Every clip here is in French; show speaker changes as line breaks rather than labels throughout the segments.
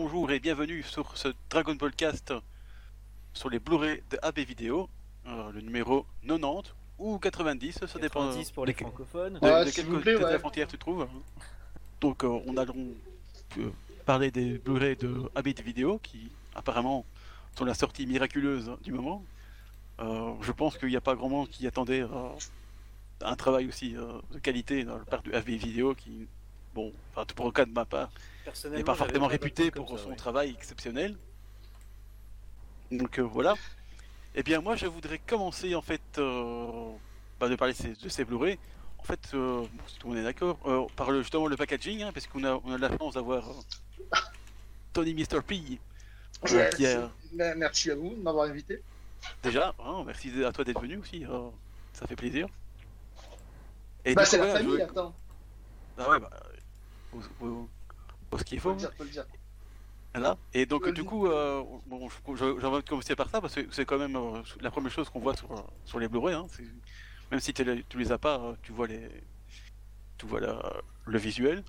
bonjour et bienvenue sur ce Dragon Ball Cast sur les Blu-ray de AB Vidéo, euh, le numéro 90 ou 90, ça dépend
90 pour les
de,
francophones.
de,
Ouais,
de quel de la frontière tu trouves. Donc euh, on allons euh, parler des Blu-ray de AB Vidéo qui apparemment sont la sortie miraculeuse du moment. Euh, je pense qu'il n'y a pas grand monde qui attendait euh, un travail aussi euh, de qualité dans le part du AB Vidéo qui, bon, enfin tout pour le cas de ma part, n'est pas forcément réputé pour
ça,
son
ouais.
travail exceptionnel. Donc euh, voilà. Eh bien moi je voudrais commencer en fait euh, bah, de parler de ces, Blu-ray. En fait, euh, bon, si tout le monde est d'accord, euh, par le, justement le packaging, hein, parce qu'on a, on a la chance d'avoir euh, Tony Mr. P.
Ouais,
qui
Merci à vous de m'avoir invité.
déjà, hein, merci à toi d'être venu aussi, euh, ça fait plaisir. Et
Bah, c'est la
je
famille,
veux-
attends.
Ah ouais, bah, faut ce qu'il
Faut
faut.
le dire, faut le dire.
Voilà. Et donc du coup, euh, bon, j'ai envie de commencer par ça parce que c'est quand même euh, la première chose qu'on voit sur, sur les Blu-ray. Hein, même si tu les, as pas, euh, tu vois les, tu vois la- le visuel.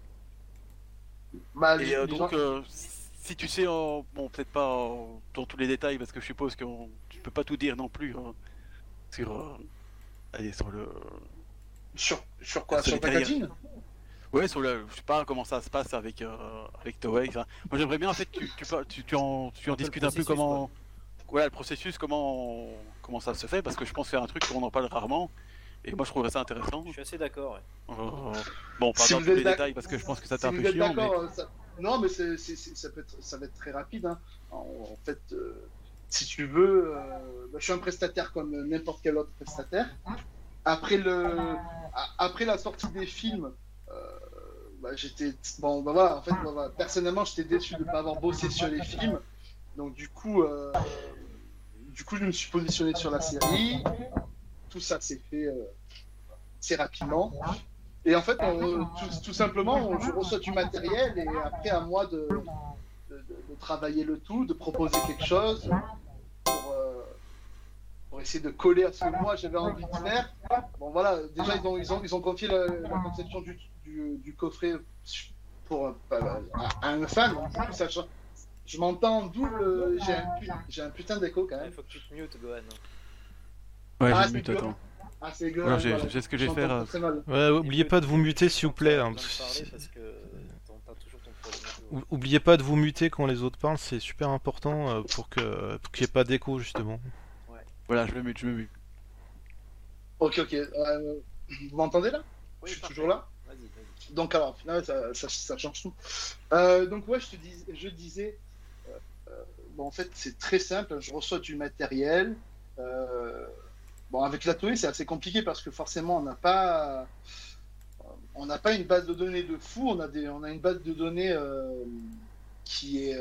Bah,
Et euh, donc,
gens-
si tu sais, en- bon, peut-être pas en- dans tous les détails parce que je suppose que tu peux pas tout dire non plus hein, sur, allez, sur le,
Sur, sur quoi?
sur
le packaging
Ouais, sur le, je sais pas comment ça se passe avec euh, avec Toei. moi, j'aimerais bien en fait tu, tu, tu, tu en, tu en discutes un peu comment, voilà, le processus, comment comment ça se fait, parce que je pense que c'est un truc qu'on en parle rarement. Et moi, je trouverais ça intéressant.
Je suis assez d'accord. ouais.
Euh, bon, pas
Si
dans tous les détails, parce que je pense que ça
Si
t'est un peu chiant. Mais...
euh, ça- non, mais c'est, c'est- c'est- ça, peut être, ça va être très rapide. hein. En, en fait, euh, si tu veux, euh, bah, je suis un prestataire comme n'importe quel autre prestataire. Après, le, après la sortie des films, euh, bah, j'étais. Bon, bah voilà, en fait, bah, voilà, personnellement, j'étais déçu de ne pas avoir bossé sur les films. Donc, du coup, euh, du coup, je me suis positionné sur la série. Tout ça s'est fait euh, assez rapidement. Et en fait, on- tout, tout simplement, on- je reçois du matériel et après, à moi de, de, travailler le tout, de proposer quelque chose pour, euh, pour essayer de coller à ce que moi j'avais envie de faire. Bon, voilà, déjà, ils ont, ils ont, ils ont confié la, la conception du, du, du coffret pour, à, à un fan. Ça. Je m'entends en double, j'ai un, j'ai un putain d'écho quand
Il
même.
faut que tu te mutes, Gohan.
Ouais,
Ah,
j'ai mute, attends.
Ah, c'est grave.
j'ai
voilà.
j'ai ce que j'ai
J'entends
fait. euh,
très mal.
Ouais, oubliez pas de vous muter s'il vous plaît. hein, parce que
de parler parce que t'entends toujours ton problème.
Ou- Oubliez pas de vous muter quand les autres parlent, c'est super important euh, pour que pour qu'il n'y ait pas d'écho justement.
Voilà, je me mute, je me mute.
Ok, ok. Euh, vous m'entendez là?
Oui,
Je suis
parfait.
toujours là? Donc alors, au ça, change tout. Euh, donc ouais, je te je disais, euh, euh, en fait c'est très simple, je reçois du matériel. bon avec la Toei c'est assez compliqué parce que forcément on n'a pas, on n'a pas une base de données de fou, on a des, on a une base de données qui est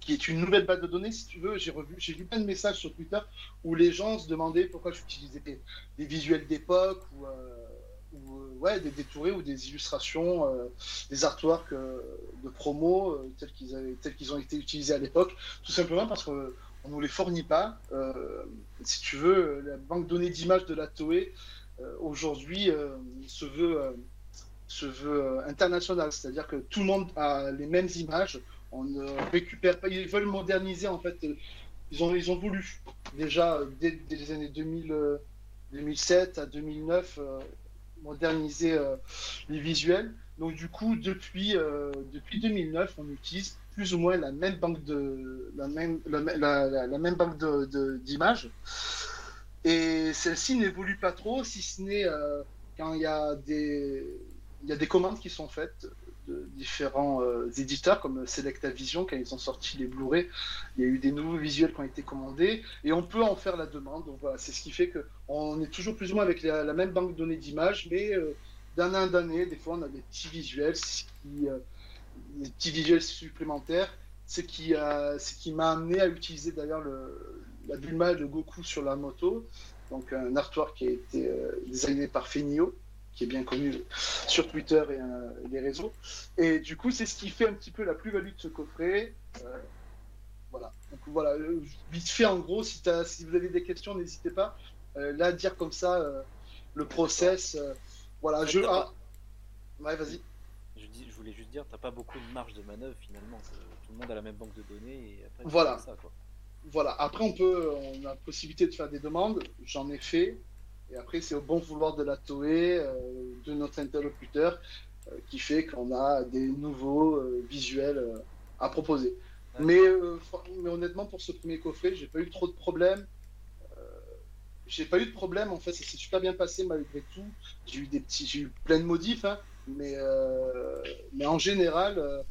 qui est une nouvelle base de données si tu veux. J'ai revu, j'ai vu plein de messages sur Twitter où les gens se demandaient pourquoi j'utilisais des, des visuels d'époque ou ou euh, ouais, des détourés ou des illustrations, euh, des artworks euh, de promo euh, tels qu'ils ont été utilisés à l'époque, tout simplement parce qu'on on nous les fournit pas. Si tu veux, la banque de données d'images de la Toei aujourd'hui se veut se veut euh, international, c'est-à-dire que tout le monde a les mêmes images. On ne récupère pas. Ils veulent moderniser en fait. Ils ont ils ont voulu déjà dès, les années 2000. euh, 2007 à 2009 euh, moderniser euh, les visuels. Donc du coup, depuis, euh, depuis 2009, on utilise plus ou moins la même banque de la même, la, même banque de- de- d'images. Et celle-ci n'évolue pas trop, si ce n'est euh, quand il y a des il y a des commandes qui sont faites différents euh, éditeurs comme Selecta Vision quand ils ont sorti les Blu-ray, il y a eu des nouveaux visuels qui ont été commandés. Et on peut en faire la demande. Donc voilà, c'est ce qui fait que on est toujours plus ou moins avec la, même banque de données d'images, mais euh, d'un an d'année, des fois on a des petits visuels, qui, euh, des petits visuels supplémentaires, ce qui, ce qui m'a amené à utiliser d'ailleurs le, la Bulma de Goku sur la moto, donc un artwork qui a été euh, designé par Fenio, qui est bien connu sur Twitter et euh, les réseaux. Et du coup, c'est ce qui fait un petit peu la plus-value de ce coffret. Euh, voilà. Donc voilà, euh, vite fait en gros, si, t'as- si vous avez des questions, n'hésitez pas. Euh, là, dire comme ça, le process, voilà, je. Ah, ouais, vas-y.
Je dis- je voulais juste dire, t'as pas beaucoup de marge de manœuvre finalement. Tout le monde a la même banque de données et après.
Voilà.
fais Ça, quoi.
Voilà. Après, on peut, on a la possibilité de faire des demandes. J'en ai fait. Et après, c'est au bon vouloir de la TOE, euh, de notre interlocuteur, euh, qui fait qu'on a des nouveaux euh, visuels à proposer. Mais, mais honnêtement, pour ce premier coffret, j'ai pas eu trop de problèmes. J'ai pas eu de problème en fait, ça s'est super bien passé malgré tout. J'ai eu des petits, j'ai eu plein de modifs, hein, mais euh, mais en général, euh,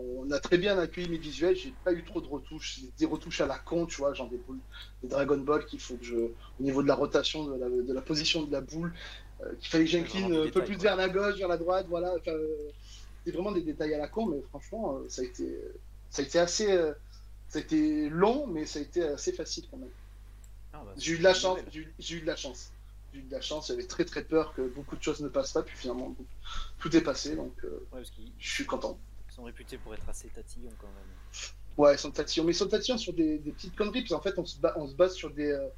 on a très bien accueilli mes visuels. J'ai pas eu trop de retouches, des retouches à la con, tu vois, genre des boules, des Dragon Ball qu'il faut que je, au niveau de la rotation, de la, de la position de la boule, euh, qu'il fallait que j'incline un peu plus vers la gauche, vers la droite, voilà. Euh, c'est vraiment des détails à la con, mais franchement, euh, ça a été, ça a été assez, ça a été long, mais ça a été assez facile quand même.
Ah, bah,
J'ai eu de la chance, j'ai eu- de la chance. J'ai eu de la chance, j'avais très très peur que beaucoup de choses ne passent pas, puis finalement tout est passé, donc euh,
Ouais,
je suis content.
Sont réputés pour être assez tatillons quand même.
Ouais, ils sont tatillons, mais ils sont tatillons sur des, des petites conneries, puis en fait on se, ba- on se base sur des, euh,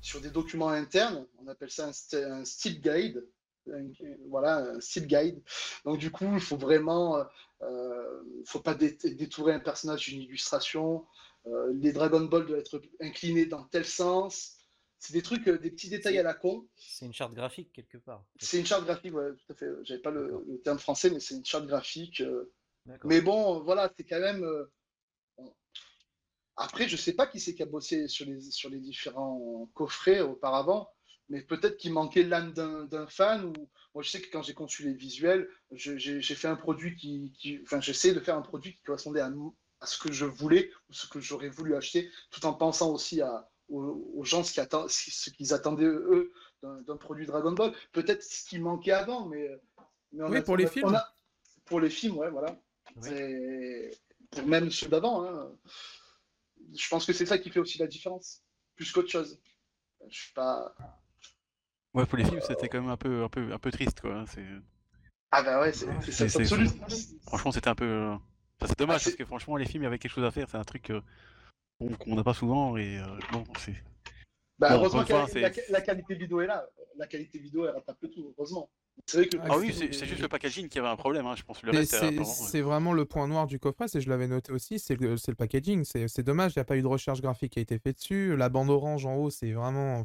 sur des documents internes, on appelle ça un, st- un style guide, Un- voilà, un style guide. Donc du coup, il faut vraiment, euh, euh, faut pas dé- détourer un personnage d'une illustration, euh, les Dragon Ball doivent être inclinés dans tel sens, c'est des trucs, des petits détails à la con.
C'est une charte graphique quelque part.
C'est une charte graphique, ouais, tout à fait. J'avais pas le, terme français, mais c'est une charte graphique. euh. Mais bon, voilà, c'est quand même. euh. Après, je sais pas qui c'est qui a bossé sur les, sur les différents coffrets auparavant, mais peut-être qu'il manquait l'âme d'un fan. Ou moi, je sais que quand j'ai conçu les visuels, j'ai fait un produit qui, qui- enfin, j'essaie de faire un produit qui correspondait à, ce que je voulais ou ce que j'aurais voulu acheter, tout en pensant aussi à, aux, aux gens ce qu'ils ce qu'ils attendaient eux d'un produit Dragon Ball. Peut-être ce qui manquait avant, mais, mais on
Oui,
a-
pour les films.
a- pour les films, ouais, voilà. Même ceux d'avant. hein. Je pense que c'est ça qui fait aussi la différence, plus qu'autre chose. Je suis pas.
Ouais, pour les films, c'était quand même un peu, un peu, un peu triste, quoi. hein, C'est...
Ah bah ouais, c'est ça, absolu.
Franchement, c'était un peu. euh, enfin, c'est dommage
Ah,
parce que franchement, les films, il y avait quelque chose à faire. C'est un truc euh, qu'on n'a pas souvent et euh, bon, c'est.
Bah,
Bon,
heureusement que la, qualité vidéo est là. La qualité vidéo, elle rattrape le tout, heureusement. C'est vrai que.
Ah,
Ah oui,
c'est-
juste le packaging qui avait un problème. Hein. Je pense reste,
c'est vraiment le point noir du coffret, c'est je l'avais noté aussi, c'est le, packaging. C'est dommage, il n'y a pas eu de recherche graphique qui a été faite dessus. La bande orange en haut, c'est vraiment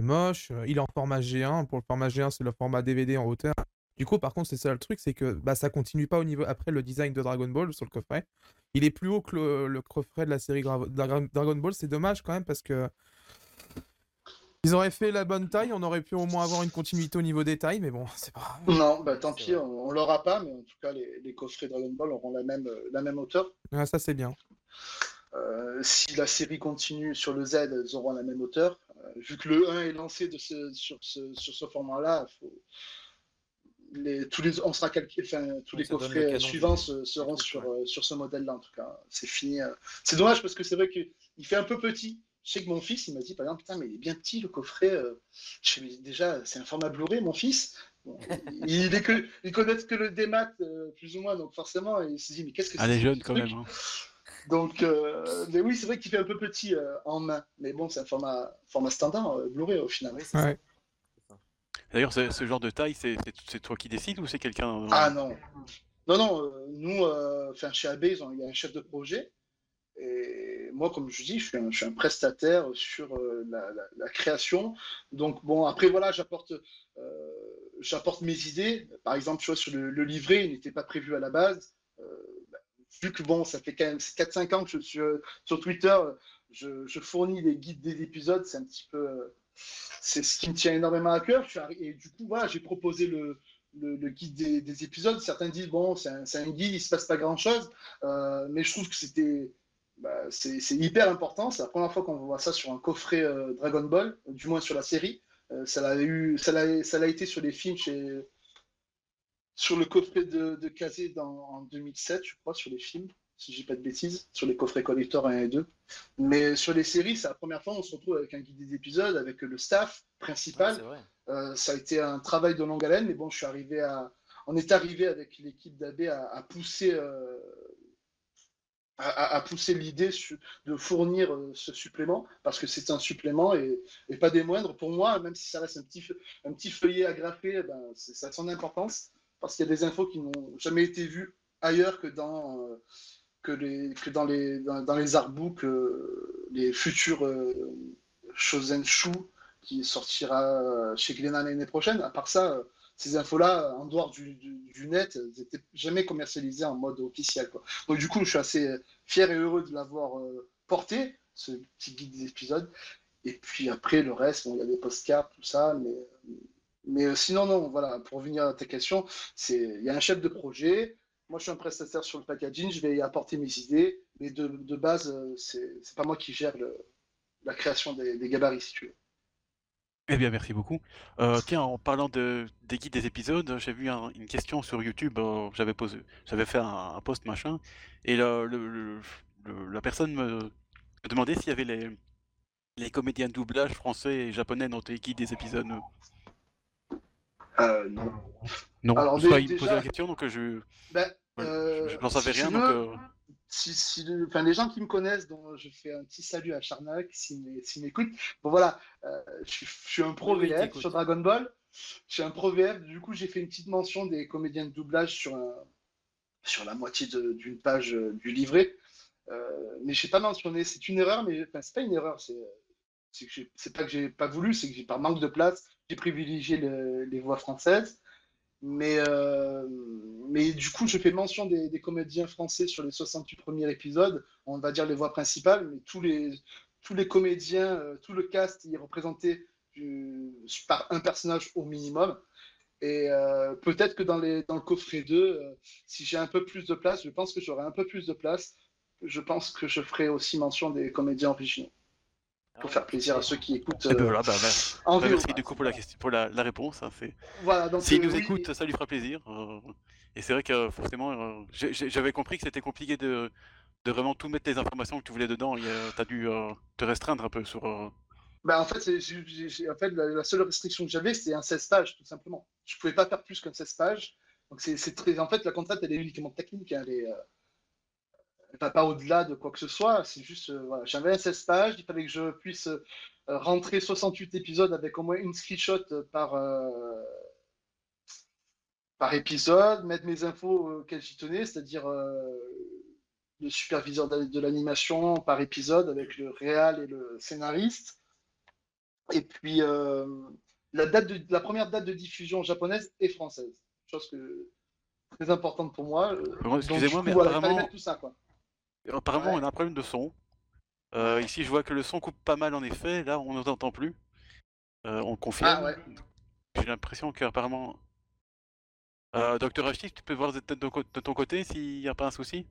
moche. Euh, Il est en format G1. Pour le format G1, c'est le format DVD en hauteur. Du coup, par contre, c'est ça le truc, c'est que bah, ça continue pas au niveau. Après, le design de Dragon Ball sur le coffret, il est plus haut que le, le coffret de la série Gra- Dragon Ball. C'est dommage quand même parce que. Ils auraient fait la bonne taille, on aurait pu au moins avoir une continuité au niveau des tailles, mais bon, c'est pas grave.
Non, bah tant pis, on, on l'aura pas, mais en tout cas, les, les coffrets Dragon Ball auront la même, euh, la même hauteur.
Ah, ça, c'est bien.
Euh, si la série continue sur le Z, elles auront la même hauteur. Euh, vu que le 1 est lancé de ce, sur ce, sur ce format-là, faut... les, tous les, on sera calqué, enfin, tous
Donc
les
le
coffrets suivants se- seront sur,
ouais.
sur ce modèle-là, en tout cas. C'est fini. euh. C'est dommage parce que c'est vrai qu'il fait un peu petit. Je sais que mon fils, il m'a dit, par exemple, putain, mais il est bien petit le coffret. euh. Je fais, mais déjà, c'est un format Blu-ray, mon fils. Bon, il, est que, il connaît que le démat, euh, plus ou moins, donc forcément, il se dit, mais qu'est-ce que
Ah,
c'est
les
que
jeunes quand même. hein.
donc, euh, mais oui, c'est vrai qu'il fait un peu petit euh, en main. Mais bon, c'est un format, format standard, euh, Blu-ray au final.
Oui,
Ouais.
D'ailleurs, ce, ce genre de taille, c'est toi qui décides ou c'est quelqu'un
Ah non. Non, non, euh, nous, euh, enfin, chez AB, ils ont- il y a un chef de projet. Et moi, comme je dis, je suis un, prestataire sur euh, la, création. Donc, bon, après, voilà, j'apporte euh, j'apporte mes idées. Par exemple, tu vois, sur le, le livret, il n'était pas prévu à la base. Euh, bah, vu que, bon, ça fait quand même 4-5 ans que je suis sur Twitter, je, fournis les guides des épisodes. C'est un petit peu. c'est ce qui me tient énormément à cœur. Et du coup, voilà, j'ai proposé le, le, guide des, des épisodes. Certains disent, bon, c'est un, guide, il se passe pas grand-chose. Mais je trouve que c'était bah, c'est hyper important. C'est la première fois qu'on voit ça sur un coffret euh, Dragon Ball, du moins sur la série. Euh, ça l'a eu, ça l'a, ça l'a été sur les films chez, sur le coffret de, de Kazé dans, en 2007, je crois, sur les films, si je dis pas de bêtises, sur les coffrets collector 1 et 2. Mais sur les séries, c'est la première fois où on se retrouve avec un guide des épisodes, avec le staff principal. Euh, ça a été un travail de longue haleine, mais bon, je suis arrivé à. On est arrivé avec l'équipe d'AB à, à pousser, à, pousser l'idée de fournir euh, ce supplément, parce que c'est un supplément et, pas des moindres. Pour moi, même si ça reste un petit, un petit feuillet agrafé, eh ben, ça a son importance. parce qu'il y a des infos qui n'ont jamais été vues ailleurs que dans, euh, que les, que dans, les, dans, les artbooks, euh, les futurs euh, Shosen Shu qui sortira chez Glénat l'année prochaine. À part ça, ces infos-là, en dehors du, net, n'étaient jamais commercialisées en mode officiel. Quoi. Donc du coup, je suis assez fier et heureux de l'avoir euh, porté, ce petit guide des épisodes. Et puis après, le reste, bon, il y a des postcards, tout ça, mais, mais euh, sinon, non, voilà, pour revenir à ta question, il y a un chef de projet, moi je suis un prestataire sur le packaging, je vais apporter mes idées, mais de, de base, euh, c'est pas moi qui gère le, la création des, des gabarits, si tu veux.
Eh bien, merci beaucoup. Euh, tiens, en parlant de, des guides des épisodes, j'ai vu un- une question sur YouTube. euh, j'avais posé, j'avais fait un, un post machin, et le, le- le- le- la personne me, demandait s'il y avait les, les comédiens de doublage français et japonais dans tes guides des épisodes.
Euh, non.
Non,
Alors,
il me posait la question, donc je,
Ben, euh,
je, je n'en savais
si
rien, donc
veux, si, si le- enfin, les gens qui me connaissent, dont je fais un petit salut à Charnac, s'il m'é- s'il m'écoute. Bon voilà, euh, je, suis- je suis un pro
Oui,
VF sur Dragon Ball. Je suis un pro VF, du coup j'ai fait une petite mention des comédiens de doublage sur, un- sur la moitié d'une page euh, du livret. Euh, mais je n'ai pas mentionné, c'est une erreur, mais enfin, c'est pas une erreur, c'est pas que j'ai pas voulu, c'est que j'ai par manque de place, j'ai privilégié le- les voix françaises. Mais, euh, mais du coup, je fais mention des, des comédiens français sur les 68 premiers épisodes, on va dire les voix principales, mais tous les, tous les comédiens, euh, tout le cast est représenté du- par un personnage au minimum. Et euh, peut-être que dans, les, dans le coffret 2, euh, si j'ai un peu plus de place, je pense que j'aurai un peu plus de place, je pense que je ferai aussi mention des comédiens originaux, pour faire plaisir à ceux qui écoutent
eh ben
euh,
voilà, merci,
en VO.
merci du coup pour la question, pour la, la réponse. hein,
Voilà,
S'il
euh,
nous
oui,
écoute, ça lui fera plaisir. Et c'est vrai que euh, forcément, euh, j'avais compris que c'était compliqué de, vraiment tout mettre les informations que tu voulais dedans. Tu as dû euh, te restreindre un peu sur.
Bah, en fait, c'est- en fait la, seule restriction que j'avais, c'était un 16 pages, tout simplement. Je pouvais pas faire plus qu'un 16 pages. Donc, c'est c'est très... En fait, la contrainte, elle est uniquement technique. hein, Elle est, euh, pas au-delà de quoi que ce soit. C'est juste, j'avais un 16 pages. Il fallait que je puisse rentrer 68 épisodes avec au moins une screenshot par, par épisode, mettre mes infos auxquelles j'y tenais, c'est-à-dire euh, le superviseur de, l'animation par épisode avec le réal et le scénariste. Et puis, euh, la, date de, la première date de diffusion japonaise et française. Chose que, très importante pour moi. euh,
excusez-moi, mais apparemment-
tout ça, quoi.
Apparemment,
Ouais.
on a un problème de son. Euh, ici, je vois que le son coupe pas mal en effet. Là, on ne t'entend plus. Euh, on confirme.
Ah ouais.
J'ai l'impression qu'apparemment. Euh, Docteur Achif, tu peux voir de, de- de ton côté s'il n'y a pas un souci?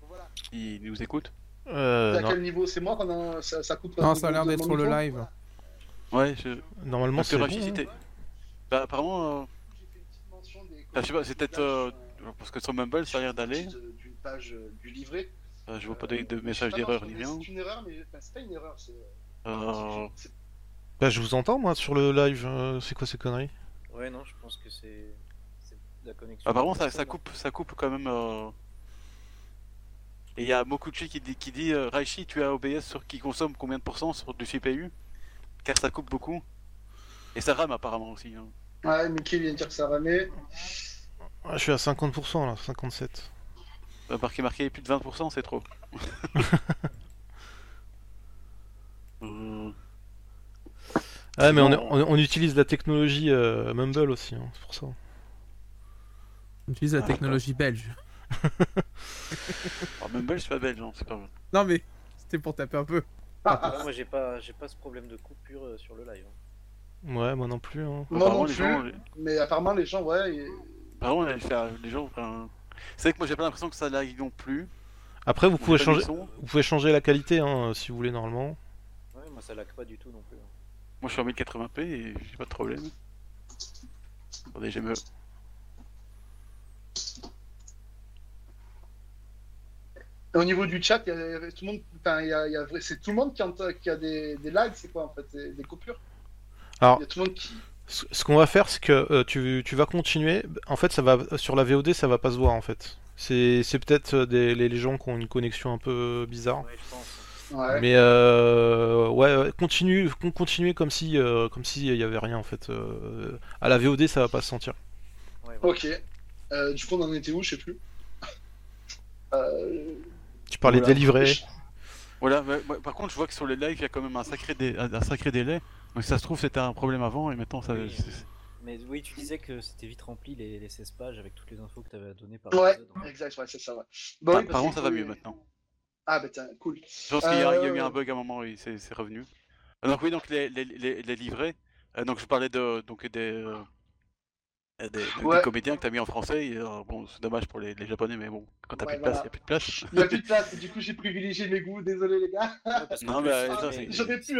Voilà.
Il nous écoute?
Euh,
à
non.
quel niveau? C'est moi qu'on a... ça, ça coupe
Non, ça a l'air d'être sur le live.
Voilà.
Ouais, je...
Normalement, c'est
Docteur
bon. Hein.
Bah, apparemment, euh,
J'ai fait une petite mention des
Ah, je sais pas, c'est peut-être, euh, parce que sur Mumble, ça a l'air d'aller.
D'une page euh, du livret.
Euh, je vois pas de, de message d'erreur ni rien.
C'est une erreur, mais enfin, c'est pas une erreur. C'est
Euh,
Bah, je vous entends, moi, sur le live. c'est quoi ces conneries?
Ouais, non, je pense que c'est la connexion.
Apparemment, ça, ça coupe, ça coupe quand même. euh. Et il y a Mokuchi qui dit, qui dit euh, Raichi, tu as OBS sur qui consomme combien de pourcents sur du CPU Car ça coupe beaucoup. Et ça rame apparemment aussi. hein.
Ouais, Mickey vient de dire que ça ramait.
Ah, Je suis à 50% là, 57.
Euh, marqué, marqué plus de 20%, c'est trop. Euh,
Ah, mais on, on, on utilise la technologie euh, Mumble aussi, hein, c'est pour ça.
On utilise la
Ah,
technologie belge.
alors, Mumble, c'est pas belge, hein, c'est pas vrai.
Non mais c'était pour taper un peu.
Ah, moi, j'ai pas, j'ai pas ce problème de coupure euh, sur le live. hein.
Ouais, moi non plus. Hein.
Moi non
les
plus.
gens,
Mais apparemment, les gens, ouais. et-
apparemment, les, les gens, enfin, c'est vrai que moi j'ai pas l'impression que ça lag non plus.
Après, vous pouvez changer, vous pouvez changer la qualité hein, si vous voulez normalement.
Ouais, moi, ça lag pas du tout non plus.
Moi je suis en 1080p et j'ai pas de problème. Attendez, j'ai me.
Au niveau du chat, il y a, tout le monde, enfin, il y a, il y a vrai- c'est tout le monde qui, a des, des lags, c'est quoi en fait, des, des coupures?
Alors-
Il y a tout le monde qui.
Ce qu'on va faire, c'est que euh, tu, tu vas continuer. En fait, ça va sur la VOD, ça va pas se voir en fait. C'est peut-être euh, des les, les gens qui ont une connexion un peu bizarre.
Ouais, je pense.
Ouais.
Mais euh, ouais, ouais, continue, con- continuez comme si, euh, comme si il y avait rien en fait. Euh, à la VOD, ça va pas se sentir.
Ouais, voilà.
Ok. Euh, du coup, on en était où Je sais plus. Euh,
Tu parlais
voilà.
des livrets.
Voilà, par contre, je vois que sur les lives, il y a quand même un sacré, dé- un sacré délai. Donc, si ça se trouve, c'était un problème avant, et maintenant, ça.
Oui, euh, Mais oui, tu disais que c'était vite rempli les, les 16 pages avec toutes les infos que tu avais données par
Ouais,
hein.
exact, ouais, c'est ça. Ouais. Bon,
Bah,
oui,
apparemment,
qu'il
ça va mieux maintenant.
Ah, bah tiens, cool.
Je pense qu'il y, a il y a eu
Euh,
un bug à un moment et c'est revenu. Euh, Donc oui, donc les, les, les, les livrets. euh, donc je parlais de donc des euh, des, des comédiens que t'as mis en français. Et, euh, bon, c'est dommage pour les, les japonais, mais bon, quand t'as
Ouais,
plus de place, il
voilà.
y a plus de place.
Il n'y a plus de place, du coup, j'ai privilégié mes goûts. Désolé, les gars.
Ouais,
Non, mais,
plus,
euh,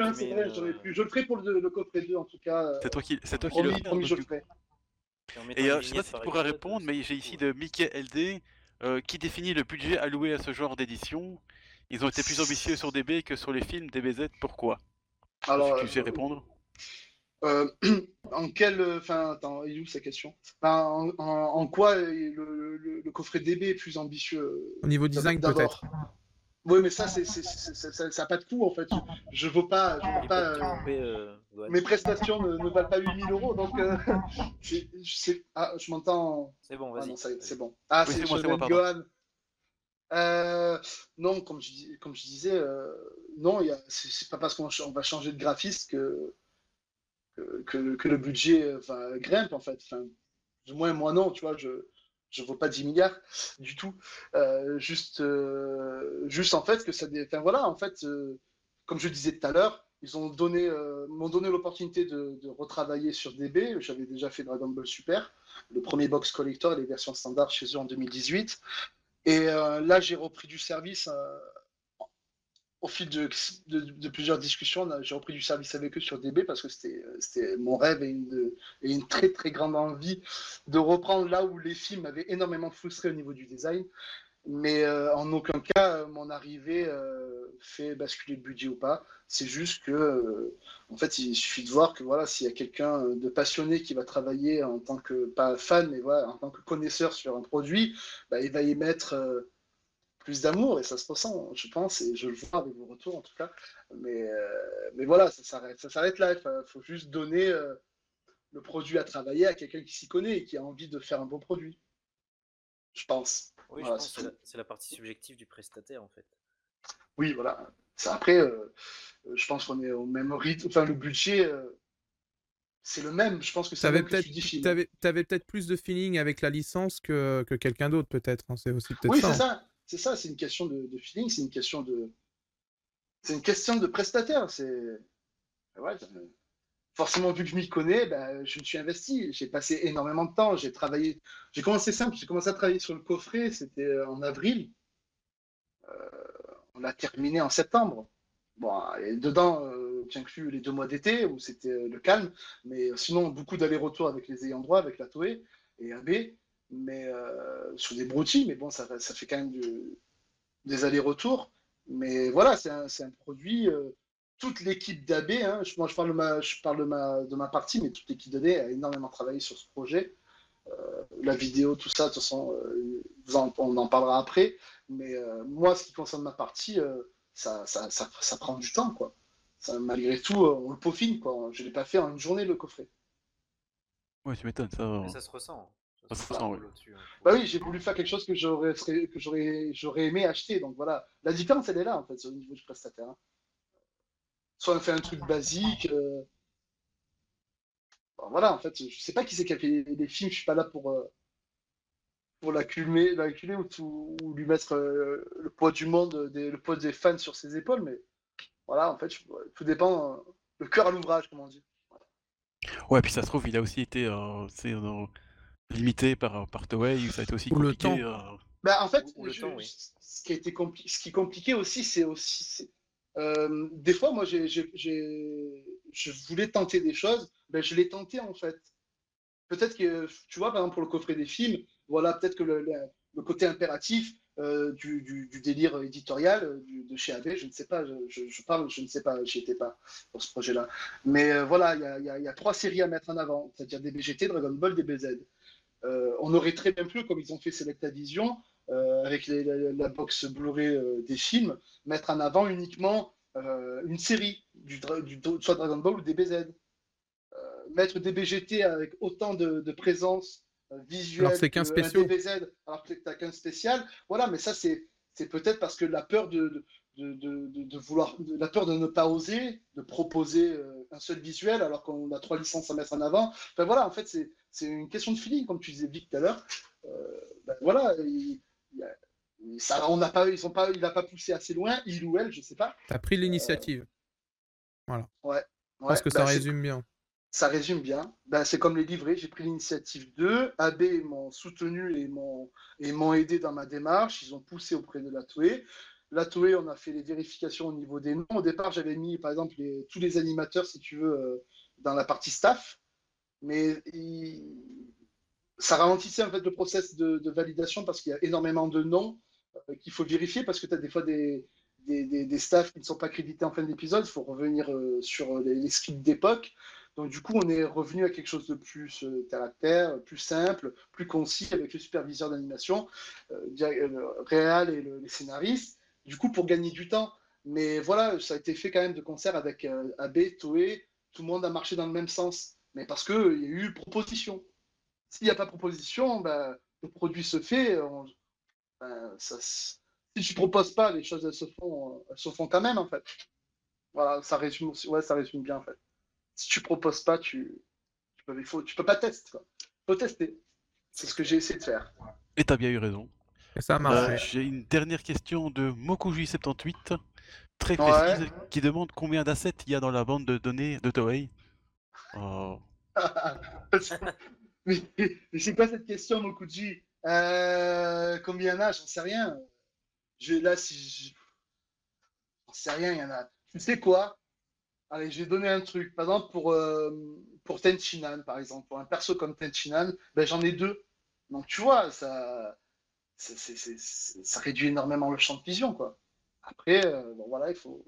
hein, c'est vrai, j'aurais
euh,
pu. Je le ferai pour le, le coffret 2, en tout cas. euh,
C'est toi qui c'est toi qui le
Promis,
fais.
promis,
donc,
je le ferai.
Et
une
euh, je sais pas si tu pourras répondre, mais j'ai ici de Mickey LD euh, qui définit le budget alloué à ce genre d'édition? Ils ont été plus ambitieux sur DB que sur les films DBZ. Pourquoi?
Alors,
tu sais
euh,
répondre?
Euh, en quelle. Enfin, attends, il est où sa question? En, en- en quoi le, le- le coffret DB est plus ambitieux?
Au niveau design, peut-être.
Oui, mais ça, c'est, ça n'a pas de coût en fait. Je ne vaux pas. Je vaux pas euh,
tromper, euh,
mes prestations ne, ne valent pas 8000 euros, donc. euh, ah, je m'entends.
C'est bon,
Ah
vas-y. vas-y.
c'est bon. Ah,
Oui,
c'est. Gohan. Euh, non, comme je, dis- comme je disais, non, c'est pas parce qu'on va changer de graphiste que, que, que- que le budget grimpe, en fait. Enfin, du moins, moi, non, tu vois, je ne vaux pas 10 milliards du tout. Euh, juste, euh, juste, en fait, que ça... Enfin, voilà, en fait, euh, comme je disais tout à l'heure, ils donné, m'ont donné l'opportunité de, de retravailler sur DB. J'avais déjà fait Dragon Ball Super, le premier box collector les versions standards chez eux en 2018. Et là, j'ai repris du service. Au fil de, plusieurs discussions, j'ai repris du service avec eux sur DB parce que c'était mon rêve et une, très très grande envie de reprendre là où les films m'avaient énormément frustré au niveau du design. Mais euh, en aucun cas, euh, mon arrivée euh, fait basculer le budget ou pas. C'est juste que, en fait, il suffit de voir que voilà, s'il y a quelqu'un de passionné qui va travailler en tant que, pas fan, mais voilà, en tant que connaisseur sur un produit, bah, il va y mettre plus d'amour et ça se ressent, je pense, et je le vois avec vos retours en tout cas. Mais, euh, mais voilà, ça s'arrête, ça s'arrête là. Il faut juste donner euh, le produit à travailler à quelqu'un qui s'y connaît et qui a envie de faire un bon produit. Je pense.
Oui,
Voilà,
je pense
c'est
la, c'est la partie subjective du prestataire en fait.
Oui, voilà. Après, euh, je pense qu'on est au même rythme. Enfin, le budget, euh, c'est le même. Je pense que c'est que
peut-être t'avais- t'avais peut-être plus de feeling avec la licence que, que quelqu'un d'autre, peut-être. hein, C'est aussi peut-être
Oui,
ça.
c'est
hein.
ça. C'est ça. C'est une question de, feeling. C'est une question de. C'est une question de prestataire. C'est. Ouais, euh, forcément, vu que je m'y connais, ben, je me suis investi. J'ai passé énormément de temps. J'ai travaillé. J'ai commencé simple. J'ai commencé à travailler sur le coffret. C'était euh, en avril. Euh, on l'a terminé en septembre. Bon, et dedans, euh, j'inclus les deux mois d'été où c'était euh, le calme. Mais sinon, beaucoup d'allers-retours avec les ayants droit, avec la Toei et AB. Mais euh, sur des broutilles. Mais bon, ça, ça fait quand même du- des allers-retours. Mais voilà, c'est un, c'est un produit. euh, toute l'équipe d'AB, hein, je, moi je parle, de ma, je parle de, ma, de ma partie, mais toute l'équipe d'AB a énormément travaillé sur ce projet. Euh, la vidéo, tout ça, de toute façon, euh, vous en- on en parlera après. Mais euh, moi, ce qui concerne ma partie, euh, ça, ça, ça, ça prend du temps, quoi. Ça, malgré tout, euh, on le peaufine, quoi. Je ne l'ai pas fait en une journée, le coffret.
Ouais, tu m'étonnes, ça.
Se ressent.
Oui.
hein.
Bah oui, j'ai voulu faire quelque chose que j'aurais que j'aurais j'aurais aimé acheter. Donc voilà, la différence elle est là en fait, au niveau du prestataire. hein. Soit on fait un truc basique. euh, bon, voilà, en fait, je sais pas qui c'est qui a fait les, films. Je suis pas là pour euh, pour l'acculer, l'acculer ou, tout- ou lui mettre euh, le poids du monde, des, le poids des fans sur ses épaules. Mais voilà, en fait, je- tout dépend. euh, le cœur à l'ouvrage, comme on dit.
Ouais, puis ça se trouve, il a aussi été euh, c'est, euh, limité par, par Toei, ça a été aussi
Ou le
compliqué.
temps.
euh,
Bah, en fait,
Ou- ou le
je-
temps, oui.
ce qui a été compli- ce qui est compliqué aussi, c'est aussi. euh, des fois, moi, je voulais tenter des choses, ben, je l'ai tenté en fait. Peut-être que, tu vois, par exemple, pour le coffret des films, voilà, peut-être que le, le- le côté impératif euh, du, du- du délire éditorial du- de chez AB, je ne sais pas, je, je- je parle, je ne sais pas, j'y étais pas pour ce projet-là. Mais euh, voilà, il y a, y a- il y a trois séries à mettre en avant, c'est-à-dire des BGT, Dragon Ball, des BZ. euh, on aurait très bien pu, comme ils ont fait Selectavision, euh, avec les- la, la box Blu-ray euh, des films, mettre en avant uniquement euh, une série, du, dra- du, soit Dragon Ball ou DBZ. Euh, mettre des BGT avec autant de, de présence euh, visuelle
Alors, c'est qu'un.
DBZ, alors que qu'un spécial. Voilà, mais ça, c'est c'est peut-être parce que la peur de, de, de, de- de vouloir, la peur de ne pas oser, de proposer euh, un seul visuel alors qu'on a trois licences à mettre en avant. Enfin voilà, en fait, c'est c'est une question de feeling, comme tu disais Vic tout à l'heure. Euh, ben, voilà, il, il ça, on n'a pas, ils sont pas, il n'a pas poussé assez loin, il ou elle, je sais pas.
T'as pris l'initiative. Je pense
Ouais,
que
ben,
ça résume bien.
Ça résume bien. Ben, c'est comme les livrets, j'ai pris l'initiative d'eux. AB m'ont soutenu et m'ont aidé dans ma démarche. Ils ont poussé auprès de la Toei. La Toei, on a fait les vérifications au niveau des noms. Au départ, j'avais mis, par exemple, tous les animateurs, si tu veux, euh, dans la partie staff. Mais ça ralentissait en fait le process de, validation parce qu'il y a énormément de noms euh, qu'il faut vérifier parce que tu as des fois des, des, staffs qui ne sont pas crédités en fin d'épisode. Il faut revenir euh, sur les, scripts d'époque. Donc du coup, on est revenu à quelque chose de plus terre à terre, plus simple, plus concis avec le superviseur d'animation, le réal et le- les scénaristes. Du coup, pour gagner du temps. Mais voilà, ça a été fait quand même de concert avec euh, AB, Toei. Tout le monde a marché dans le même sens. Mais parce qu'il y a eu proposition. S'il n'y a pas proposition, ben, le produit se fait. ben, si tu proposes pas, les choses se font, se font quand même en fait. Voilà, ça résume, ouais, ça résume bien en fait. Si tu proposes pas, tu, tu peux, il tu peux pas tester. Quoi. faut tester. C'est ce que j'ai essayé de faire.
Et t'as bien eu raison.
Et ça a
Euh,
marché.
J'ai une dernière question de Mokuji78, très
Ouais.
précise, qui demande combien d'assets il y a dans la bande de données de Toei. Oh,
mais mais c'est quoi cette question, Mokuji? Euh, Combien il y en a? J'en sais rien. Je, là, si je- J'en sais rien, il y en a. Tu sais quoi? Allez, je vais donner un truc. Par exemple, pour, euh, pour Tenchinan, par exemple, pour un perso comme Tenchinan, ben, j'en ai deux. Donc, tu vois, ça, ça réduit énormément le champ de vision, quoi. Après, euh, bon, voilà, il faut.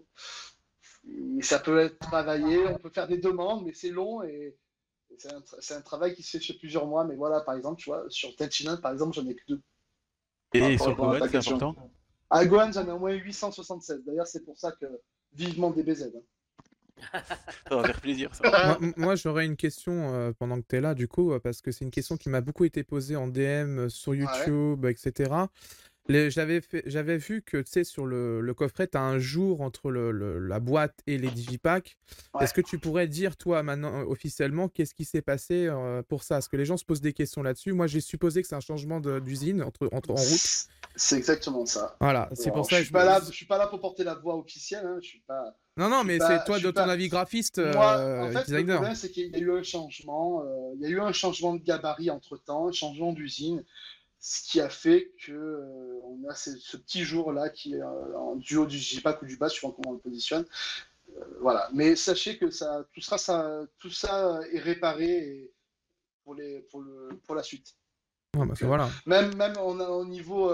et Ça peut être travaillé, on peut faire des demandes, mais c'est long et et c'est un, tra- c'est un travail qui se fait sur plusieurs mois. Mais voilà, par exemple, tu vois, sur Tenchinan, par exemple, j'en ai que deux.
Et
Par
sur Gohan, c'est important?
À Gohan, j'en ai au moins 876. D'ailleurs, c'est pour ça que vivement DBZ. hein.
Ça va faire plaisir, ça.
Moi, j'aurais une question euh, pendant que tu es là, du coup, parce que c'est une question qui m'a beaucoup été posée en DM, euh, sur YouTube, etc. J'avais vu que, tu sais, sur le, le coffret, tu as un jour entre le, le- la boîte et les digipacks.
Ouais.
Est-ce que tu pourrais dire, toi, maintenant, euh, officiellement, qu'est-ce qui s'est passé euh, pour ça? Parce que les gens se posent des questions là-dessus. Moi, j'ai supposé que c'est un changement d'usine entre, entre, en route.
C'est exactement ça.
Voilà, c'est
Alors,
pour ça
je
que
suis
je
pas là, je suis pas là pour porter la voix officielle. Hein, je suis pas.
Non, non, mais c'est toi, de ton avis graphiste,
Moi,
euh,
en fait, le
designer.
problème, c'est qu'il y a eu un changement. euh, il y a eu un changement de gabarit entre temps, un changement d'usine, ce qui a fait que euh, on a ce, ce petit jour là qui est euh, en duo du J-Pack ou du bas, suivant comment on le positionne. Euh, voilà. Mais sachez que ça, tout sera, ça, tout ça est réparé pour les, pour le, pour la suite.
Ouais, bah, voilà.
Même, même on a, au niveau.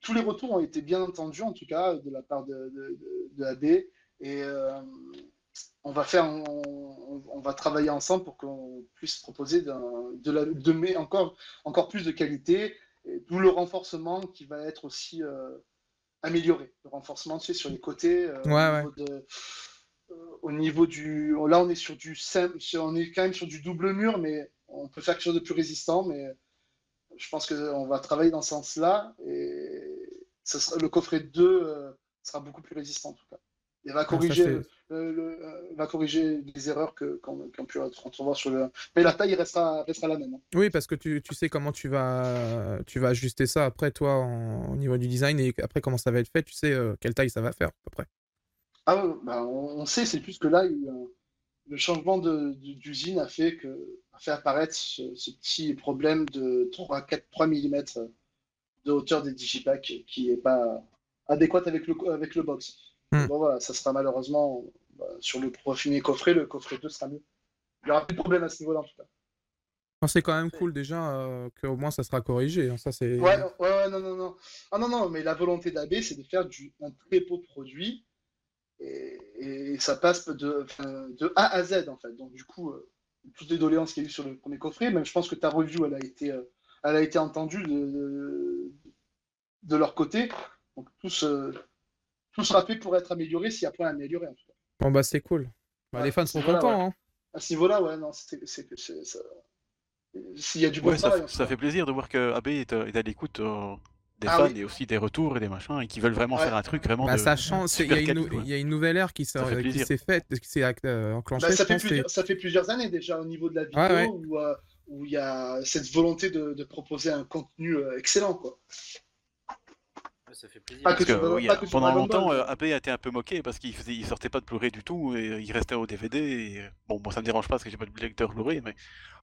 Tous les retours ont été bien entendus, en tout cas, de la part de, de, de- AB. Et euh, on, va faire, on, on va travailler ensemble pour qu'on puisse proposer de, la, de mais encore, encore plus de qualité, d'où le renforcement qui va être aussi euh, amélioré. Le renforcement, tu sais, sur les côtés. euh,
Ouais,
au, niveau de- au niveau du. Là, on est sur du simple, on est quand même sur du double mur, mais on peut faire quelque chose de plus résistant. Mais je pense qu'on va travailler dans ce sens-là et sera, le coffret 2 euh, sera beaucoup plus résistant en tout cas. Il va corriger,
Ah,
le- le- euh, va corriger les erreurs qu'on qu'on pu entrevoir sur le. Mais la taille restera, restera la même. hein.
Oui, parce que tu, tu sais comment tu vas, tu vas ajuster ça après, toi, en- au niveau du design, et après comment ça va être fait, tu sais euh, quelle taille ça va faire, à peu près.
Ah, bah, on, on sait, c'est plus que là, il le changement d'usine a fait, que, a fait apparaître ce, ce petit problème de 3, 4, 3 mm de hauteur des digipacks qui n'est pas adéquat avec le, avec le box.
Hmm.
Bon, voilà, ça sera malheureusement bah, sur le premier coffret, le coffret 2 sera mieux. Il n'y aura plus de problème à ce niveau-là en tout cas.
C'est quand même cool déjà euh, qu'au moins ça sera corrigé. hein, Ça, c'est...
Ouais, ouais, ouais, non, non, non. Ah non, non, mais la volonté d'AB, c'est de faire du, un très beau produit. Et, et ça passe de, A à Z, en fait. Donc, du coup, euh, toutes les doléances qu'il y a eu sur le premier coffret. Même je pense que ta review, elle a été, euh, elle a été entendue de, de, de leur côté. Donc tout, se, tout sera fait pour être amélioré s'il y a point à améliorer. En tout cas.
Bon, bah, c'est cool. Bah, les fans
c'est
sont
voilà,
contents. Hein.
À ce niveau-là, ouais, non, c'est ça- S'il y a du bon
Ouais, ça,
tout
ça fait plaisir de voir que AB est, euh, est à l'écoute euh, des
Ah
fans
oui.
et aussi des retours et des machins et qui veulent vraiment
Ouais.
faire un truc vraiment
Bah,
de.
ça change. c'est- Il y, a une y a nouvelle ère qui s'est faite, qui s'est euh, enclenchée.
Bah, ça, fait plusieurs,
et-
ça fait plusieurs années déjà au niveau de la vidéo
Ouais, ouais.
où, euh, où il y a cette volonté de, de proposer un contenu euh, excellent. Quoi.
Ça fait plaisir.
Parce que, oui, pendant longtemps, euh, AB a été un peu moqué parce qu'il faisait, il sortait pas de Blu-ray du tout et il restait au DVD. Et... Bon, moi ça me dérange pas parce que j'ai pas de lecteur Blu-ray, mais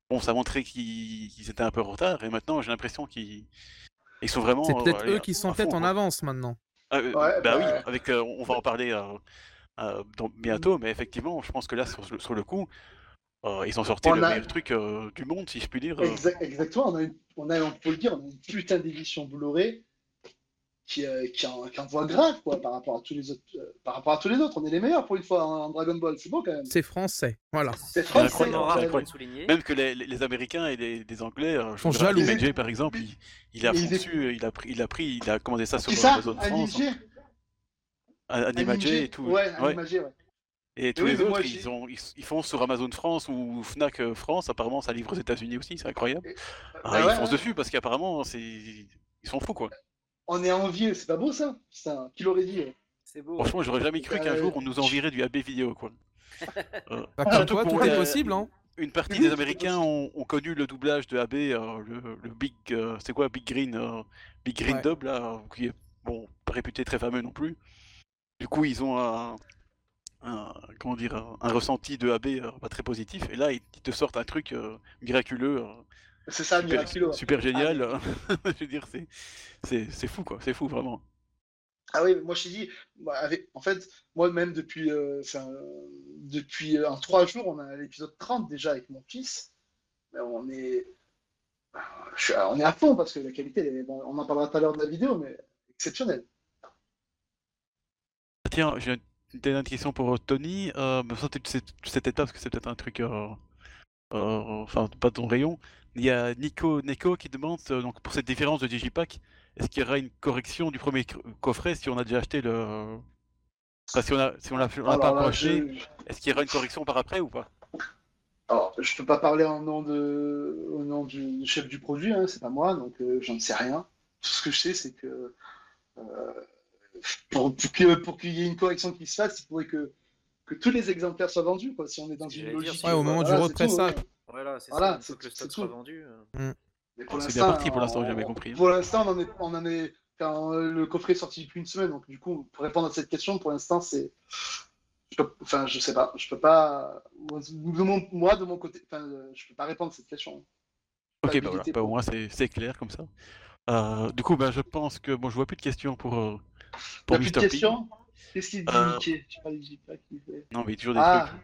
bon, ça montrait qu'ils qu'ils étaient un peu en retard et maintenant j'ai l'impression qu'ils ils sont vraiment.
C'est
euh,
peut-être
allez,
eux qui sont peut-être en avance maintenant.
Ah, euh,
Ouais,
bah,
bah-
oui, avec, euh, on va en parler euh, euh, dans- bientôt, mais effectivement, je pense que là, sur, le- sur le coup, euh, ils ont sorti
On
le
a-
meilleur truc euh, du monde, si je puis dire. euh.
Exact- exactement, on a, une- on a, on peut le dire, on a une putain d'édition Blu-ray qui, euh, qui, en, qui en voit grave quoi, par, rapport à tous les autres, euh, par rapport à tous les autres. On est les meilleurs pour une fois en, en Dragon Ball, c'est beau quand même.
C'est français. Voilà.
C'est
incroyable,
français.
extrêmement
en
rare
fait.
pour le souligner.
Même que les, les- les Américains et les, les Anglais, euh, je
Sont
regarde
jaloux.
Animagic, par exemple, il, il a il a pris, il a pris, il a commandé ça sur
Qui ça?
Amazon France, hein, Animagic et tout.
Ouais,
Ouais.
Animagé, ouais.
Et tous
oui,
les autres,
moi,
ils, ont, ils, ils font sur Amazon France ou Fnac euh, France. Apparemment, ça livre aux États-Unis aussi, c'est incroyable. Ah,
Bah
ils foncent
ouais.
dessus parce qu'apparemment, c'est, ils sont fous quoi.
On est envieux, c'est pas beau ça? Putain, qui l'aurait dit euh
C'est beau.
Franchement, j'aurais jamais cru qu'un
Euh,
jour on nous envirait du AB vidéo quoi. Euh,
Bah, comme
Surtout
toi,
pour
tout est
les-
possible. Hein.
une partie
Oui,
des Américains ont, ont connu le doublage de AB, euh, le, le Big, euh, c'est quoi, Big Green, euh, Big Green
Ouais.
Dub là, euh, qui est bon, pas réputé très fameux non plus. Du coup, ils ont un, un- comment dire, un, un ressenti de AB euh, pas très positif. Et là, ils, ils te sortent un truc euh, miraculeux, euh,
C'est ça,
super, super génial. euh, je veux dire, c'est, c'est, c'est fou quoi, c'est fou vraiment.
Ah oui, moi je t'ai dit, avec, en fait, moi-même depuis, euh, depuis euh, en trois jours, on a l'épisode 30 déjà avec mon fils. On est, suis- on est à fond parce que la qualité, elle est- bon, on en parlera tout à l'heure de la vidéo, mais exceptionnelle.
Ah, Tiens, j'ai une dernière question pour Tony. Euh, ça, tu sais, tu sais peut-être pas parce que c'est peut-être un truc, euh, euh, enfin pas ton rayon. Il y a Nico Neko qui demande euh, donc pour cette différence de Digipack, est-ce qu'il y aura une correction du premier co- coffret si on a déjà acheté le, enfin, si on a si on l'a pas encore acheté, est-ce qu'il y aura une correction par après ou pas?
Alors, je peux pas parler en nom de, au nom du chef du produit, hein, c'est pas moi, donc euh, j'en sais rien. Tout ce que je sais, c'est que euh, pour, pour qu'il y ait une correction qui se fasse, il faudrait que, que tous les exemplaires soient vendus, quoi, si on est dans une logique.
Ouais, au
moment du
voilà, c'est tout,
repressage.
Voilà, c'est
Voilà,
ça. Que le stock sera vendu.
Oh, c'est bien parti pour l'instant, j'ai jamais compris.
Pour l'instant, on en est, on en est, quand le coffret est sorti depuis une semaine, donc du coup, pour répondre à cette question, pour l'instant, c'est, enfin, je sais pas, je peux pas, de mon- moi de mon côté, enfin, je peux pas répondre à cette question.
Ok, bah voilà, bah, au moins c'est c'est clair comme ça. Euh, du coup, bah, je pense que bon, je vois plus de questions pour euh, pour
plus de
Mr. P.
questions? Qu'est-ce qu'il dit,
Euh,
Mickey? Je sais pas, il dit pas qu'il fait.
Non, mais il y a toujours des
Ah,
trucs.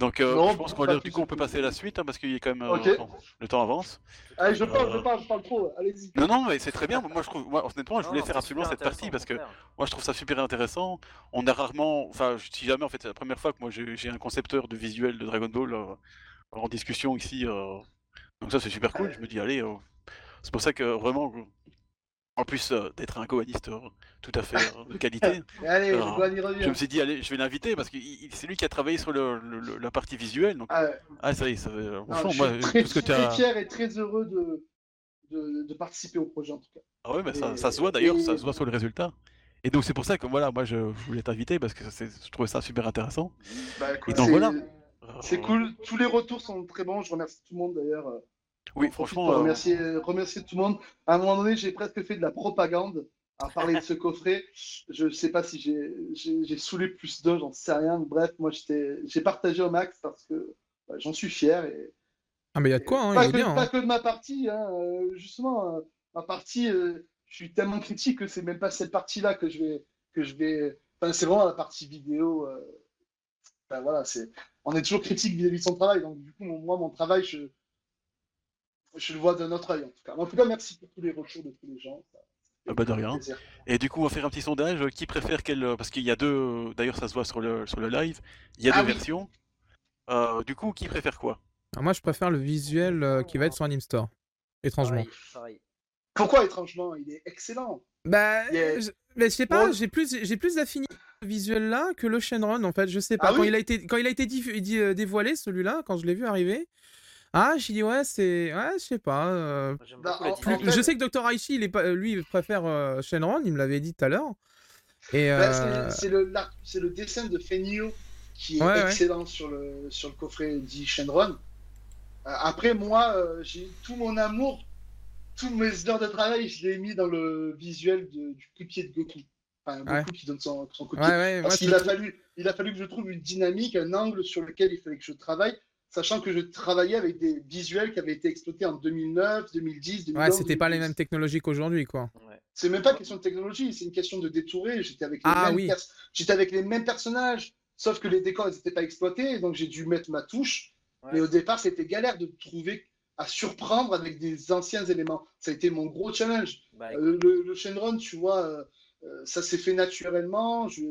Donc, euh,
Non,
je pense qu'on
pas
va-
plus
du coup, on peut passer à la suite hein, parce qu'il y a quand même euh, le temps avance.
allez, je parle,
Euh,
je parle, je parle trop, allez-y.
Non, non, mais c'est très bien. Moi, je trouve, moi, honnêtement, je voulais
non,
faire absolument cette partie parce que moi, je trouve ça super intéressant. On a rarement, enfin, je- si jamais, en fait, c'est la première fois que moi j'ai un concepteur de visuel de Dragon Ball euh, en discussion ici. euh, donc ça, c'est super cool. Je me dis, allez, euh, c'est pour ça que vraiment, en plus euh, d'être un coaniste euh, tout à fait euh, de qualité,
allez, je
me suis dit, allez, je vais l'inviter parce que c'est lui qui a travaillé sur le, la partie visuelle. Donc,
Ah,
ah, ça y est, ça,
Non, je
moi,
suis très,
tout ce que tu
très
as.
fier et très heureux de, de, de participer au projet en tout cas.
Ah ouais, mais ça,
Et-
ça se voit d'ailleurs, ça se voit sur le résultat. Et donc c'est pour ça que voilà, moi je, je voulais t'inviter parce que c'est- je trouvais ça super intéressant.
Bah,
Et donc
c'est-
voilà.
C'est cool, tous les retours sont très bons, je remercie tout le monde d'ailleurs. Euh,
Oui, franchement,
pour
euh,
remercier, remercier tout le monde. À un moment donné, j'ai presque fait de la propagande à parler de ce coffret. Je sais pas si j'ai- saoulé plus d'un, j'en sais rien. Bref, moi, j'étais- j'ai partagé au max parce que bah, j'en suis fier. Et,
Ah, mais il y a de quoi, hein,
pas,
il est
que,
bien.
pas
hein.
que de ma partie, hein, euh, justement, euh, ma partie, euh, je suis tellement critique que c'est même pas cette partie-là que je vais. Que je vais... Enfin, c'est vraiment la partie vidéo. euh, enfin, voilà, c'est... On est toujours critique vis-à-vis de son travail, donc du coup, moi, mon travail, je, je le vois d'un autre œil, en tout cas. En tout cas, merci pour tous les retours de tous les gens. ça-
Ah bah, de rien. et du coup on va faire un petit sondage. euh, Qui préfère quel euh, Parce qu'il y a deux, d'ailleurs ça se voit sur le, sur le live, il y a
Ah
deux
oui.
versions. Euh, du coup, qui préfère quoi?
Alors moi, je préfère le visuel euh, qui va être sur Animestore. Étrangement.
Pareil.
Pourquoi étrangement? Il est excellent.
Bah,
Yeah.
je- mais je sais pas, j'ai plus, j'ai plus d'affinité avec ce visuel-là que le Shenron en fait. Je sais pas.
Ah
quand,
oui
il a été, quand il a été euh, dévoilé, celui-là, quand je l'ai vu arriver, ah, j'ai dit ouais, c'est, ouais, je sais pas. euh,
Bah, en- fait-
Je sais que Dr. Aichi, il est pas, lui, il préfère euh, Shenron. Il me l'avait dit tout à l'heure. Et
Bah,
euh,
c'est- c'est le, dessin de Fenio qui est
Ouais, ouais.
excellent sur le, sur le coffret dit Shenron. Euh, après, moi, euh, j'ai tout mon amour, tous mes heures de travail, je l'ai mis dans le visuel de- du coup de Goku. Enfin, Goku
Ouais.
qui donne son, son Parce qu'il a
trouve-
fallu, il a fallu que je trouve une dynamique, un angle sur lequel il fallait que je travaille, sachant que je travaillais avec des visuels qui avaient été exploités en 2009, 2010, 2011.
Ouais, c'était pas les
2012.
mêmes technologies qu'aujourd'hui, quoi.
Ouais.
C'est même pas une question de technologie, c'est une question de détourer. J'étais avec, les
Ah
mêmes
oui.
pers- j'étais avec les mêmes personnages, sauf que les décors n'étaient pas exploités, donc j'ai dû mettre ma touche.
Ouais.
Mais au départ, c'était galère de trouver à surprendre avec des anciens éléments. Ça a été mon gros challenge.
Bah,
Euh, le, le Shenron, tu vois, euh, euh, ça s'est fait naturellement. Je...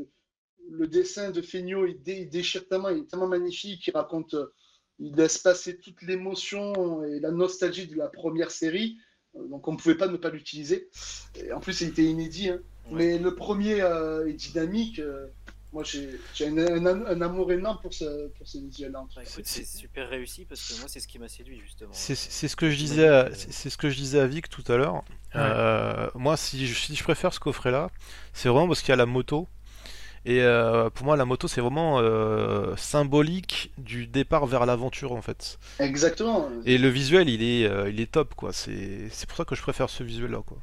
Le dessin de Feigno, il, dé- il déchire tellement, il est tellement magnifique, il raconte, euh, il laisse passer toute l'émotion et la nostalgie de la première série. Euh, Donc on ne pouvait pas ne pas l'utiliser. Et en plus, il était inédit. hein.
Ouais.
Mais le premier euh, est dynamique. euh, moi, j'ai un, un- un amour énorme pour ce, pour ce visuel-là.
c'est super réussi parce que moi, c'est ce qui m'a séduit justement.
C'est c'est ce que je disais, c'est ce que je disais à Vic tout à l'heure. Euh, moi, si je, si je préfère ce coffret-là, c'est vraiment parce qu'il y a la moto. Et euh, pour moi, la moto, c'est vraiment euh, symbolique du départ vers l'aventure, en fait.
Exactement.
Et le visuel, il est, euh, il est top, quoi. C'est c'est pour ça que je préfère ce visuel-là, quoi.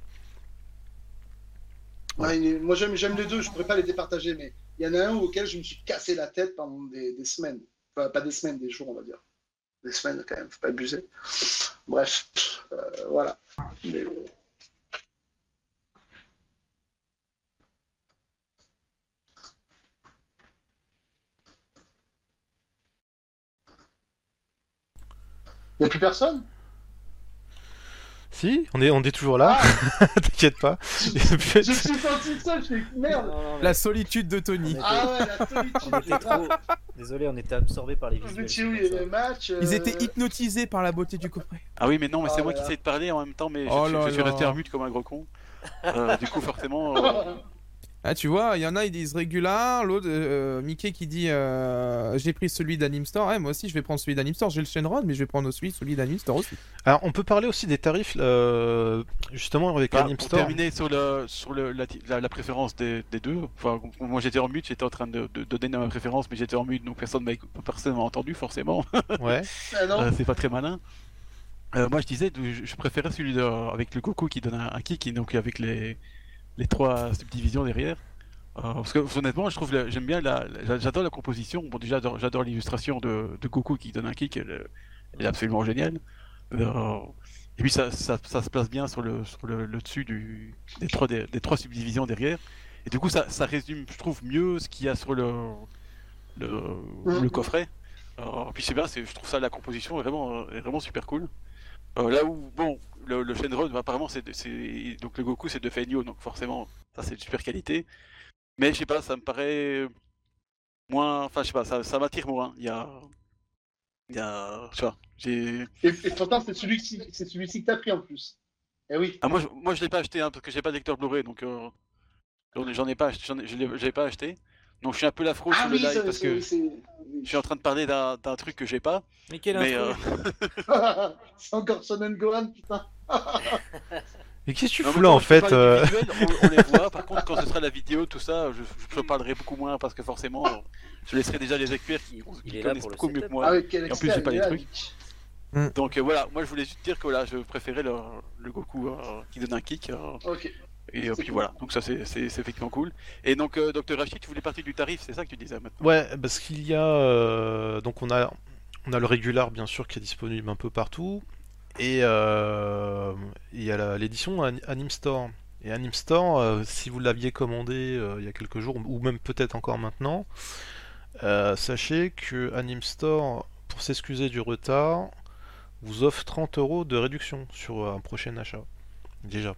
Ouais, Moi, j'aime j'aime les deux, je pourrais pas les départager, mais il y en a un auquel je me suis cassé la tête pendant des, des semaines. Enfin, pas des semaines, des jours, on va dire. Des semaines, quand même, faut pas abuser. Bref, voilà. Mais, Il n'y a plus personne?
Si, on est, on est toujours là,
Ah,
t'inquiète pas.
je, je me suis senti seul, je fais
Non,
merde
non, mais
La solitude de Tony.
on
Ah ouais, la solitude
on était trop. Désolé, on était absorbé par les
Je
visuels. ça.
les matchs.
Ils
euh,
étaient hypnotisés par la beauté du coffret.
Ah oui, mais non, mais c'est
Oh
moi
là
qui essaie de parler en même temps, mais je,
Oh
je-
là
je suis
là.
resté en mute comme un gros con. Euh, du coup, forcément, euh,
Ah, tu vois, il y en a, ils disent régular, l'autre, euh, Mickey qui dit euh, j'ai pris celui d'Animstore. Ouais, moi aussi, je vais prendre celui d'Animstore. J'ai le Shenron, mais je vais prendre celui, celui d'Animstore aussi.
Alors, on peut parler aussi des tarifs, euh, justement, avec
bah, pour
Animstore.
terminer sur, le, sur le, la, la- la préférence des, des deux, enfin, moi j'étais en mute, j'étais en train de, de, de donner ma préférence, mais j'étais en mute, donc personne m'a personne m'a entendu, forcément.
Ouais.
Ah
Euh, c'est pas très malin. Euh, moi je disais, je, préférais celui de, avec le Goku qui donne un, un kick, et donc avec les, les trois subdivisions derrière. Euh, parce que honnêtement, je trouve, j'aime bien la, la- j'adore la composition. Bon, déjà, j'adore- l'illustration de, de Goku qui donne un kick, elle, elle est absolument géniale. Euh, et puis ça, ça, ça se place bien sur le, sur le, le dessus du, des, trois, des, des trois subdivisions derrière. Et du coup, ça, ça résume, je trouve, mieux ce qu'il y a sur le, le, le coffret. Euh, puis c'est bien, je trouve ça, la composition est vraiment, est vraiment super cool. Là où, bon, le, le Shenron, apparemment, c'est, donc le Goku, c'est de Feigno, donc forcément, ça c'est de super qualité. Mais je sais pas, ça me paraît moins, enfin, je sais pas, ça, ça m'attire moins. Il y a, il y a, tu vois, j'ai,
Et, et pourtant, c'est celui-ci c'est celui-ci que t'as pris en plus. Eh oui.
ah moi, je, moi je l'ai pas acheté, hein, parce que j'ai pas de lecteur Blu-ray, donc euh, j'en ai- pas, j'en ai, je l'ai pas acheté. Donc je suis un peu la fraude
Ah
sur le
oui,
live
ça-
parce
c'est-
que
c'est
je suis en train de parler d'un, d'un truc que j'ai pas.
Mais quel
Mais euh,
c'est encore Shonen Gohan, putain.
Mais qu'est-ce que tu
Non,
fous là en fait euh,
visuel, on, on les voit. Par contre, quand ce sera la vidéo, tout ça, je, je parlerai beaucoup moins parce que forcément, je laisserai déjà les experts qui, qui
est
connaissent
le
beaucoup mieux que moi.
Ah oui, quel
Et en plus, j'ai pas les trucs.
Vic.
Donc euh, voilà, moi je voulais juste dire que là, je préférais le, le Goku euh, qui donne un kick. euh,
Ok.
Et euh, puis voilà, donc ça c'est effectivement cool. Et donc, euh, Dr. Tu voulais partir du tarif, c'est ça que tu disais maintenant?
Ouais, parce qu'il y a euh, donc on a on a le régular bien sûr qui est disponible un peu partout et euh, il y a l'édition An- Anime Store. Et Anime Store, si vous l'aviez commandé il y a quelques jours ou même peut-être encore maintenant, sachez que Anime Store, pour s'excuser du retard, vous offre 30 euros de réduction sur un prochain achat. Déjà.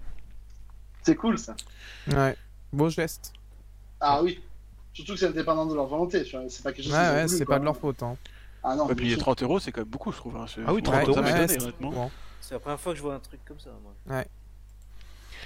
C'est cool ça.
Ouais. Beau geste.
Ah oui. Surtout que c'est indépendant de leur volonté. tu vois, C'est pas quelque chose
Ouais, ouais, c'est pas de leur faute. Hein.
Ah non,
Ouais,
bien
puis
sûr.
30 euros, c'est quand même beaucoup, je trouve. hein.
Ah oui,
ça
30 euros,
m'a
ouais, c'est-
honnêtement.
Bon.
C'est la première fois que je vois un truc comme ça, moi.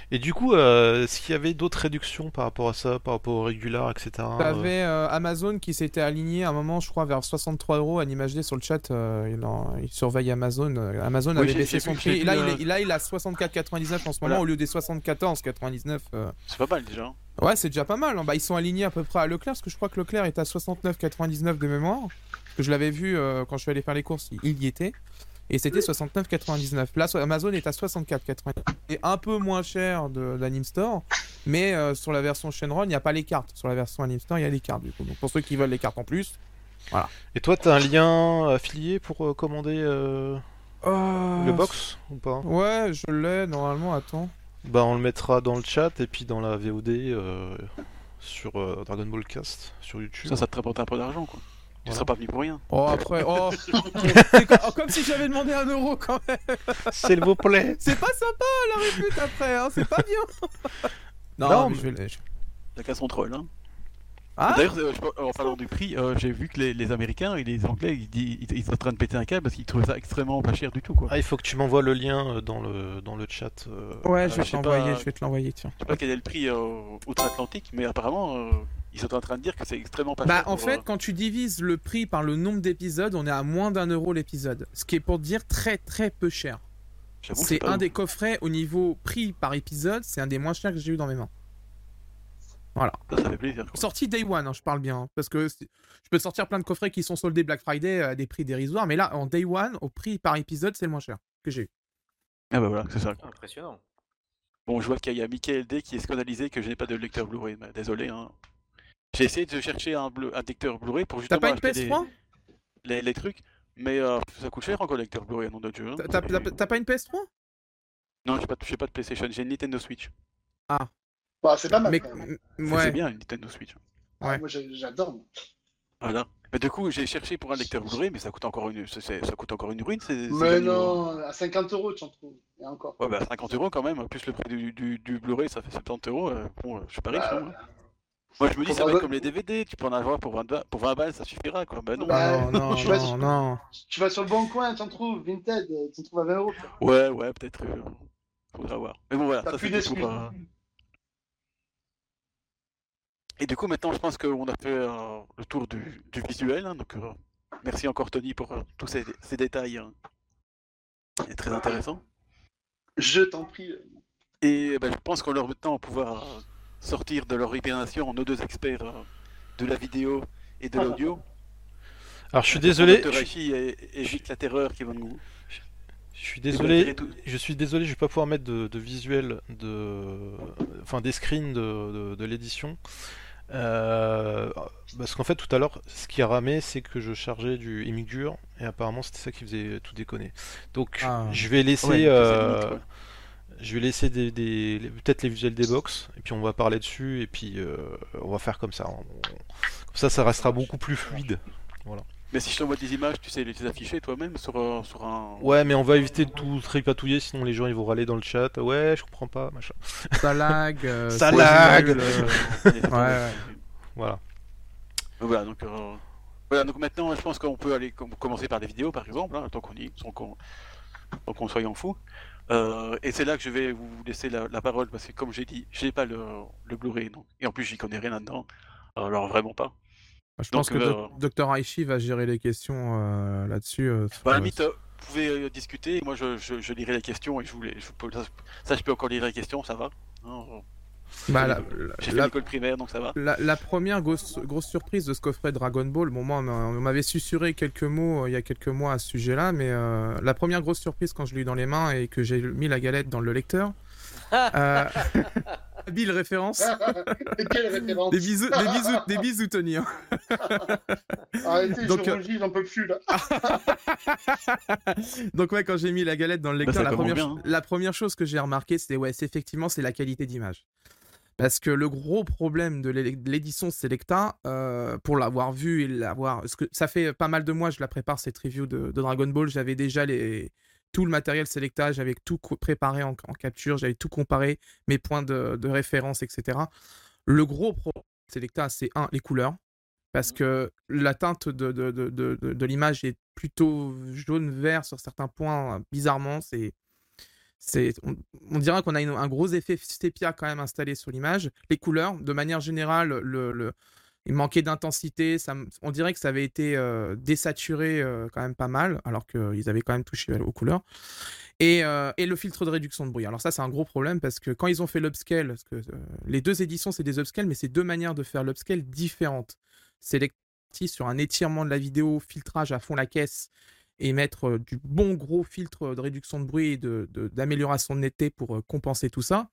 Et du coup, euh, est-ce qu'il y avait d'autres réductions par rapport à ça, par rapport au régular, etc. euh,
T'avais euh, Amazon qui s'était aligné à un moment, je crois, vers 63 euros. AnimeHD sur le chat, euh, il, en- il surveille Amazon. Amazon
Oui,
avait baissé son prix. Là, il est, là, il a 64,99 en ce moment
Voilà.
au lieu des 74,99. euh.
C'est pas mal déjà.
Ouais, c'est déjà pas mal. hein. Bah, ils sont alignés à peu près à Leclerc, parce que je crois que Leclerc est à 69,99 de mémoire. Parce que je l'avais vu euh, quand je suis allé faire les courses, il- il y était. Et c'était 69,99. Là, so- Amazon est à 64,99. Et un peu moins cher de- d'Anime Store. Mais euh, sur la version Shenron, il n'y a pas les cartes. Sur la version Anime Store, il y a les cartes. Du coup. Donc pour ceux qui veulent les cartes en plus.
Et toi, t'as un lien affilié pour euh, commander euh, le box ou pas?
Ouais, je l'ai normalement. Attends.
Bah, on le mettra dans le chat et puis dans la VOD euh, sur euh, Dragon Ball Cast sur YouTube.
Ça, ça te rapporte un peu d'argent, quoi. Tu
Voilà.
seras pas venu pour rien.
Oh, après. Oh. Oh, comme si j'avais demandé un euro quand même.
S'il vous plaît.
C'est pas sympa la répute après. Hein. C'est pas bien. non,
Non,
mais
mais-
je vais je-
La casse son troll, hein.
Ah
D'ailleurs, euh, en parlant du prix, euh, j'ai vu que les, les Américains et les Anglais, ils, disent- ils, ils sont en train de péter un câble parce qu'ils trouvent ça extrêmement pas cher du tout, quoi.
Ah, il faut que tu m'envoies le lien euh, dans le, dans le chat. euh,
Ouais,
Euh,
je vais
je
te
sais
l'envoyer,
pas-
je vais te l'envoyer, tiens.
Je sais pas quel est le prix euh, outre-Atlantique, mais apparemment, euh, ils sont en train de dire que c'est extrêmement pas
Bah,
cher.
en fait,
euh,
quand tu divises le prix par le nombre d'épisodes, on est à moins d'un euro l'épisode. Ce qui est pour dire très très peu cher. C'est un
ouf.
des coffrets au niveau prix par épisode, c'est un des moins chers que j'ai eu dans mes mains.
Ça, ça fait plaisir. quoi.
Sorti day one, hein, je parle bien. hein, parce que je peux sortir plein de coffrets qui sont soldés Black Friday à des prix dérisoires, mais là, en day one, au prix par épisode, c'est le moins cher que j'ai eu.
Ah bah voilà, c'est ça.
Impressionnant.
Bon, je vois qu'il y a Michael D qui est scandalisé que je n'ai pas de lecteur Blu-ray. désolé. Hein. J'ai essayé de chercher un, bleu- un lecteur Blu-ray pour
T'as
justement
pas une
acheter des-
PS3
les, les trucs, mais euh, ça coûte cher encore le lecteur Blu-ray, nom de Dieu. hein.
T'as- T'as t'as- t'as pas une PS3
Non, j'ai pas, j'ai pas de PlayStation, j'ai une Nintendo Switch.
Bah, c'est pas mal.
Mais ouais.
c'est bien une Nintendo Switch.
Ah,
ouais.
Moi, j'adore. moi.
Voilà. Mais du coup, j'ai cherché pour un lecteur Blu-ray, mais ça coûte encore une, c'est- ça coûte encore une ruine.
Mais non, à 50 euros, tu en trouves. Et encore.
Ouais, bah 50 euros quand même, plus le prix du, du, du Blu-ray, ça fait 70 euros. euh, Bon, euh, je suis pas riche,
Bah,
non, hein. Moi, je me dis, ça va être comme les DVD, tu peux en avoir pour 20, ba- pour 20 balles, ça suffira, quoi. Bah non.
Bah,
Oh, non,
tu vas
non,
sur-
non.
Tu vas sur le bon coin, tu en trouves. Vinted, euh, tu en trouves à 20 euros.
Ouais, ouais, peut-être. euh, faudra voir. Mais bon, voilà, ça c'est tout Et du coup, maintenant, je pense qu'on a fait euh, le tour du, du visuel. hein, donc, euh, merci encore, Tony, pour euh, tous ces, ces détails. hein. C'est très intéressant.
Je t'en prie.
Et ben, je pense qu'on leur maintenant pouvoir euh, sortir de leur hibernation nos deux experts euh, de la vidéo et de l'audio.
Alors, je suis désolé. Je,
et, et la Terreur qui vont nous.
je suis désolé. Je suis désolé, je vais pas pouvoir mettre de, de visuel, de, enfin des screens de, de- de l'édition. Euh, parce qu'en fait, tout à l'heure, ce qui a ramé, c'est que je chargeais du Imgur et apparemment, c'était ça qui faisait tout déconner. Donc,
Ah.
je vais laisser,
Ouais,
euh. Je vais laisser des, des- les- peut-être les visuels des box et puis on va parler dessus et puis euh, on va faire comme ça. On- comme ça, ça restera beaucoup plus fluide.
Mais si je t'envoie des images, tu sais les afficher toi-même sur, euh, sur un.
Ouais, mais on va éviter de tout tripatouiller, sinon les gens ils vont râler dans le chat. Ouais, je comprends pas, machin.
Ça lag. euh,
Ça lag.
nul, euh,
Ouais,
ouais.
Voilà.
Voilà, donc, euh, voilà, donc maintenant, je pense qu'on peut aller com- commencer par des vidéos, par exemple, hein, tant qu'on y est, sans qu'on sans qu'on soit en fou. Euh, et c'est là que je vais vous laisser la, la parole, parce que comme j'ai dit, j'ai pas le, le Blu-ray. Et en plus, j'y connais rien là-dedans. Alors, vraiment pas.
Je pense que
euh,
Doc- Dr. Aichi va gérer les questions euh, là-dessus.
Bah, à la limite, vous pouvez discuter, moi je, je, je lirai les questions, et je vous les, je peux- ça, ça, je peux encore lire les questions, ça va. hein,
Bah, la,
j'ai
la-
fait l'école primaire, donc ça va.
la- la première grosse, grosse surprise de ce coffret Dragon Ball, bon, moi, on m'a- on m'avait susurré quelques mots euh, il y a quelques mois à ce sujet-là, mais euh, la première grosse surprise quand je l'ai eu dans les mains et que j'ai mis la galette dans le lecteur. euh, Habile référence.
Et quelle référence
Des bisous, des bisous, des bisous, Tony. hein.
Arrêtez,
Donc,
je
euh,
j'en peux plus là.
Donc ouais, quand j'ai mis la galette dans le lecteur,
ça
la, première,
bien, hein.
la première chose que j'ai remarqué, c'était ouais, c'est effectivement c'est la qualité d'image. Parce que le gros problème de l'é- de l'édition Selecta, euh, pour l'avoir vu et l'avoir, parce que ça fait pas mal de mois que je la prépare cette review de, de Dragon Ball, j'avais déjà les tout le matériel Selecta, j'avais tout préparé en, en capture, j'avais tout comparé, mes points de, de référence, etc. Le gros problème de Selecta, c'est un les couleurs. Parce que la teinte de l'image est plutôt jaune-vert sur certains points, bizarrement. C'est, on, on dirait qu'on a un gros effet sépia quand même installé sur l'image. Les couleurs, de manière générale, le, le- il manquait d'intensité. Ça, on dirait que ça avait été euh, désaturé euh, quand même pas mal, alors qu'ils avaient quand même touché aux couleurs. Et, euh, et le filtre de réduction de bruit. Alors ça, c'est un gros problème parce que quand ils ont fait l'upscale, les deux éditions, c'est des upscales, mais c'est deux manières de faire l'upscale différentes. Parti sur un étirement de la vidéo, filtrage à fond la caisse et mettre euh, du bon gros filtre de réduction de bruit et de- de- d'amélioration de, netteté pour euh, compenser tout ça.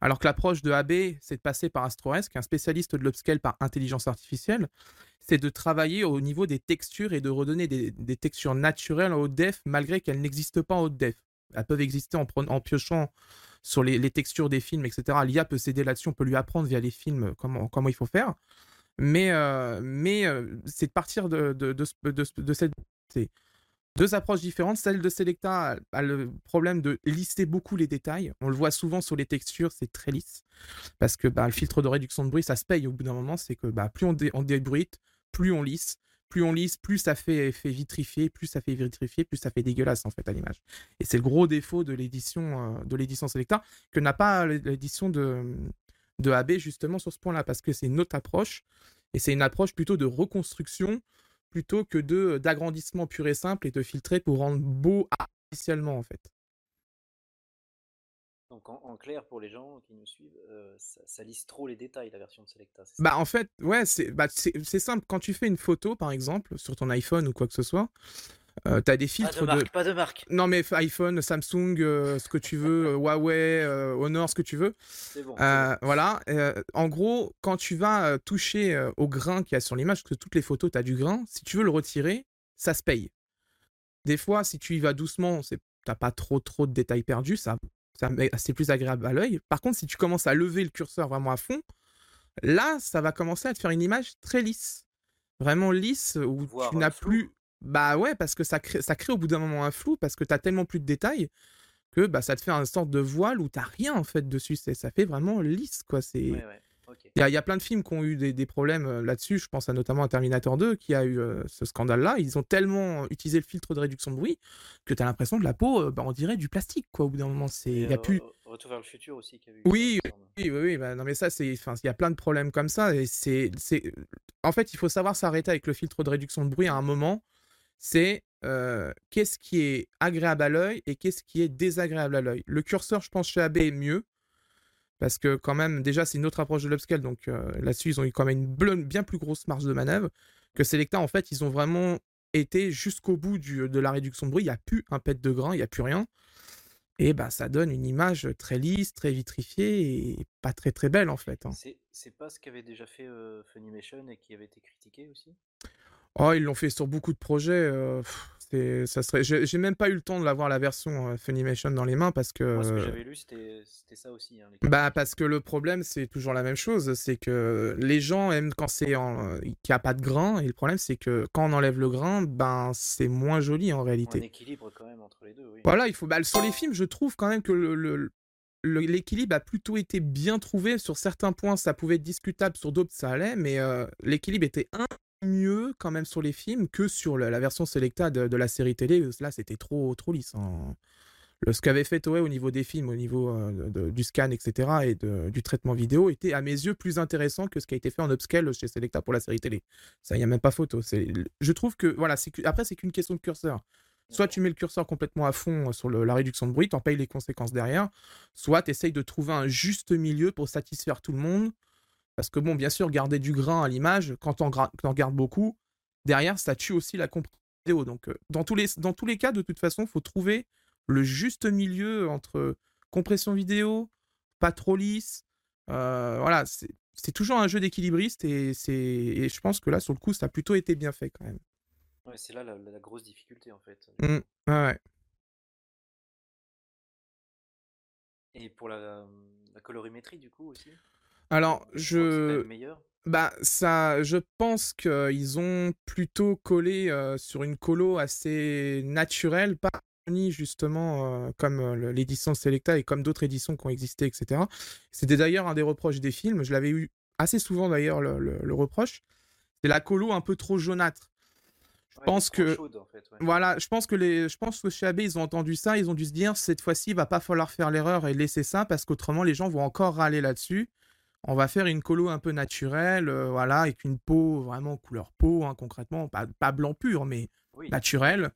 Alors que l'approche de AB, c'est de passer par AstroS, un spécialiste de l'upscale par intelligence artificielle, c'est de travailler au niveau des textures et de redonner des, des textures naturelles en haute def, malgré qu'elles n'existent pas en haute def. Elles peuvent exister en, en piochant sur les, textures des films, etc. L'IA peut s'aider là-dessus, on peut lui apprendre via les films comment, comment il faut faire. Mais, euh, mais euh, c'est de partir de, de, de, de cette. Deux approches différentes. Celle de Selecta a, le problème de lister beaucoup les détails. On le voit souvent sur les textures, c'est très lisse. Parce que bah, le filtre de réduction de bruit, ça se paye au bout d'un moment. C'est que bah, plus on, dé- débruite, plus on lisse. Plus on lisse, plus ça fait, fait vitrifier, plus ça fait vitrifier, plus ça fait dégueulasse en fait à l'image. Et c'est le gros défaut de l'édition euh, Selecta que n'a pas l'édition de, de AB justement sur ce point-là parce que c'est une autre approche et c'est une approche plutôt de reconstruction plutôt que de d'agrandissement pur et simple et de filtrer pour rendre beau artificiellement en fait.
Donc en, en clair, pour les gens qui nous suivent, euh, ça, ça lisse trop les détails, la version de Selecta. ça?
Bah en fait, ouais, c'est bah, simple. Quand tu fais une photo par exemple sur ton iPhone ou quoi que ce soit, euh, t'as des filtres
de
de,
marque, pas de marque.
non mais iPhone, Samsung, euh, ce que tu veux, euh, Huawei, Honor, ce que tu veux.
C'est bon.
voilà. en gros, quand tu vas toucher au grain qu'il y a sur l'image, parce que toutes les photos, tu as du grain, si tu veux le retirer, ça se paye. Des fois, si tu y vas doucement, c'est t'as pas trop trop de détails perdus, ça, c'est plus agréable à l'œil. Par contre, si tu commences à lever le curseur vraiment à fond, là, ça va commencer à te faire une image très lisse. Vraiment lisse, où tu n'as plus... Bah ouais, parce que ça crée, ça crée au bout d'un moment un flou, parce que tu as tellement plus de détails que bah, ça te fait une sorte de voile où t'as rien en fait dessus. C'est- Ça fait vraiment lisse, quoi. C'est...
Ouais, ouais.
Il y, a- il y a plein de films qui ont eu des, des problèmes euh, là-dessus. Je pense à notamment à Terminator 2 qui a eu euh, ce scandale-là. Ils ont tellement utilisé le filtre de réduction de bruit que tu as l'impression que la peau, euh, bah, on dirait du plastique, quoi. Au bout d'un moment, c'est. Il y a plus.
Re- Retour vers le futur aussi qui a eu.
Oui. Oui, oui, oui, bah, non, mais ça, c'est. Enfin, il y a plein de problèmes comme ça. Et c'est. c'est- En fait, il faut savoir s'arrêter avec le filtre de réduction de bruit à un moment. C'est qu'est-ce qui est agréable à l'œil et qu'est-ce qui est désagréable à l'œil. Le curseur, je pense, chez AB est mieux. Parce que, quand même, déjà, c'est une autre approche de l'upscale. Donc là-dessus, ils ont eu quand même une bien plus grosse marge de manœuvre que Selecta. En fait, ils ont vraiment été jusqu'au bout de la réduction de bruit. Il n'y a plus un pet de grain, il n'y a plus rien. Et bah, ça donne une image très lisse, très vitrifiée et pas très très belle en fait. hein.
C'est pas ce qu'avait déjà fait Funimation et qui avait été critiqué aussi?
Oh, ils l'ont fait sur beaucoup de projets. euh, c'est, ça serait. J'ai même pas eu le temps de l'avoir la version euh, Funimation dans les mains parce que.
Moi, ce que j'avais lu, c'était c'était ça aussi. hein, les
Bah parce que le problème c'est toujours la même chose, c'est que les gens aiment quand c'est en... qu'il n'y a pas de grain et le problème c'est que quand on enlève le grain, ben c'est moins joli en
Un
réalité.
équilibre quand même entre les deux, oui.
Voilà, il faut. Bah, sur les films, je trouve quand même que le- l'équilibre a plutôt été bien trouvé. Sur certains points, ça pouvait être discutable, sur d'autres, ça allait, mais euh, l'équilibre était un mieux quand même sur les films que sur la, version Selecta de, la série télé. Là, c'était trop, trop lisse. hein. Ce qu'avait fait Toei au niveau des films, au niveau euh, du scan, etc., et du traitement vidéo, était à mes yeux plus intéressant que ce qui a été fait en upscale chez Selecta pour la série télé. Ça, il n'y a même pas photo. Je trouve que, voilà, après, c'est qu'une question de curseur. Soit tu mets le curseur complètement à fond euh, sur le- la réduction de bruit, t'en payes les conséquences derrière, soit tu essayes de trouver un juste milieu pour satisfaire tout le monde. Parce que bon, bien sûr, garder du grain à l'image, quand t'en, gardes beaucoup, derrière, ça tue aussi la compression vidéo. Donc, euh, dans, tous les, dans tous les cas, de toute façon, faut trouver le juste milieu entre compression vidéo, pas trop lisse. euh, voilà, c'est, toujours un jeu d'équilibriste et, c'est, et je pense que là, sur le coup, ça a plutôt été bien fait quand même.
Ouais, c'est là la, la grosse difficulté en fait.
Mm, ouais, ouais.
Et pour la, la colorimétrie du coup aussi?
Alors,
Je
je.
meilleur?
Bah, ça, je pense qu'ils ont plutôt collé euh, sur une colo assez naturelle, pas ni justement euh, comme l'édition Selecta et comme d'autres éditions qui ont existé, etc. C'était d'ailleurs un des reproches des films. Je l'avais eu assez souvent d'ailleurs le, le- le reproche. c'est la colo un peu trop jaunâtre. Je
Ouais,
pense que
chaude, en fait, ouais.
voilà, je pense que les, je pense que chez AB ils ont entendu ça, ils ont dû se dire cette fois-ci il va pas falloir faire l'erreur et laisser ça parce qu'autrement les gens vont encore râler là-dessus. On va faire une colo un peu naturelle, euh, voilà, avec une peau vraiment couleur peau, hein, concrètement, pas, pas blanc pur, mais
Oui.
naturelle,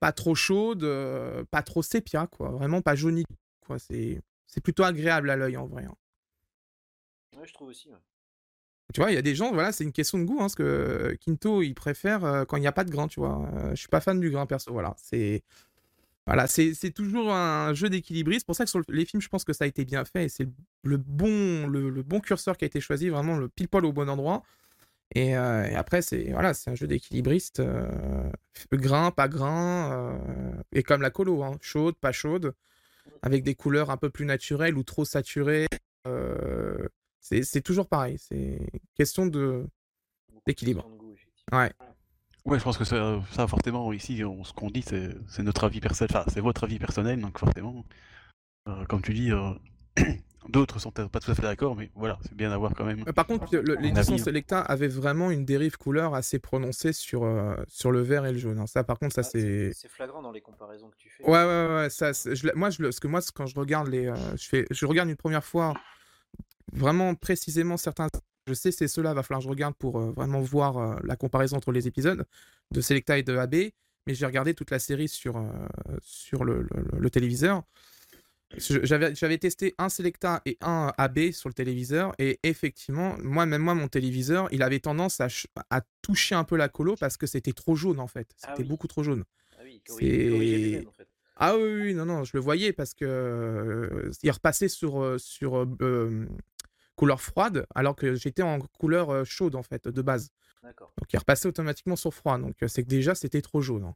pas trop chaude, euh, pas trop sépia, quoi, vraiment pas jauni, quoi. C'est, c'est plutôt agréable à l'œil en vrai. hein.
Ouais, je trouve aussi.
Tu vois, il y a des gens, voilà, c'est une question de goût, hein, parce que Quinto, il préfère euh, quand il n'y a pas de grain, tu vois. Euh, je suis pas fan du grain perso, voilà. C'est voilà, c'est toujours un jeu d'équilibriste. C'est pour ça que sur le- les films, je pense que ça a été bien fait c'est le, bon, le, bon curseur qui a été choisi, vraiment le pile poil au bon endroit. Et, euh, et après, c'est voilà, c'est un jeu d'équilibriste, euh, grain, pas grain, et comme la colo, hein, chaude, pas chaude, avec des couleurs un peu plus naturelles ou trop saturées. Euh, c'est c'est toujours pareil. C'est question de. D'équilibre. Ouais.
Ouais, je pense que ça, ça forcément, ici, on- ce qu'on dit, c'est c'est notre avis personnel, enfin, c'est votre avis personnel, donc forcément, euh, comme tu dis, euh, d'autres sont peut-être pas tout à fait d'accord, mais voilà, c'est bien d'avoir quand même.
Euh, Par contre, le- l'édition
hein.
Selecta avait vraiment une dérive couleur assez prononcée sur, euh, sur le vert et le jaune. hein. Ça, par contre, ça
Ah,
c'est.
C'est flagrant dans les comparaisons que tu fais.
Ouais, ouais, ouais. Ça, je moi, je, parce que moi, quand je regarde les, euh, je fais, je regarde une première fois vraiment précisément certains. Je sais c'est ceux-là, va falloir que je regarde pour euh, vraiment voir euh, la comparaison entre les épisodes de Selecta et de AB. Mais j'ai regardé toute la série sur, sur le, le- le téléviseur. J'avais testé un Selecta et un AB sur le téléviseur et effectivement, moi même moi mon téléviseur, il avait tendance à, à toucher un peu la colo parce que c'était trop jaune en fait.
Ah
C'était
oui.
beaucoup trop jaune.
Ah oui, en fait.
Ah oui, non, non, je le voyais parce que euh, il repassait sur, sur euh, couleur froide alors que j'étais en couleur euh, chaude en fait de base.
D'accord.
Donc il repassait automatiquement sur froid. Donc euh, c'est que déjà c'était trop jaune. hein.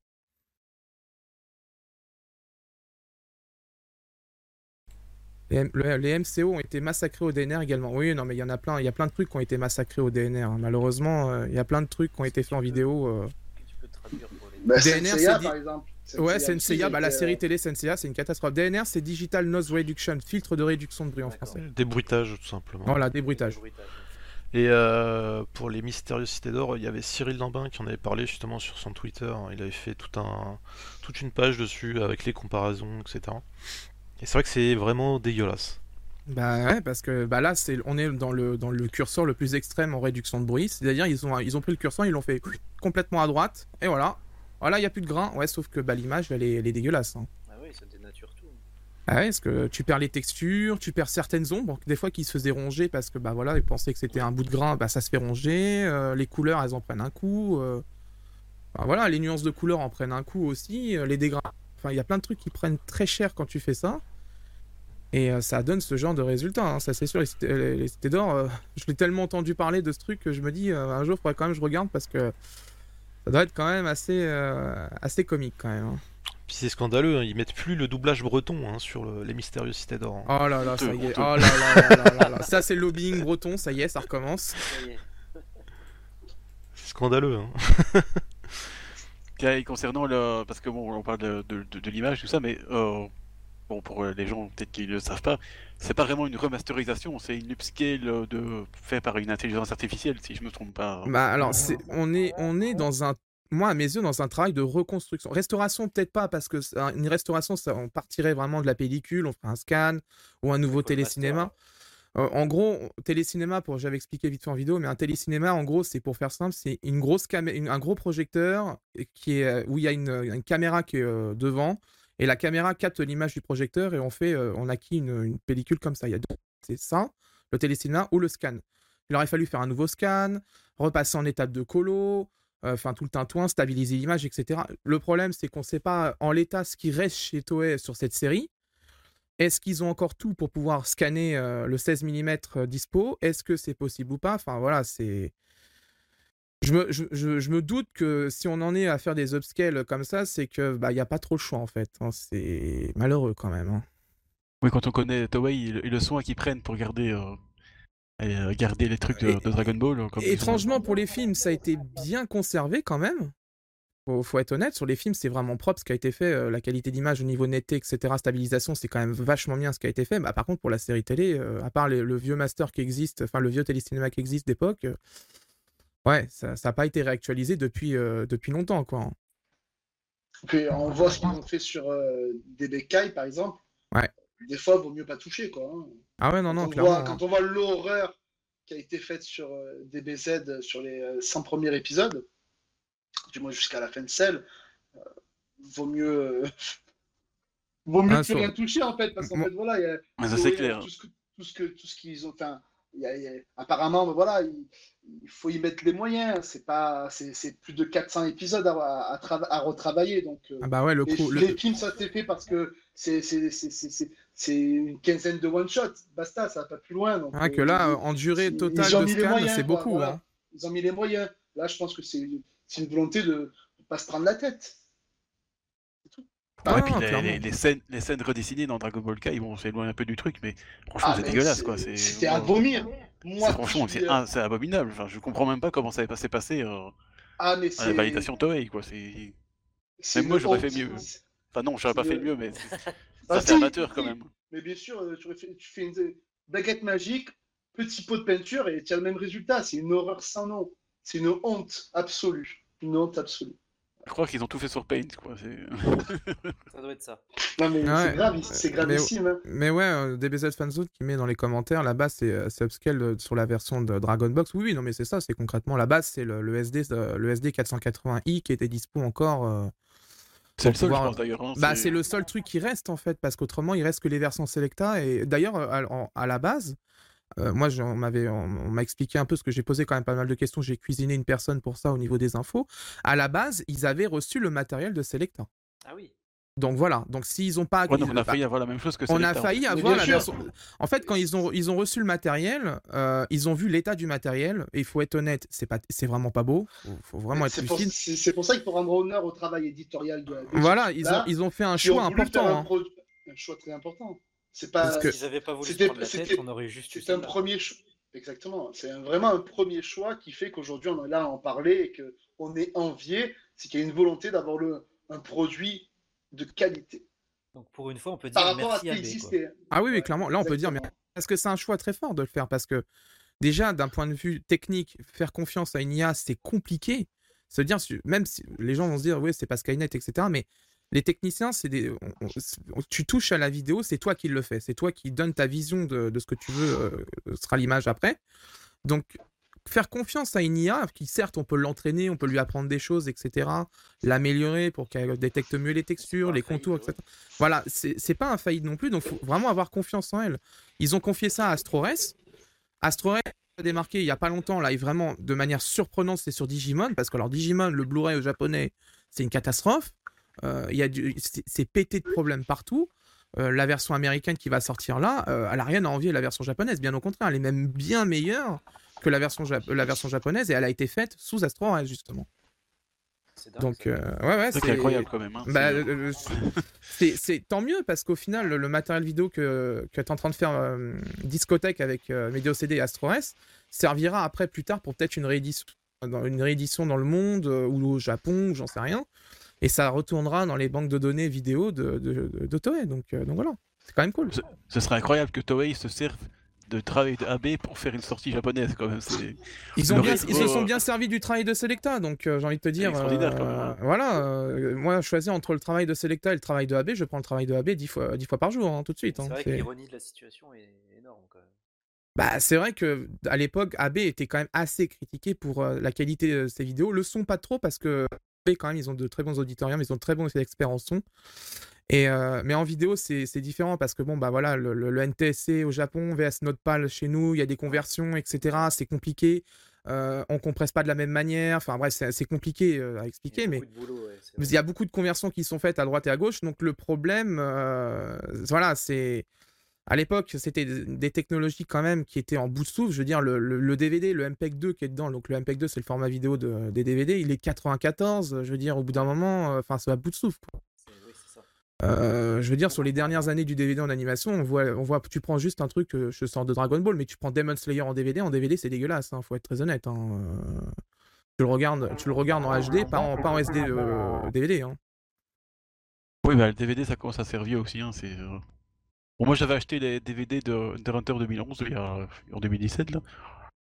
Les, M- le- les MCO ont été massacrés au DNR également. Oui, non, mais il y en a plein. Il y a plein de trucs qui ont été massacrés au DNR. hein. Malheureusement, euh, il y a plein de trucs qui ont été faits en vidéo. euh.
Tu peux traduire pour les.
Bah,
DNR, c'est
par exemple.
Ouais, Senseiya, bah, la série télé Senseiya, c'est une catastrophe. DNR, c'est Digital Noise Reduction, filtre de réduction de bruit en français.
Débruitage, tout simplement.
Voilà, débruitage.
bruitage.
Et euh, pour les mystérieuses cités d'or, il y avait Cyril Lambin qui en avait parlé justement sur son Twitter. Il avait fait tout un, toute une page dessus avec les comparaisons, etc. Et c'est vrai que c'est vraiment dégueulasse.
Bah ouais, parce que bah là, c'est, on est dans le, dans le curseur le plus extrême en réduction de bruit. C'est-à-dire, ils ont, ils ont pris le curseur, ils l'ont fait complètement à droite, et voilà. Voilà, il n'y a plus de grain. Ouais, sauf que bah, l'image, elle est, elle est dégueulasse. hein.
Ah oui, ça dénature tout.
Ah ouais, parce que tu perds les textures, tu perds certaines ombres, des fois qui se faisaient ronger parce que bah voilà, ils pensaient que c'était un bout de grain, bah ça se fait ronger, euh, les couleurs elles en prennent un coup, euh, voilà, les nuances de couleurs en prennent un coup aussi, euh, les dégradés, enfin il y a plein de trucs qui prennent très cher quand tu fais ça, et ça donne ce genre de résultat, hein, ça c'est sûr, les d'or, je l'ai tellement entendu parler de ce truc que je me dis un jour il faudrait quand même que je regarde parce que ça doit être quand même assez, euh, assez comique quand même. hein.
Puis c'est scandaleux, hein, ils mettent plus le doublage breton hein, sur le- les mystérieuses cités d'or. hein.
Oh là là, ça y est. Oh là là là là là là. Ça, c'est le lobbying breton, ça y est, ça recommence.
C'est scandaleux. hein.
Et concernant le. Parce que bon, on parle de, de, de- de l'image, tout ça, mais euh, bon, pour les gens peut-être qui ne le savent pas, c'est pas vraiment une remasterisation, c'est une upscale de... fait par une intelligence artificielle, si je me trompe pas.
Bah alors, on, est, on est dans un. Moi, à mes yeux, dans un travail de reconstruction. Restauration, peut-être pas, parce que une restauration, ça, on partirait vraiment de la pellicule, on ferait un scan ou un nouveau télécinéma. Euh, en gros, télécinéma, pour j'avais expliqué vite fait en vidéo, mais un télécinéma, en gros, c'est pour faire simple, c'est une grosse une- un gros projecteur qui est, euh, où il y a une, une caméra qui est euh, devant, et la caméra capte l'image du projecteur, et on fait, euh, on acquis une, une pellicule comme ça. Il y a deux, c'est ça, le télécinéma ou le scan. Il aurait fallu faire un nouveau scan, repasser en étape de colo, euh, enfin tout le tintouin, stabiliser l'image, etc. Le problème, c'est qu'on ne sait pas en l'état ce qui reste chez Toei sur cette série. Est-ce qu'ils ont encore tout pour pouvoir scanner euh, le 16 mm dispo? Est-ce que c'est possible ou pas? Enfin voilà, c'est. Je me, je, je- je me doute que si on en est à faire des upscales comme ça, c'est que bah y a pas trop le choix en fait. hein. C'est malheureux quand même. hein.
Oui, quand on connaît Toei et le, soin qu'ils prennent pour garder, euh, et, euh, garder les trucs de,
Et-
de Dragon Ball. euh, Comme
Étrangement pour les films, ça a été bien conservé quand même. Faut, faut être honnête, sur les films, c'est vraiment propre ce qui a été fait. euh, la qualité d'image au niveau netteté, etc., stabilisation, c'est quand même vachement bien ce qui a été fait. Bah, par contre, pour la série télé, euh, à part les- le vieux master qui existe, enfin le vieux télécinéma qui existe d'époque, Ouais, ça n'a pas été réactualisé depuis, euh, depuis longtemps, quoi. hein.
Puis on voit ce qu'ils ont fait sur euh, DB Kai, par exemple.
Ouais.
Des fois, il vaut mieux pas toucher, quoi. hein.
Ah ouais, non, non,
quand, on
clairement.
voit, quand on voit l'horreur qui a été faite sur euh, DBZ sur les euh, 100 premiers épisodes, du moins jusqu'à la fin de celle, euh, vaut mieux, euh, vaut mieux
Ah,
plus rien toucher en fait, parce qu'en fait voilà, il y a
Ouais, ça
tout-
c'est clair.
Tout ce que, tout ce qu'ils ont, enfin, y a- il y a- apparemment, ben voilà, il, il faut y mettre les moyens. C'est pas, c'est c'est plus de 400 épisodes à, à, à trava- à retravailler, donc. euh,
Ah bah ouais, le
les,
coup. le-
les films, ça s'est fait parce que c'est c'est- c'est- c'est- c'est- c'est une quinzaine de one-shot. Basta, ça va pas plus loin. Donc,
Ah, que
euh,
là, euh, en durée totale
ils ont
de
mis les
scan,
moyens,
c'est beaucoup.
voilà.
hein.
Ils ont mis les moyens. Là, je pense que c'est c'est une volonté de ne pas se prendre la tête.
Ah,
et puis les, les- les scènes, les scènes redessinées dans Dragon Ball Kai, bon, c'est loin un peu du truc, mais franchement,
Ah,
c'est dégueulasse, quoi. c'est-
C'était à vomir. Moi,
franchement, c'est
euh,
c'est abominable. Enfin, je comprends même pas comment ça s'est passé euh,
Ah, mais
à
c'est.
la validation Toei, quoi. C'est... Même moi, j'aurais fait mieux. Enfin non, j'aurais pas fait mieux, mais c'est-
Ah,
c'est amateur quand même.
Mais bien sûr, euh, tu fais une baguette magique, petit pot de peinture et tu as le même résultat. C'est une horreur sans nom. C'est une honte absolue. Une honte absolue.
Je crois qu'ils ont tout fait sur Paint, quoi. c'est-
Ça doit être ça.
Non, mais
Ouais.
c'est grave, c'est
Mais-
gravissime. hein.
Mais ouais, euh, DBZ Fanzone qui met dans les commentaires, la base c'est euh, c'est upscale euh, sur la version de Dragon Box. Oui, oui, non, mais c'est ça, c'est concrètement la base, c'est le, le SD, le SD 480i qui était dispo encore. euh,
C'est le seul,
pouvoir-
je pense d'ailleurs. hein,
Bah, c'est le seul truc qui reste en fait, parce qu'autrement il reste que les versions Selecta. Et d'ailleurs, à, à la base, euh, moi on m'avait, on, on m'a expliqué un peu ce que j'ai posé quand même pas mal de questions. J'ai cuisiné une personne pour ça au niveau des infos. À la base, ils avaient reçu le matériel de Selecta.
Ah oui.
Donc voilà. Donc s'ils ont pas,
Ouais, donc on a
bah,
failli avoir la même chose que
on a
Selecta.
failli avoir la version. En fait, quand ils ont, ils ont reçu le matériel, euh, ils ont vu l'état du matériel. Et il faut être honnête, c'est pas, c'est vraiment pas beau. Faut, faut vraiment être
C'est pour,
lucide.
c'est- c'est pour ça qu'il faut rendre honneur au travail éditorial de. de
Voilà, ils ont, ils ont fait un choix important.
Un,
hein.
un choix très important. C'est pas.
Parce que-
S'ils n'avaient pas voulu prendre la tête,
c'était-
on aurait juste eu
C'est un premier choix. Exactement. C'est vraiment un premier choix qui fait qu'aujourd'hui on est là à en parler et qu'on est envié. C'est qu'il y a une volonté d'avoir le, un produit de qualité.
Donc pour une fois, on peut dire
Par rapport à ce
merci
qui
à B.
existait.
Ah oui, oui, clairement. Là, on peut dire, mais
exactement.
parce que c'est un choix très fort de le faire, parce que déjà, d'un point de vue technique, faire confiance à une IA, c'est compliqué. Se dire, même si les gens vont se dire, oui, c'est pas Skynet, etc. Mais les techniciens, c'est des, on- on- tu touches à la vidéo, c'est toi qui le fais, c'est toi qui donne ta vision de, de ce que tu veux, euh, sera l'image après. Donc, faire confiance à une IA, qui certes, on peut l'entraîner, on peut lui apprendre des choses, etc. L'améliorer pour qu'elle détecte mieux les textures, les contours, etc. Voilà, c'est c'est pas infaillible non plus, donc faut vraiment avoir confiance en elle. Ils ont confié ça à AstroRes. AstroRes a démarqué il y a pas longtemps, là, et vraiment de manière surprenante, c'est sur Digimon, parce que alors Digimon, le Blu-ray au japonais, c'est une catastrophe. Euh, il y a du- c'est pété de problèmes partout. Euh, la version américaine qui va sortir là, euh, elle a rien à envier à la version japonaise, bien au contraire, elle est même bien meilleure que la version, la version japonaise et elle a été faite sous AstroRes justement.
C'est dingue,
Donc euh, ouais ouais,
C'est incroyable quand même. hein.
bah,
C'est-
euh, tant mieux parce qu'au final, le, le matériel vidéo que, que tu es en train de faire euh, Discothèque avec euh, Medio CD et AstroS servira après plus tard pour peut-être une réédition, dans, une réédition dans le monde euh, ou au Japon, j'en sais rien. Et ça retournera dans les banques de données vidéo de, de, de, de Toei. Donc, euh, donc voilà, c'est quand même cool.
Ce serait incroyable que Toei se serve de travail de AB pour faire une sortie japonaise quand même. C'est...
Ils, ont
Le
bien,
rétro-
ils se sont bien servis du travail de Selecta, donc euh, j'ai envie de te dire.
extraordinaire, quand même,
euh,
hein.
voilà, euh, moi, choisir entre le travail de Selecta et le travail de AB, je prends le travail de AB dix fois, dix fois par jour, hein, tout de suite.
C'est
hein.
vrai que l'ironie de la situation est énorme quand même.
Bah, c'est vrai que à l'époque, AB était quand même assez critiqué pour euh, la qualité de ses vidéos. Le son, pas trop, parce que quand même, ils ont de très bons auditoriums, ils ont de très bons experts en son. Et, euh, mais en vidéo, c'est différent parce que bon, bah voilà, le, le- le NTSC au Japon, VS Notepal chez nous, il y a des conversions, etc. C'est compliqué. Euh, on compresse pas de la même manière. Enfin bref, c'est compliqué euh, à expliquer, mais
ouais,
il y a beaucoup de conversions qui sont faites à droite et à gauche. Donc le problème, euh, voilà, c'est à l'époque, c'était des technologies quand même qui étaient en bout de souffle. Je veux dire, le, le- le DVD, le MPEG 2 qui est dedans, donc le MPEG 2, c'est le format vidéo de- des DVD, il est 94. Je veux dire, au bout d'un moment, euh, enfin, c'est à bout de souffle. quoi.
C'est- oui, c'est ça.
Euh, je veux dire, sur les dernières années du DVD en animation, on voit, on voit tu prends juste un truc, euh, je sors de Dragon Ball, mais tu prends Demon Slayer en DVD, en DVD, c'est dégueulasse, hein, faut être très honnête. hein. Tu le regardes, tu le regardes en HD, pas en, pas en SD euh, DVD. hein.
Oui, bah, le DVD ça commence à servir aussi. Hein, c'est, Moi j'avais acheté les DVD de, de Hunter 2011 il y a- en 2017 là.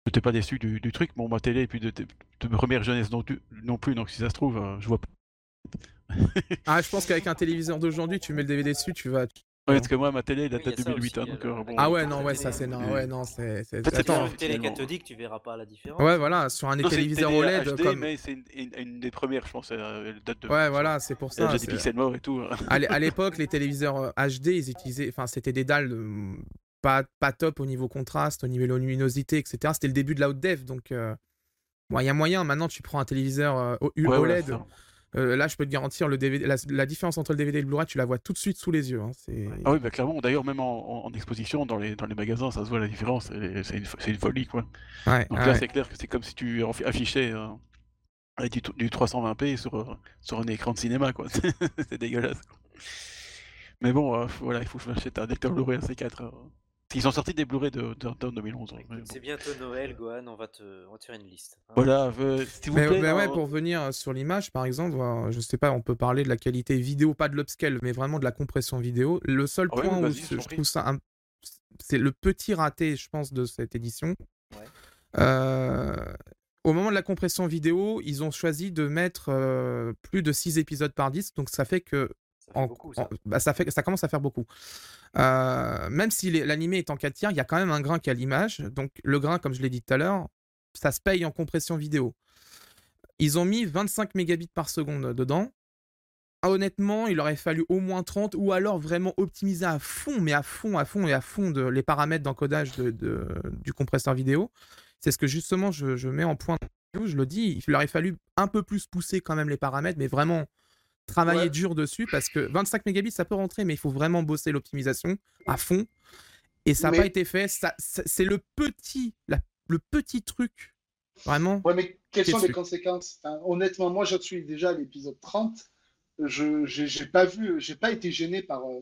j'étais pas déçu du, truc. Bon, ma télé, et puis de, de, de première jeunesse non, non plus, donc si ça se trouve, euh, je vois pas.
Ah, je pense qu'avec un téléviseur d'aujourd'hui, tu mets le DVD dessus, tu vas.
Ouais, parce que moi, ma télé, elle date de
il y a ça
2008, hein,
aussi,
donc
alors.
euh, bon.
Ah ouais, non, ouais, ça c'est
hein.
non, ouais, non, c'est. Attends.
pas-
une télé cathodique, tu verras pas la différence.
Ouais, voilà, sur un téléviseur
télé
OLED
HD,
comme.
mais c'est une, une- une des premières, je pense. euh, Elle date de.
Ouais, voilà, c'est pour ça.
déjà des pixels morts et tout. hein.
À l'é- à l'époque, les téléviseurs euh, HD, ils utilisaient, enfin, c'était des dalles euh, pas, pas top au niveau contraste, au niveau luminosité, etc. C'était le début de la haute def, donc euh, bon, il y a moyen. Maintenant, tu prends un téléviseur euh, OLED. Euh, là, je peux te garantir, le DVD, la, la différence entre le DVD et le Blu-ray, tu la vois tout de suite sous les yeux. hein.
Ah oui, bah clairement. D'ailleurs, même en, exposition, dans les, dans les magasins, ça se voit la différence. C'est une, folie, quoi.
Ouais,
Donc là, c'est clair que c'est comme si tu affi- affichais euh, du, du 320p sur, euh, sur un écran de cinéma, quoi. c'est dégueulasse. quoi. Mais bon, euh, voilà, il faut que je m'achète un lecteur Blu-ray à C4. Euh. Ils ont sorti des Blu-ray de, de, de 2011. hein, mais
Écoute,
bon.
C'est bientôt Noël, Gohan, on va te, on va te faire une liste. hein.
Voilà, euh, s'il vous
Mais,
plaît.
mais ouais,
euh,
pour venir sur l'image, par exemple, euh, je sais pas, on peut parler de la qualité vidéo, pas de l'upscale, mais vraiment de la compression vidéo. Le seul
Ah
point où
je
trouve ça, un- c'est le petit raté, je pense, de cette édition.
Ouais.
Euh, au moment de la compression vidéo, ils ont choisi de mettre euh, plus de 6 épisodes par disque, donc ça fait que
Ça fait
en-
beaucoup, ça.
en- bah, ça, fait, ça commence à faire beaucoup. Euh, même si l'animé est en 4 tiers, il y a quand même un grain qui a l'image. Donc le grain, comme je l'ai dit tout à l'heure, ça se paye en compression vidéo. Ils ont mis 25 mégabits par seconde dedans. Ah, honnêtement, il aurait fallu au moins 30 ou alors vraiment optimiser à fond, mais à fond, à fond et à fond de, les paramètres d'encodage de, de- du compresseur vidéo. C'est ce que justement je, je mets en point. Je le dis, il aurait fallu un peu plus pousser quand même les paramètres, mais vraiment travailler
Ouais.
dur dessus parce que 25 mégabits ça peut rentrer, mais il faut vraiment bosser l'optimisation à fond. Et ça n'a
Mais-
pas été fait. Ça, ça- c'est le petit, la- le petit truc, vraiment.
Ouais, mais quelles sont les
que-
conséquences? Enfin, Honnêtement, moi, je suis déjà à l'épisode 30. Je j'ai pas vu, j'ai pas été gêné par euh,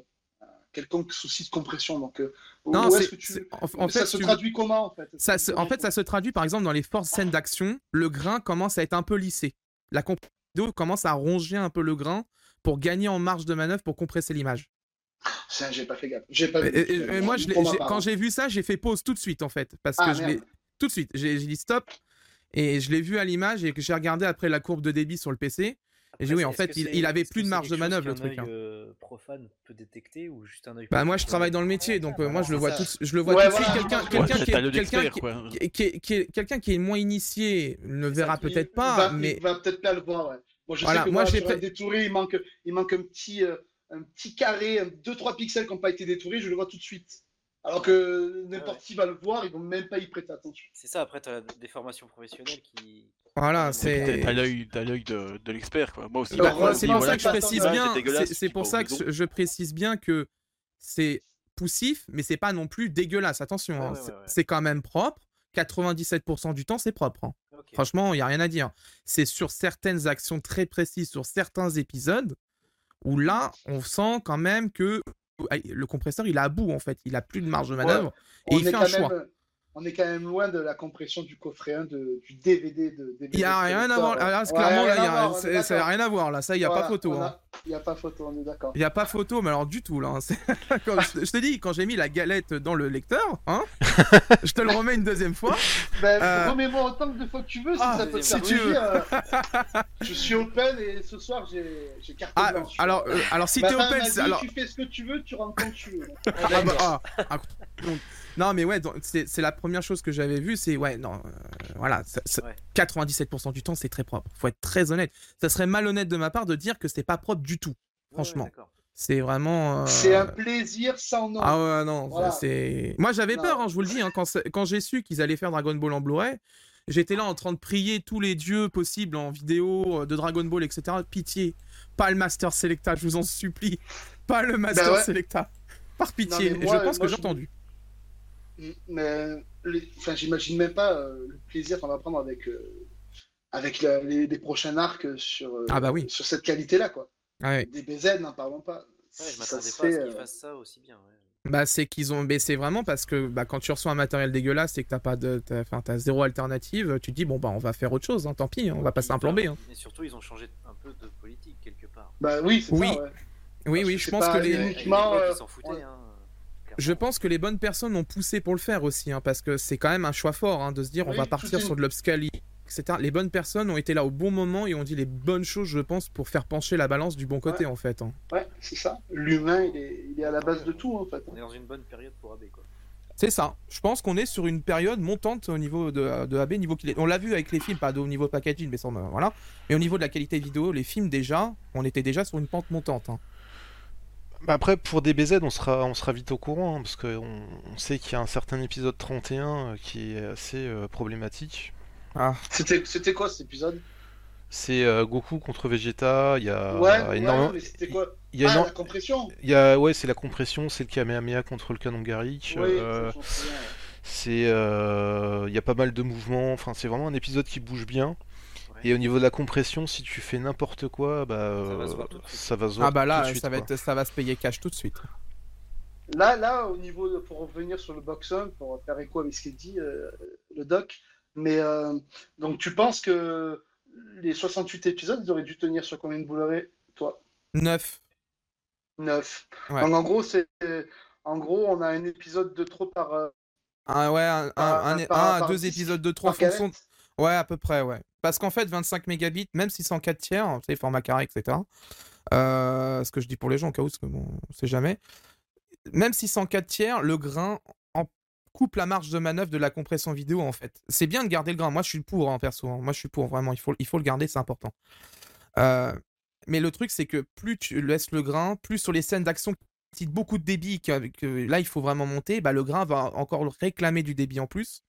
quelconque souci de compression. Donc, euh,
Non,
est-ce que tu
en, en
ça
fait,
se
tu-
traduit comment en fait?
Ça se- en fait, ça se traduit par exemple dans les fortes scènes d'action, le grain commence à être un peu lissé. La vidéo commence à ronger un peu le grain pour gagner en marge de manœuvre pour compresser l'image.
Ça, j'ai pas fait gaffe. J'ai pas
Et,
vu.
et- et moi, je
Pour ma
j'ai- quand vu ça, j'ai fait pause tout de suite en fait, parce
Ah,
que je l'ai
merde.
tout de suite. J'ai j'ai dit stop et je l'ai vu à l'image et que j'ai regardé après la courbe de débit sur le PC. Et j'ai dit, oui, en fait, il, il avait plus de marge de manœuvre le truc. hein.
œil, euh, profane peut détecter ou juste un œil
Bah moi, je travaille dans le métier, donc euh, moi je le vois
ça.
tout, de- je le vois
Ouais,
tout de
voilà.
suite. Quelqu'un, qui est, quelqu'un qui, qui- qui est- qui est- quelqu'un qui est moins initié ne
Ça,
verra peut-être
il
pas,
va-
mais
Il va peut-être pas le voir, ouais. Moi, je
Voilà,
sais que
moi,
moi,
j'ai
un détouré, il manque, il manque un petit, euh, un petit carré, 2-3 pixels qui n'ont pas été détourés, je le vois tout de suite. Alors que n'importe
Ouais.
qui va le voir, ils vont même pas y prêter attention.
C'est ça, après, tu as des formations professionnelles qui.
Voilà, c'est.
t'as l'œil de, de l'expert, quoi. Moi aussi.
Bah,
c'est pour
voilà,
ça que je précise bien.
c'est
pour ça que
bidon.
je- je précise bien que c'est poussif, mais c'est pas non plus dégueulasse. Attention,
Ouais,
hein,
ouais,
c'est-
ouais, ouais.
c'est quand même propre. 97% du temps, c'est propre. hein. Franchement, il y a rien à dire. C'est sur certaines actions très précises, sur certains épisodes, où là, on sent quand même que le compresseur, il est à bout en fait. Il a plus de marge de manœuvre et
On
il fait un choix.
même- On est quand même loin de la compression du coffret 1 de, du DVD de DVD
Il y a rien à voir.
Ouais,
clairement, là, ça n'a rien à voir. Là, ça, il n'y a
Voilà,
pas photo. hein.
Il n'y a pas photo, on est d'accord.
Il n'y a pas photo, mais alors du tout là. hein. Quand je, je te dis, quand j'ai mis la galette dans le lecteur, hein, je te le remets une deuxième fois.
Ben,
Euh,
Remets-moi autant de fois que tu veux, si
ah,
ça peut te
si
faire
tu veux.
euh, je suis open et ce soir j'ai carte
Ah,
blanche.
alors, euh, alors si
Ma
t'es
femme
open,
dit,
alors.
tu fais ce que tu veux, tu rentres quand tu veux.
Ah bah, ah, ah, non mais ouais, donc, c'est c'est la première chose que j'avais vue, c'est ouais non, euh, voilà, ça- ça-
Ouais.
97% du temps c'est très propre. Faut être très honnête. Ça serait malhonnête de ma part de dire que c'est pas propre du tout. Franchement.
ouais.
C'est vraiment. euh,
C'est un plaisir sans nom.
Ah ouais non,
Voilà.
c'est. Moi j'avais peur, hein, je vous le dis, hein, quand quand j'ai su qu'ils allaient faire Dragon Ball en Blu-ray. J'étais là en train de prier tous les dieux possibles en vidéo euh, de Dragon Ball, etc. Pitié, pas le Master Selecta, je vous en supplie. Pas le Master
Bah ouais.
Selecta. Par pitié.
moi-
je pense
moi,
que j'ai
je-
entendu.
Mais enfin, j'imagine même pas euh, le plaisir qu'on va prendre avec, euh, avec la- les, les prochains arcs sur, euh,
Ah bah oui.
sur cette qualité-là. quoi.
Ouais.
Des BZ, n'en parlons pas.
Ouais, je
Ça
m'attendais pas à ce qu'ils fassent ça aussi bien. ouais.
Bah, c'est qu'ils ont. Mais c'est vraiment parce que bah, quand tu reçois un matériel dégueulasse et que t'as pas de. t'as- Enfin, t'as zéro alternative, tu te dis, bon, bah, on va faire autre chose, hein, tant pis, hein, on va passer un plan B. hein.
Et surtout, ils ont changé un peu de politique quelque part.
Bah oui, c'est
Oui.
ça. ouais.
Oui,
Parce
oui, je pense
pas
que
les- Uniquement, euh,
ils s'en foutaient.
on-
hein,
Je pense que les bonnes personnes ont poussé pour le faire aussi, hein, parce que c'est quand même un choix fort hein, de se dire on va partir sur de l'upscaling, etc. Les bonnes personnes ont été là au bon moment et ont dit les bonnes choses, je pense, pour faire pencher la balance du bon côté en fait. hein.
Ouais, c'est ça. L'humain, il est, il est à la base de tout, en fait.
On est dans une bonne période pour AB, quoi.
C'est ça. Je pense qu'on est sur une période montante au niveau de, de AB, niveau qu'il est. On l'a vu avec les films, pas au niveau packaging, mais ça, on- voilà. Mais au niveau de la qualité vidéo, les films déjà, on était déjà sur une pente montante. hein.
Bah après, pour DBZ, on sera, on sera vite au courant, hein, parce qu'on on sait qu'il y a un certain épisode 31 euh, qui est assez euh, problématique.
Ah,
C'était c'était quoi cet épisode?
C'est euh, Goku contre Vegeta, il y a
Ouais,
énormément...
ouais, mais c'était quoi?
il y a
Ah, la compression
il y a- ouais, c'est la compression, c'est le Kamehameha contre le canon Garrick.
Oui,
euh, c'est, euh, il y a pas mal de mouvements, enfin c'est vraiment un épisode qui bouge bien.
Ouais.
Et au niveau de la compression, si tu fais n'importe quoi, bah,
Ça va se
euh,
voir tout de suite.
ça va se voir
ah bah
tout
là,
de suite,
ça, va être, ça va se payer cash tout de suite.
Là, là, au niveau de, pour revenir sur le box-on, pour faire écho avec ce qu'il dit, euh, le doc, mais euh, donc tu penses que les 68 épisodes, ils auraient dû tenir sur combien de Blu-ray, toi?
9.
9.
Ouais.
Donc en gros, c'est en gros, on a un épisode de trop par, euh,
Un, ouais, un, un,
Par-
un-
par-
un à
par
deux épisodes de 3
par galette.
Ouais, à peu près, ouais. Parce qu'en fait, 25 mégabits, même si c'est en 4 tiers, sais, format carré, etc. Euh, ce que je dis pour les gens, au cas où, parce que bon, on sait jamais. Même si c'est en 4 tiers, le grain en coupe la marge de manœuvre de la compression vidéo, en fait. C'est bien de garder le grain. Moi, je suis pour, en perso. hein. Moi, je suis pour, vraiment. Il faut, le garder, c'est important. Euh, mais le truc, c'est que plus tu laisses le grain, plus sur les scènes d'action qui beaucoup de débit, que, que là, il faut vraiment monter, bah, le grain va encore réclamer du débit en plus.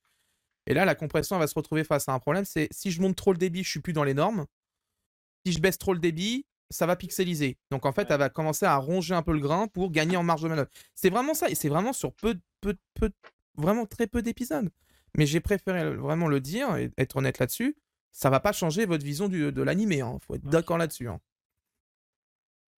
Et là, la compression elle va se retrouver face à un problème. C'est si je monte trop le débit, je suis plus dans les normes. Si je baisse trop le débit, ça va pixeliser. Donc en fait,
Ouais.
elle va commencer à ronger un peu le grain pour gagner en marge de manœuvre. C'est vraiment ça. Et c'est vraiment sur peu, peu, peu, vraiment très peu d'épisodes. Mais j'ai préféré vraiment le dire et être honnête là-dessus. Ça va pas changer votre vision du- de l'animé. Hein. Faut être d'accord là-dessus. hein.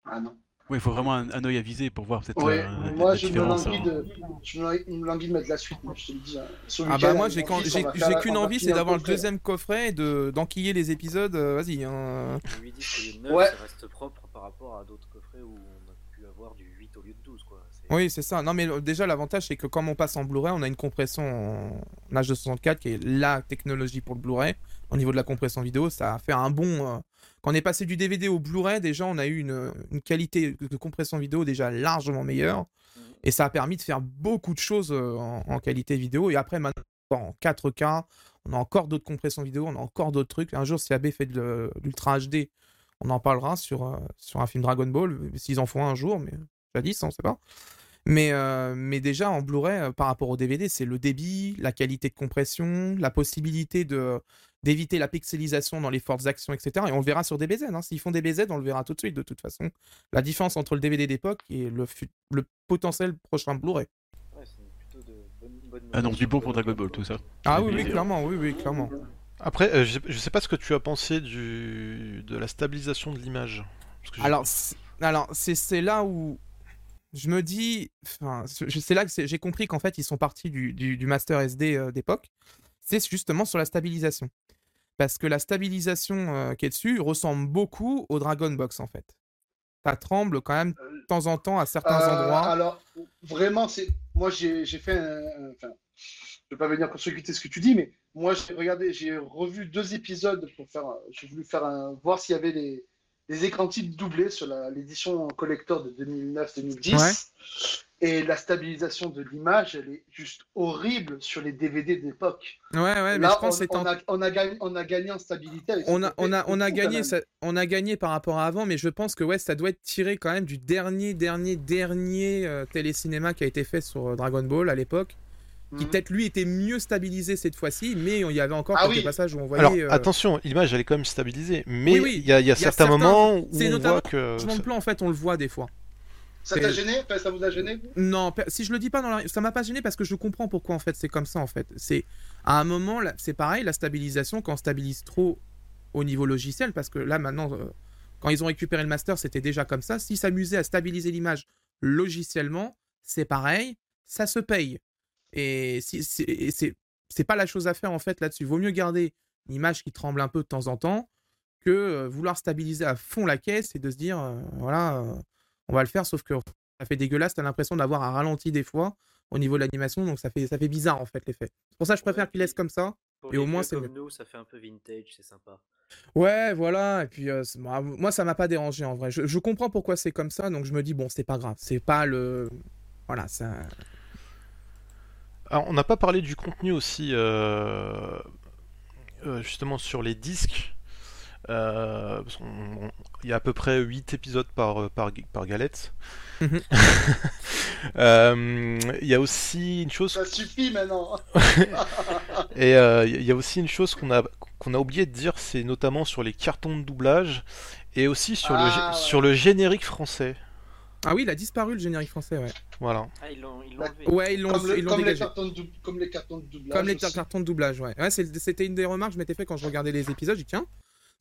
Ah non.
Oui, il faut vraiment un, un œil avisé pour voir peut-être
Ouais,
euh,
moi
la
je me
différence.
languis
hein.
de, de mettre la suite, moi, je te le dis. hein.
Ah bah moi j'ai qu'une envie, c'est d'avoir le deuxième coffret et de d'enquiller les épisodes. euh, Vas-y. hein.
Lui dis que le 9,
Ouais.
ça reste propre par rapport à d'autres coffrets où on a pu avoir du 8 au lieu de 12, quoi.
Oui, c'est ça. Non, mais euh, déjà, l'avantage, c'est que comme on passe en Blu-ray, on a une compression en en H264 qui est la technologie pour le Blu-ray. Au niveau de la compression vidéo, ça a fait un bon. On est passé du DVD au Blu-ray, déjà, on a eu une, une qualité de compression vidéo déjà largement meilleure.
Mhm.
Et ça a permis de faire beaucoup de choses euh, en, en qualité vidéo. Et après, maintenant, en 4K, on a encore d'autres compressions vidéo, on a encore d'autres trucs. Un jour, si AB fait de l'Ultra HD, on en parlera sur, euh, sur un film Dragon Ball, s'ils en font un jour, mais jadis, on sait pas. Mais, euh, mais déjà, en Blu-ray, euh, par rapport au DVD, c'est le débit, la qualité de compression, la possibilité de d'éviter la pixelisation dans les fortes actions, etc. Et on le verra sur DBZ. Hein. S'ils font DBZ, on le verra tout de suite, de toute façon. La différence entre le DVD d'époque et le, potentiel prochain Blu-ray.
Ouais, c'est plutôt de bonnes
Ah, donc du
sur
pour Dragon Ball, tout ça.
Ah oui, oui, clairement, oui, oui, clairement.
Après, euh, je, sais, je sais pas ce que tu as pensé du, de la stabilisation de l'image.
Alors, c'est- alors c'est c'est là où je me dis, enfin, c'est là que j'ai compris qu'en fait ils sont partis du, du- du master SD euh, d'époque. C'est justement sur la stabilisation, parce que la stabilisation euh, qui est dessus ressemble beaucoup au Dragon Box en fait. Ça tremble quand même de temps en temps à certains
Euh,
endroits.
Alors, vraiment, c'est. Moi, j'ai fait un. Enfin, je vais pas venir contre-écouter ce que tu dis, mais moi, j'ai regardé, j'ai revu deux épisodes pour faire. J'ai voulu faire un. voir s'il y avait les, les écrans types doublés sur l'édition collector de 2009-2010.
Ouais.
Et la stabilisation de l'image, elle est juste horrible sur les DVD d'époque.
Ouais, ouais, mais
Là,
je pense
on,
que c'est
on a, on, a gagné, on a gagné en stabilité. avec
on a,
côté
on a, on a
fou, quand
gagné, ça- on a gagné par rapport à avant, mais je pense que ouais, ça doit être tiré quand même du dernier, dernier, dernier euh, télécinéma qui a été fait sur euh, Dragon Ball à l'époque, qui
Mhm.
peut-être lui était mieux stabilisé cette fois-ci, mais il y avait encore
Ah
quelques
oui.
passages où on voyait.
Alors,
euh,
attention, l'image elle est quand même stabilisée, mais il
Oui, oui,
y, a, il y a certains moments où
c'est
on
notamment
voit que.
changement de plan, en fait, on le voit des fois.
Ça
c'est-
t'a gêné? Enfin, Ça vous a gêné
Non, si je le dis pas dans la... ça m'a pas gêné parce que je comprends pourquoi en fait c'est comme ça en fait. C'est à un moment là, c'est pareil la stabilisation quand on stabilise trop au niveau logiciel parce que là maintenant euh, quand ils ont récupéré le master c'était déjà comme ça. S'ils s'amusaient à stabiliser l'image logiciellement, c'est pareil, ça se paye. Et si c'est pas la chose à faire en fait là-dessus. Vaut mieux garder une image qui tremble un peu de temps en temps que euh, vouloir stabiliser à fond la caisse et de se dire euh, voilà on va le faire sauf que ça fait dégueulasse. T'as l'impression d'avoir un ralenti des fois au niveau de l'animation, donc ça fait, ça fait bizarre en fait l'effet. C'est pour ça que je préfère
Ouais,
qu'il laisse comme ça.
Pour
Et au moins, c'est
comme nous, ça fait un peu vintage, c'est sympa.
Ouais, voilà. Et puis, euh, c'est- moi, moi, ça m'a pas dérangé en vrai. Je, je comprends pourquoi c'est comme ça, donc je me dis, bon, c'est pas grave. C'est pas le. Voilà, ça.
Alors, on n'a pas parlé du contenu aussi, euh, euh, justement sur les disques. Euh, parce qu'on- on- Il y a à peu près 8 épisodes par, euh, par, par galette.
Mhm.
Euh, Il y a aussi une chose
Ça suffit maintenant.
Et euh, il y a aussi une chose qu'on a, qu'on a oublié de dire, c'est notamment sur les cartons de doublage et aussi sur, le,
Ah,
gé-
ouais.
sur le générique français.
Ah oui, il a disparu le générique français, ouais.
Voilà.
Ah, ils l'ont
Bah,
enlevé.
Ouais, ils l'ont
Comme, le- comme les cartons de dou- comme les cartons de doublage.
Comme les
aussi.
cartons de doublage, ouais. C'était une des remarques que je m'étais fait quand je regardais les épisodes. J'ai dit, tiens,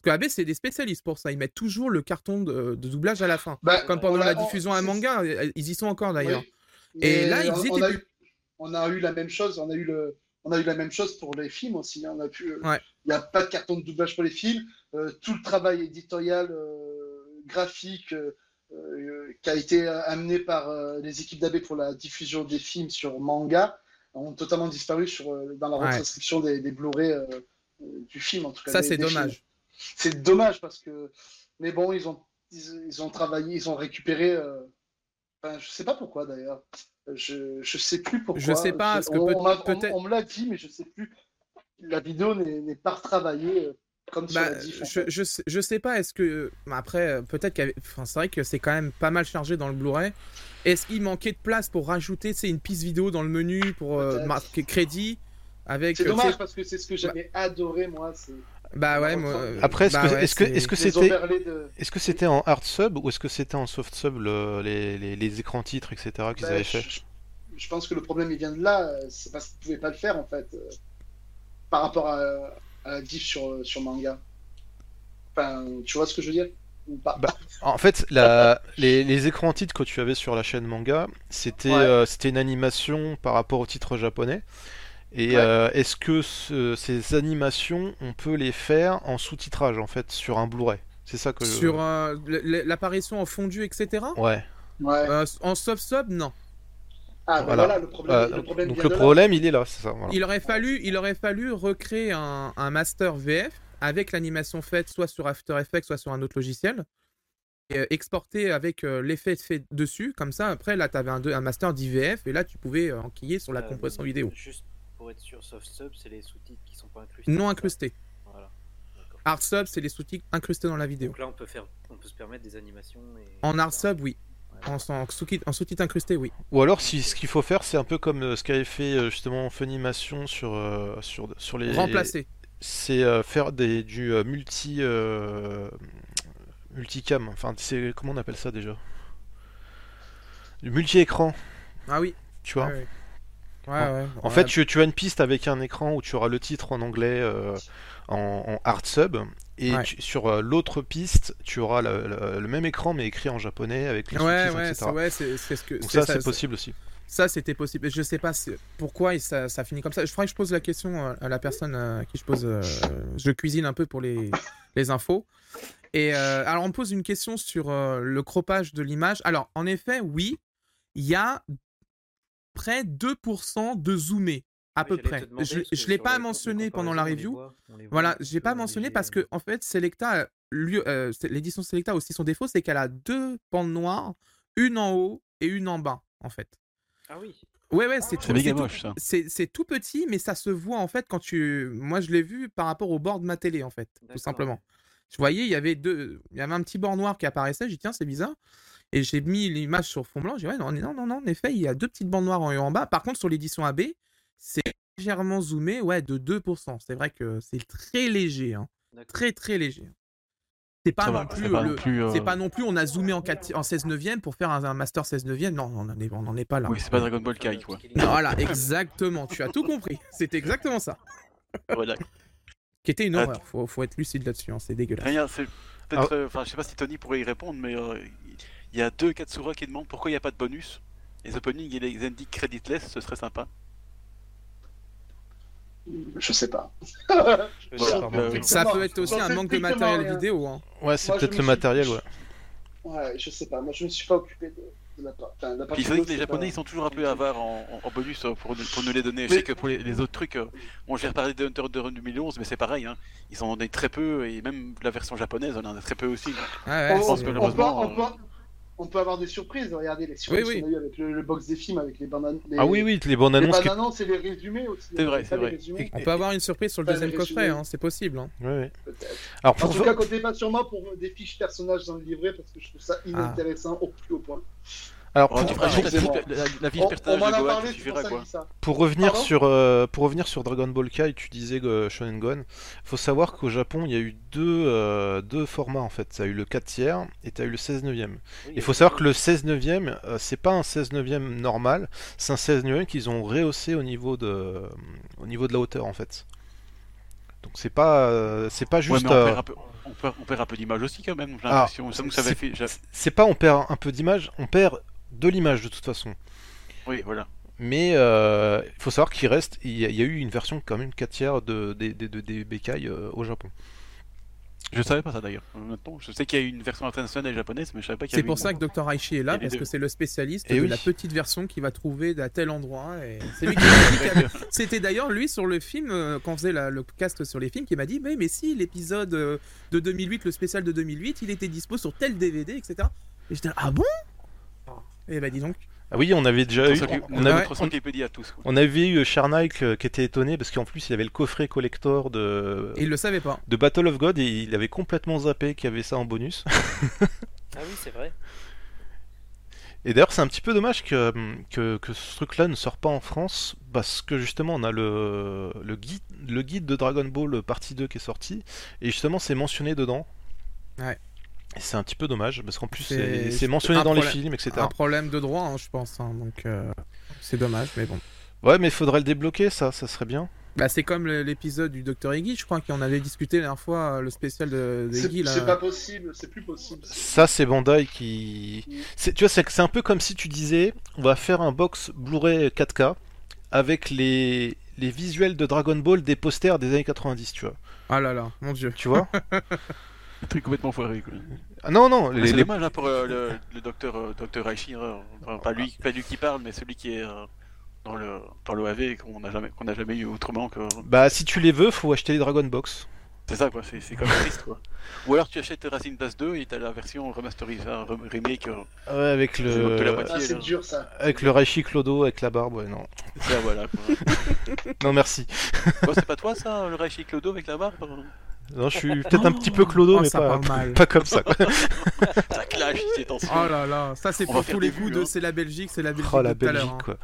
parce que AB, c'est des spécialistes pour ça. Ils mettent toujours le carton de, de doublage à la fin.
Bah,
Comme pendant la
on-
diffusion à manga, ils y sont encore d'ailleurs.
Oui.
Et là, ils
on-
étaient
on a, eu, on a eu la même chose. On a eu le, on a eu la même chose pour les films aussi. hein. On a pu. euh,
Ouais.
Il n'y a pas de carton de doublage pour les films. Euh, tout le travail éditorial, euh, graphique, euh, euh, qui a été amené par euh, les équipes d'AB pour la diffusion des films sur manga ont totalement disparu sur, euh, dans la
Ouais.
retranscription des, des Blu-ray euh, euh, du film. En tout cas,
Ça, c'est
films. C'est dommage parce que. Mais bon, ils ont, ils, ils ont travaillé, ils ont récupéré. euh, Enfin, je sais pas pourquoi d'ailleurs. Je, je sais plus pourquoi.
Je sais pas, parce
on,
peut-
on me l'a dit, mais je sais plus. La vidéo n'est pas retravaillée euh, comme
Bah,
en
je, je, sais- je sais pas, est-ce que. bah, Après, euh, peut-être qu'il. Enfin, c'est vrai que c'est quand même pas mal chargé dans le Blu-ray. Est-ce qu'il manquait de place pour rajouter c'est une piste vidéo dans le menu pour euh, marquer crédit avec.
C'est
euh,
dommage parce que c'est ce que j'avais adoré moi.
Bah ouais,
Bah,
moi. euh,
Après, est-ce
bah
que,
ouais,
est-ce que,
c'est-
est-ce que
les
c'était,
overlays de.
est-ce que c'était en hard sub ou est-ce que c'était en soft sub le- les, les, les écrans titres, etc. qu'ils
Bah,
avaient
je,
fait
je- je pense que le problème il vient de là. C'est parce qu'ils pouvaient pas le faire en fait euh, par rapport à, à la diff sur, sur manga. Enfin, tu vois ce que je veux dire ou pas
Bah, En fait, la, les, les écrans titres que tu avais sur la chaîne manga, c'était
Ouais.
euh, c'était une animation par rapport au titre japonais. Et
Ouais.
euh, est-ce que ce- ces animations, on peut les faire en sous-titrage en fait sur un Blu-ray? C'est ça que.
Sur euh, l'apparition en fondu, etc.
Ouais.
Ouais.
Euh, en soft sub, non.
Ah, bah
voilà.
voilà, le problème,
Euh,
le problème
donc le
là.
problème, il est là, c'est ça. voilà.
Il aurait fallu, il aurait fallu recréer un, un master VF avec l'animation faite soit sur After Effects, soit sur un autre logiciel, et euh, exporter avec euh, l'effet fait dessus. Comme ça, après, là, tu avais un, master d'IVF et là, tu pouvais euh, enquiller sur la
Euh,
compression
mais
vidéo.
Juste pour être sûr, soft sub, c'est les sous-titres qui sont pas incrustés.
Non
c'est ça
incrusté.
Voilà.
Hard sub, c'est les sous-titres incrustés dans la vidéo.
Donc là, on peut faire, on peut se permettre des animations. Et...
En hard sub, oui.
Ouais.
En, en sous-titres incrustés, oui.
Ou alors, si, ce qu'il faut faire, c'est un peu comme euh, ce qu'avait fait euh, justement Funimation sur, euh, sur, sur les.
Remplacer.
C'est euh, faire des, du euh, multi. euh, multicam. Enfin, c'est comment on appelle ça déjà? Du multi-écran,
Ah oui.
tu vois?
Ouais, ouais. Ouais, ouais.
En
Ouais.
fait, tu, tu as une piste avec un écran où tu auras le titre en anglais euh, en, en hard sub. Et tu- sur euh, l'autre piste, tu auras le, le- le même écran mais écrit en japonais avec les sous-titres,
ouais,
etc.
ouais, c'est- c'est ce que.
Donc ça, c'est possible aussi.
Ça, c'était possible. Je sais pas pourquoi et ça, ça finit comme ça. Je ferais que je pose la question à la personne euh, à qui je pose. euh, je cuisine un peu pour les, les infos. Et alors, on me pose une question sur le croppage de l'image. Alors, en effet, oui, il y a près 2% de zoomé, à peu près. Je je l'ai pas mentionné pendant la review.
voit- voit
Voilà, j'ai
peu
pas
en
mentionné parce que en fait, Selecta, euh, l'édition Selecta aussi son défaut, c'est qu'elle a deux bandes noires, une en haut et une en bas, en fait.
Ah oui.
Ouais, ouais, c'est
C'est
tout, c'est tout-
moche ça.
c'est c'est tout petit, mais ça se voit en fait quand tu. Moi, je l'ai vu par rapport au bord de ma télé, en fait, tout simplement. Je voyais, il y avait deux, il y avait un petit bord noir qui apparaissait. J'ai dit tiens, c'est bizarre. Et j'ai mis l'image sur fond blanc. J'ai dit ouais, non, non, non, non, en effet, il y a deux petites bandes noires en haut et en bas. Par contre, sur l'édition AB, c'est légèrement zoomé, ouais, de 2%. C'est vrai que c'est très léger, hein. Très très léger. C'est pas non
va,
plus
c'est pas
le-
non plus, euh,
c'est pas non plus on a zoomé en, 4 en 16 neuvième pour faire un, un master 16 neuvième. Non, on en est, on en est pas là.
Oui, c'est pas Dragon Ball Kai quoi.
Non, voilà, exactement. tu as tout compris. C'était exactement ça.
Voilà.
Qui était une
Ah,
horreur. Faut, faut être lucide là-dessus. hein, C'est dégueulasse.
Rien, c'est peut-être.
Ah.
euh, Enfin, je sais pas si Tony pourrait y répondre, mais euh, il y a deux Katsura qui demandent pourquoi il n'y a pas de bonus. Les openings et les indiques creditless, ce serait sympa.
Je sais pas.
Voilà, euh,
Ça peut être aussi un manque de matériel
rien.
vidéo. hein.
Ouais, c'est peut-être le
suis-
matériel, ouais.
Ouais, je sais pas. Moi, je me suis pas occupé de, de la part. Enfin, la
Puis
partie
c'est vrai que
boss,
les Japonais
pas-
ils sont toujours un peu avares en, en- bonus euh, pour, pour nous les donner. Je sais que pour les, les autres trucs, euh, bon, j'ai reparlé de Hunter de Run 2011, mais c'est pareil, hein. ils en ont donné très peu et même la version japonaise on en a très peu aussi.
Ah ouais,
On,
je pense
c'est-
que
on
le-
peut,
malheureusement,
on, peut, on peut avoir des surprises. Regardez les surprises
Oui, oui.
qu'on a eu avec le, le box des films, avec les bandes les,
Ah oui, oui, les bandes
les
annonces.
bandes
qui-
annonces et les résumés aussi.
C'est vrai, c'est
les
vrai.
On peut avoir une surprise sur le deuxième
les
coffret, hein, c'est possible. hein.
Ouais.
peut-être.
Alors
En
pour
tout cas, comptez pas sur moi pour des fiches personnages dans le livret parce que je trouve ça inintéressant au plus haut point.
Alors
Oh,
pour, revenir
Pardon
sur euh, pour revenir sur Dragon Ball Kai, tu disais que Shonen Gon. Faut savoir qu'au Japon, il y a eu deux euh, deux formats en fait. Ça a eu le 4 tiers et tu as eu le 16 neuvième.
Oui,
Il faut savoir que le 16 neuvième, euh, c'est pas un 16 neuvième normal, c'est un 16 neuvième qu'ils ont rehaussé au niveau de au niveau de la hauteur en fait. Donc c'est pas euh, c'est pas juste
on
euh,
perd un peu, on perd, on perd un peu d'image aussi quand même, j'ai
Ah,
l'impression.
C'est pas on perd un peu d'image, on perd de l'image de toute façon.
Oui, voilà.
Mais euh, il faut savoir qu'il reste, il y, a, il y a eu une version quand même 4 tiers de, des de, de, des Bekai euh, au Japon.
Je savais pas ça d'ailleurs. Euh, je sais qu'il y a eu une version internationale et japonaise, mais je savais pas qu'il y
C'est
avait
pour
une-
ça que Dr. Aichi est là, parce
deux.
que c'est le spécialiste
Eh
de
oui.
la petite version qu'il va trouver à tel endroit. et C'est lui qui C'était d'ailleurs lui sur le film, euh, quand on faisait la- le cast sur les films, qui m'a dit Mais, mais si, l'épisode euh, de 2008, le spécial de 2008, il était dispo sur tel DVD, etc. Et j'étais là, Ah bon? Et bah dis donc.
Ah oui, on avait déjà eu, on, avait,
à tous.
on avait eu Charnike euh, qui était étonné parce qu'en plus il avait le coffret collector de,
Et il le savait pas.
de Battle of God et il avait complètement zappé qu'il y avait ça en bonus.
Ah oui, c'est vrai.
Et d'ailleurs, c'est un petit peu dommage que, que, que ce truc-là ne sort pas en France, parce que justement, on a le, le, guide, le guide de Dragon Ball partie 2 qui est sorti, et justement, c'est mentionné dedans.
Ouais.
Et c'est un petit peu dommage, parce qu'en plus,
C'est-
mentionné dans les films, etc.
Un problème de droit, hein, je pense. hein, donc euh, c'est dommage, mais bon.
Ouais, mais il faudrait le débloquer, ça, ça serait bien.
Bah, c'est comme l'épisode du Dr. Iggy, je crois, qu'on avait discuté la dernière fois, euh, le spécial de, de
C'est
Iggy. Là.
c'est pas possible, c'est plus possible.
Ça, c'est Bandai qui. c'est- Tu vois, c'est c'est un peu comme si tu disais on va faire un box Blu-ray 4K avec les, les visuels de Dragon Ball des posters des années 90, tu vois.
Ah là là, mon dieu.
Tu vois?
Un truc complètement foiré. Quoi.
Ah non, non,
Mais
les,
C'est
les-
dommage hein, pour euh, le, le docteur, euh, docteur. Enfin, pas, lui, pas lui qui parle, mais celui qui est euh, dans le dans l'OAV et qu'on n'a jamais, qu'on n'a jamais eu autrement que.
Bah, si tu les veux, faut acheter les Dragon Box.
C'est ça quoi, c'est c'est comme triste quoi. Ou alors tu achètes Racing Blast 2 et t'as la version remasterisée, un remake. euh,
Ouais, avec
de la
le.
moitié.
Ah, c'est dur ça.
Avec le Raichi Clodo, avec la barbe, ouais, non.
Ça voilà quoi.
Non, merci.
Bon, c'est pas toi ça, le Raichi Clodo avec la barbe hein?
Non, je suis peut-être un petit peu Clodo,
Oh,
mais
ça
pas, pas comme ça. quoi.
Ça clash ces temps-ci.
Oh là là, ça c'est pour tous les
vues,
de
hein.
c'est la Belgique, c'est la Belgique
Oh, la
tout
Belgique,
hein.
quoi.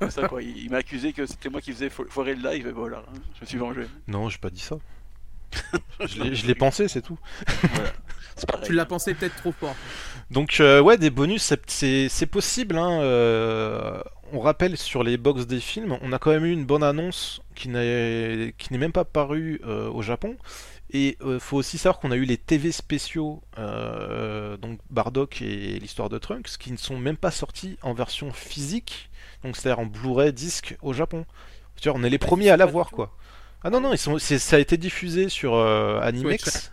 C'est ça quoi, il, il m'a accusé que c'était moi qui faisais fo- foirer le live et voilà, hein, je me suis vengé.
Non, j'ai pas dit ça. je l'ai- pensé, c'est tout.
C'est pareil.
Tu l'as pensé peut-être trop fort.
Donc euh, ouais, des bonus, c'est- c'est c'est possible. Hein, euh, on rappelle sur les box des films, on a quand même eu une bonne annonce qui n'est qui n'est même pas parue euh, au Japon. Et euh, faut aussi savoir qu'on a eu les TV spéciaux, euh, donc Bardock et l'histoire de Trunks, qui ne sont même pas sortis en version physique, donc c'est-à-dire en Blu-ray disque au Japon. Tu vois, on est les premiers à l'avoir quoi. Ah non non, ils sont, ça a été diffusé sur euh, Animex.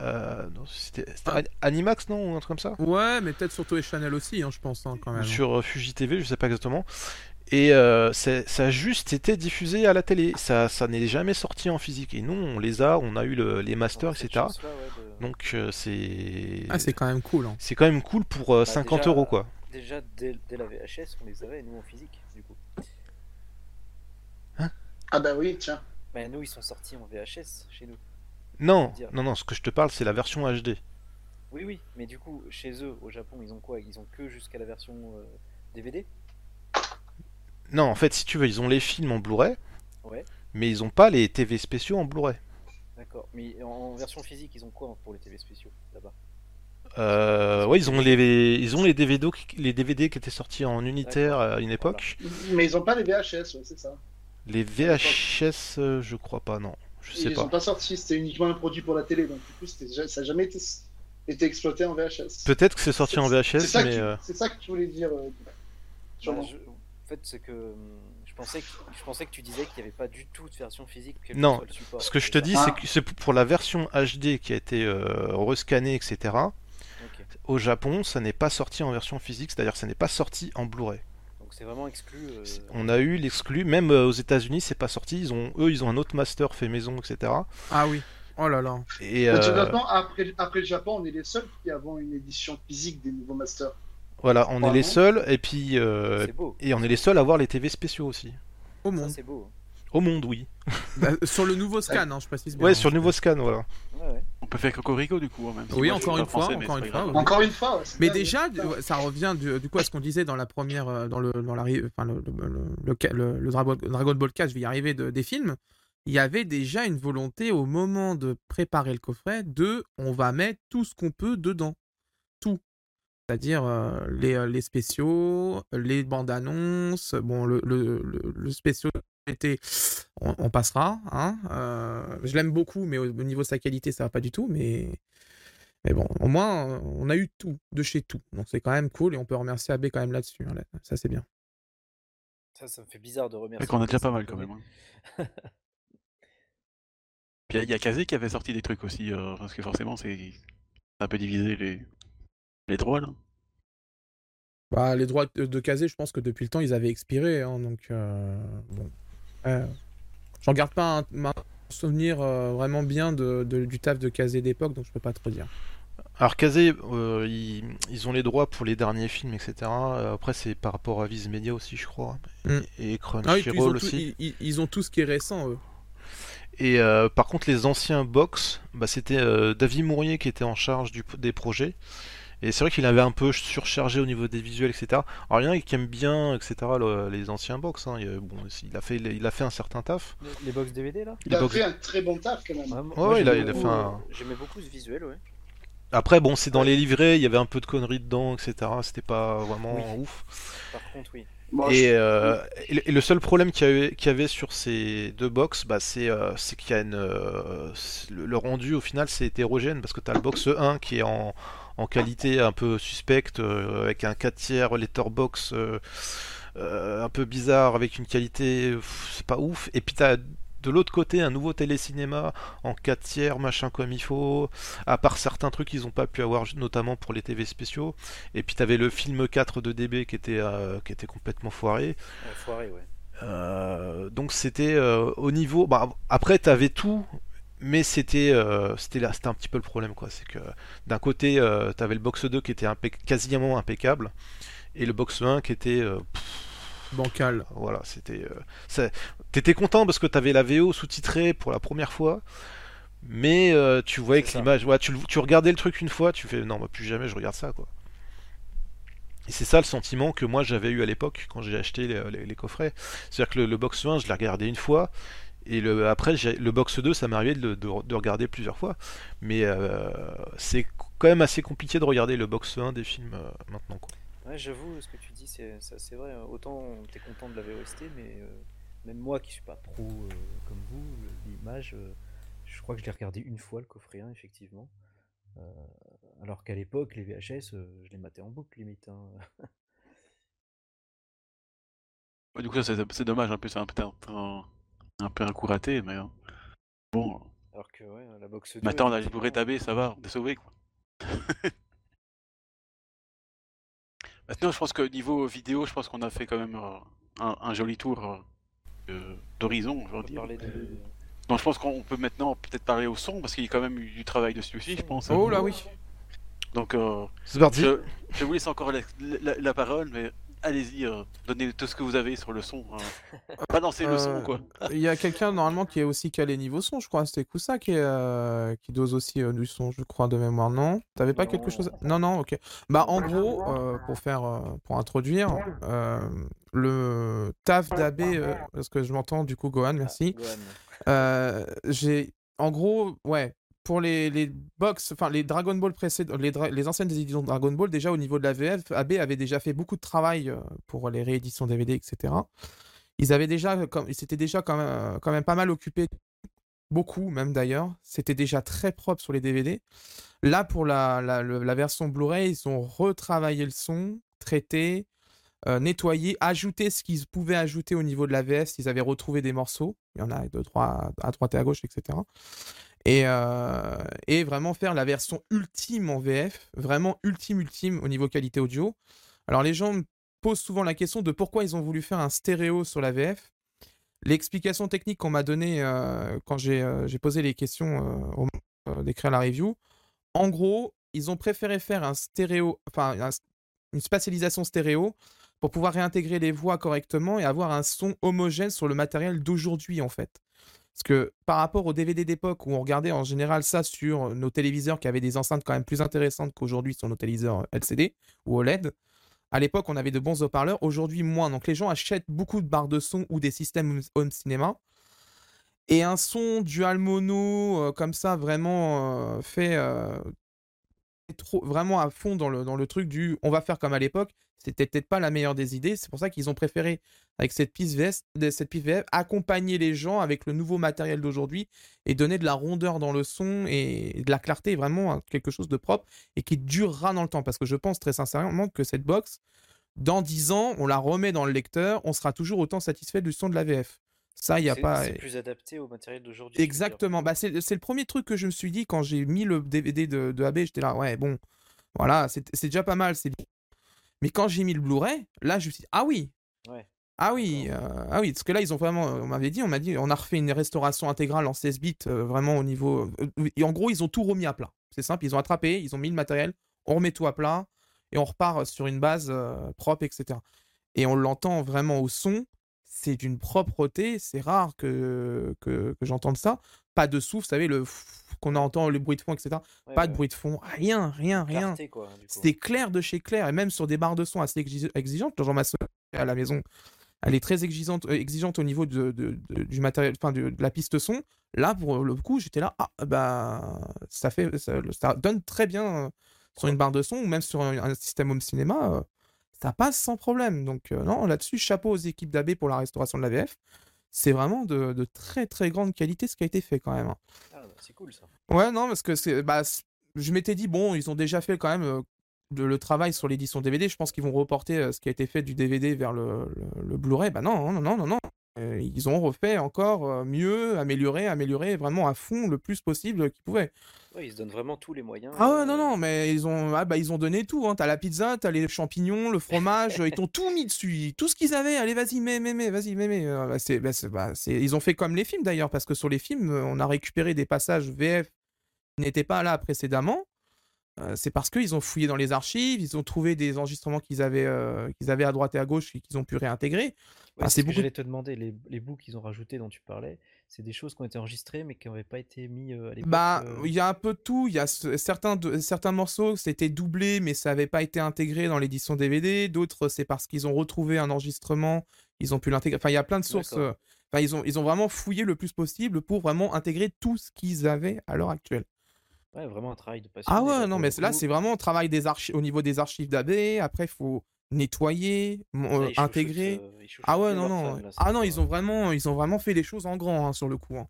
Euh, non, c'était c'était
Ah.
Animax non ou un truc comme ça?
Ouais, mais peut-être sur Toei Channel aussi, hein, je pense, hein, quand
ou
même.
sur euh, Fuji TV, je sais pas exactement. Et euh, ça a juste été diffusé à la télé. Ça, ça n'est jamais sorti en physique. Et nous, on les a, on a eu le- les masters, etc.
chance-là, ouais, de-
Donc euh, c'est
Ah, c'est quand même cool. hein.
c'est quand même cool pour euh, 50
déjà,
euros quoi.
Déjà, dès, dès la VHS, on les avait, nous, en physique, du coup.
Ah bah oui, tiens.
Bah, nous, ils sont sortis en VHS chez nous.
Non, non, non. Ce que je te parle, c'est la version HD.
Oui, oui, mais du coup, chez eux, au Japon, ils ont quoi? Ils ont que jusqu'à la version euh, DVD
Non, en fait, si tu veux, ils ont les films en Blu-ray,
Ouais,
mais ils ont pas les TV spéciaux en Blu-ray.
d'accord. Mais en, version physique, ils ont quoi pour les TV spéciaux là-bas?
Euh, ouais, ils ont les ils ont les DVD qui- les DVD qui étaient sortis en unitaire à une époque.
Mais ils ont pas les VHS, ouais, c'est ça.
Les VHS, euh, je crois pas, non. Je sais
Ils
pas.
sont pas sortis, c'était uniquement un produit pour la télé, donc du coup, ça n'a jamais été, été exploité en VHS.
Peut-être que c'est sorti en VHS, mais euh,
c'est ça que tu voulais dire. euh.
Bah, je- fait, c'est que hum, je pensais que, je pensais que tu disais qu'il n'y avait pas du tout de version physique.
Non,
support.
ce que je te dis,
Ah.
c'est que c'est pour la version HD qui a été euh, rescannée, etc. Au Japon, ça n'est pas sorti en version physique, c'est-à-dire que ça n'est pas sorti en Blu-ray.
Donc c'est vraiment exclu. euh,
On a eu l'exclu, même euh, aux États-Unis, c'est pas sorti. Ils ont, eux, ils ont un autre master fait maison, etc.
Ah oui. Oh là là.
Et euh,
après, après le Japon, on est les seuls qui avons une édition physique des nouveaux masters.
Voilà, on est les seuls, et puis euh,
C'est beau.
et on est les seuls à avoir les TV spéciaux aussi.
Au
Ça,
monde.
c'est beau.
Au monde, oui.
Bah, sur le nouveau scan, hein, je précise bien.
Ouais, sur le nouveau scan, voilà.
Ouais, ouais.
On peut faire Cocorico du coup, hein, même. si
Oui,
moi,
encore une fois,
français,
encore une fois.
Encore une fois,
Mais déjà, ça revient du, du coup à ce qu'on disait dans la première, euh, dans le, dans la, enfin le, le, le, Dragon Ball 4, je vais y arriver, de- des films. Il y avait déjà une volonté au moment de préparer le coffret de, on va mettre tout ce qu'on peut dedans, tout. C'est-à-dire euh, les, euh, les spéciaux, les bandes annonces, bon le, le, le, le spécial était, on, on passera. Hein, euh, je l'aime beaucoup, mais au, au niveau de sa qualité, ça va pas du tout, mais mais bon, au moins, on a eu tout, de chez tout. Donc c'est quand même cool et on peut remercier AB quand même là-dessus. hein, là. Ça, c'est bien.
Ça, ça me fait bizarre de remercier.
Qu'on a déjà pas mal quand
comme
même. hein. Puis il y a Kazé qui avait sorti des trucs aussi, euh, parce que forcément c'est un peu divisé les, les droits là?
Bah, les droits de, Kazé, je pense que depuis le temps, ils avaient expiré. hein, donc, euh, bon. Euh, J'en garde pas un, un souvenir euh, vraiment bien de, de- du taf de Kazé d'époque, donc je peux pas trop dire.
Alors Kazé, euh, ils, ils ont les droits pour les derniers films, etc. Après, c'est par rapport à Viz Media aussi, je crois.
Mm.
Et
Ah
Crunchyroll
tout,
aussi.
ils, ils- ils ont tout ce qui est récent, eux.
Et euh, par contre, les anciens box, bah, c'était euh, David Mourier qui était en charge du, des projets. Et c'est vrai qu'il avait un peu surchargé au niveau des visuels, etc. Alors, il y en a qui aiment bien, etc., le- les anciens box. hein. Il, bon, il, a fait, il a fait un certain taf.
Les, les box DVD là?
Il
les
a
box-
fait un très bon taf quand même.
Ouais,
Ouais,
moi,
ouais, il a-
j'aimais
il a
beaucoup,
fait un-
euh, J'aimais beaucoup ce visuel, ouais.
Après, bon, c'est dans les livrets, il y avait un peu de conneries dedans, etc. C'était pas vraiment
Oui.
ouf.
Par contre, oui.
Moi,
Et,
je-
euh, et le- seul problème qu'il y avait, qu'il y avait sur ces deux box, bah, c'est euh, qu'il y a une. euh, le, le rendu au final c'est hétérogène parce que tu as le box 1 qui est en, en qualité un peu suspecte euh, avec un 4 tiers letterbox euh, euh, un peu bizarre avec une qualité c'est pas ouf. Et puis tu as de l'autre côté un nouveau télécinéma en 4 tiers machin comme il faut à part certains trucs qu'ils ont pas pu avoir notamment pour les TV spéciaux et puis t'avais le film 4 de DB qui était euh, qui était complètement foiré
Ouais, foiré, ouais.
euh, donc c'était euh, au niveau. Bah, après, t'avais tout, mais c'était euh, c'était là, c'était un petit peu le problème quoi. C'est que d'un côté, euh, t'avais le box 2 qui était impec- quasiment impeccable, et le box 1 qui était euh, pff,
Bancal.
voilà, c'était. euh, T'étais content parce que t'avais la VO sous-titrée pour la première fois. Mais euh, tu voyais que l'image, ouais, tu, le- tu regardais le truc une fois, tu fais non, bah, plus jamais je regarde ça quoi. Et c'est ça le sentiment que moi j'avais eu à l'époque quand j'ai acheté les, les- les coffrets. C'est-à-dire que le, le box 1, je l'ai regardé une fois, et le, après le box 2, ça m'est arrivé de, le- de- de regarder plusieurs fois. Mais euh, c'est quand même assez compliqué de regarder le box 1 des films euh, maintenant. Quoi.
Ouais, j'avoue, ce que tu dis, c'est ça, c'est vrai. Autant t'es content de la VOST, mais euh, même moi qui suis pas pro euh, comme vous, l'image, euh, je crois que je l'ai regardé une fois le coffret 1, effectivement. Euh, alors qu'à l'époque, les VHS, euh, je les matais en boucle limite. hein.
Du coup, ça, c'est c'est dommage, un peu, c'est un, peu un, un peu un coup raté, mais euh, bon.
Alors que ouais, la box 2.
Maintenant, on a Blu-ray tabés, ça va, on est sauvé quoi. Maintenant, je pense que niveau vidéo, je pense qu'on a fait quand même euh, un, un joli tour euh, d'horizon,
de.
Donc, je pense qu'on peut maintenant peut-être parler au son, parce qu'il y a quand même eu du travail dessus aussi, je pense.
Oh là oui.
Donc, euh,
C'est parti.
je, je vous laisse encore la, la- la parole, mais allez-y, euh, donnez tout ce que vous avez sur le son. hein. Balancez le son,
Euh,
quoi.
Il y a quelqu'un normalement qui est aussi calé niveau son, je crois. C'était Koussa qui, est, euh, qui dose aussi euh, du son, je crois, de mémoire. Non? T'avais pas quelque chose à- Non, non, ok. Bah, en gros, euh, pour faire, euh, pour introduire, euh, le taf d'AB, euh, parce que je m'entends du coup, Gohan, merci.
Ah, Gohan.
Euh, j'ai, en gros, ouais, pour les, les box, enfin les Dragon Ball précédents, les, anciennes éditions de Dragon Ball, déjà au niveau de la VF, AB avait déjà fait beaucoup de travail euh, pour les rééditions DVD, etc. Ils avaient déjà, comme, s'étaient déjà quand même, quand même pas mal occupés, beaucoup même d'ailleurs. C'était déjà très propre sur les DVD. Là, pour la, la, version Blu-ray, ils ont retravaillé le son, traité, euh, nettoyé, ajouté ce qu'ils pouvaient ajouter au niveau de la VS. Ils avaient retrouvé des morceaux. Il y en a de droit à droite et à gauche, etc. Et, euh, et vraiment faire la version ultime en VF, vraiment ultime, ultime au niveau qualité audio. Alors les gens me posent souvent la question de pourquoi ils ont voulu faire un stéréo sur la VF. L'explication technique qu'on m'a donnée euh, quand j'ai euh, j'ai posé les questions au moment d'écrire la review, en gros, ils ont préféré faire un stéréo, enfin un- une spatialisation stéréo pour pouvoir réintégrer les voix correctement et avoir un son homogène sur le matériel d'aujourd'hui en fait. Parce que par rapport aux DVD d'époque où on regardait en général ça sur nos téléviseurs qui avaient des enceintes quand même plus intéressantes qu'aujourd'hui sur nos téléviseurs LCD ou OLED, à l'époque on avait de bons haut-parleurs, aujourd'hui moins. Donc les gens achètent beaucoup de barres de son ou des systèmes home cinéma. Et un son dual mono euh, comme ça vraiment euh, fait euh, trop, vraiment à fond dans le truc du on va faire comme à l'époque, c'était peut-être pas la meilleure des idées. C'est pour ça qu'ils ont préféré, avec cette piste, de- cette piste VF, accompagner les gens avec le nouveau matériel d'aujourd'hui et donner de la rondeur dans le son et de la clarté, vraiment quelque chose de propre et qui durera dans le temps. Parce que je pense très sincèrement que cette box, dans 10 ans, on la remet dans le lecteur, on sera toujours autant satisfait du son de la VF. Ça, il n'y a
C'est-
pas.
C'est plus adapté au matériel d'aujourd'hui.
Exactement. Bah, c'est le premier truc que je me suis dit quand j'ai mis le DVD de, de AB. J'étais là, ouais, bon, voilà, c'est c'est déjà pas mal. c'est. Mais quand j'ai mis le Blu-ray, là, je me suis dit, ah oui,
Ouais.
ah oui, euh, ah oui, parce que là, ils ont vraiment, on m'avait dit, on m'a dit, on a refait une restauration intégrale en 16 bits, euh, vraiment au niveau. euh, et en gros, ils ont tout remis à plat. C'est simple, ils ont attrapé, ils ont mis le matériel, on remet tout à plat et on repart sur une base euh, propre, etc. Et on l'entend vraiment au son. C'est d'une propreté, c'est rare que, que, que j'entende ça. Pas de souffle, vous savez, le qu'on entend, le bruit de fond, etc.
Ouais,
Pas
ouais,
de bruit de fond, rien, rien, rien. C'est clair de chez clair, et même sur des barres de son assez exi- exigeantes. Genre ma sœur à la maison, elle est très exigeante, euh, exigeante au niveau de, de- de- du matériel, enfin de, de la piste son. Là, pour le coup, j'étais là, ah bah ça fait, ça, ça donne très bien euh, sur une barre de son ou même sur un, un système home cinéma, euh, ça passe sans problème. Donc euh, non, là-dessus, chapeau aux équipes d'AB pour la restauration de la VF. C'est vraiment de, de très très grande qualité ce qui a été fait quand même. hein.
Ah, bah, c'est cool ça.
Ouais, non, parce que c'est, bah, je m'étais dit, bon, ils ont déjà fait quand même euh, de- le travail sur l'édition DVD. Je pense qu'ils vont reporter euh, ce qui a été fait du DVD vers le, le- le Blu-ray. Bah non, non, non, non, non. Euh, ils ont refait encore euh, mieux, amélioré, amélioré vraiment à fond le plus possible qu'ils pouvaient.
Ils se donnent vraiment tous les moyens.
Ah ouais,
euh,
non, non, mais ils ont, ah, bah, ils ont donné tout. Hein. T'as la pizza, t'as les champignons, le fromage, ils t'ont tout mis dessus. Tout ce qu'ils avaient, allez, vas-y, mets, mets, mets, vas-y, mets, mets. Bah, c'est, bah, bah, Ils ont fait comme les films d'ailleurs, parce que sur les films, on a récupéré des passages VF qui n'étaient pas là précédemment. C'est parce qu'ils ont fouillé dans les archives, ils ont trouvé des enregistrements qu'ils avaient, euh, qu'ils avaient à droite et à gauche et qu'ils ont pu réintégrer.
Ouais, c'est que j'allais te demander, les, les bouts qu'ils ont rajoutés dont tu parlais, c'est des choses qui ont été enregistrées mais qui n'avaient pas été mis euh, à l'époque.
Bah,
euh,
il y a un peu de tout. Il y a ce- certains, de- certains morceaux, c'était doublé, mais ça n'avait pas été intégré dans l'édition DVD. D'autres, c'est parce qu'ils ont retrouvé un enregistrement, ils ont pu l'intégrer. Enfin, il y a plein de sources. Euh, Enfin, ils ont, ils ont vraiment fouillé le plus possible pour vraiment intégrer tout ce qu'ils avaient à l'heure actuelle.
Ouais, vraiment un travail de passion.
Ah ouais, non, mais là, c'est vraiment un travail des archi- au niveau des archives d'AB. Après, il faut nettoyer, mon- euh, intégrer. Ah ouais, non, non. Ah non, ils ont vraiment, ils ont vraiment fait les choses en grand hein, sur le coup. hein.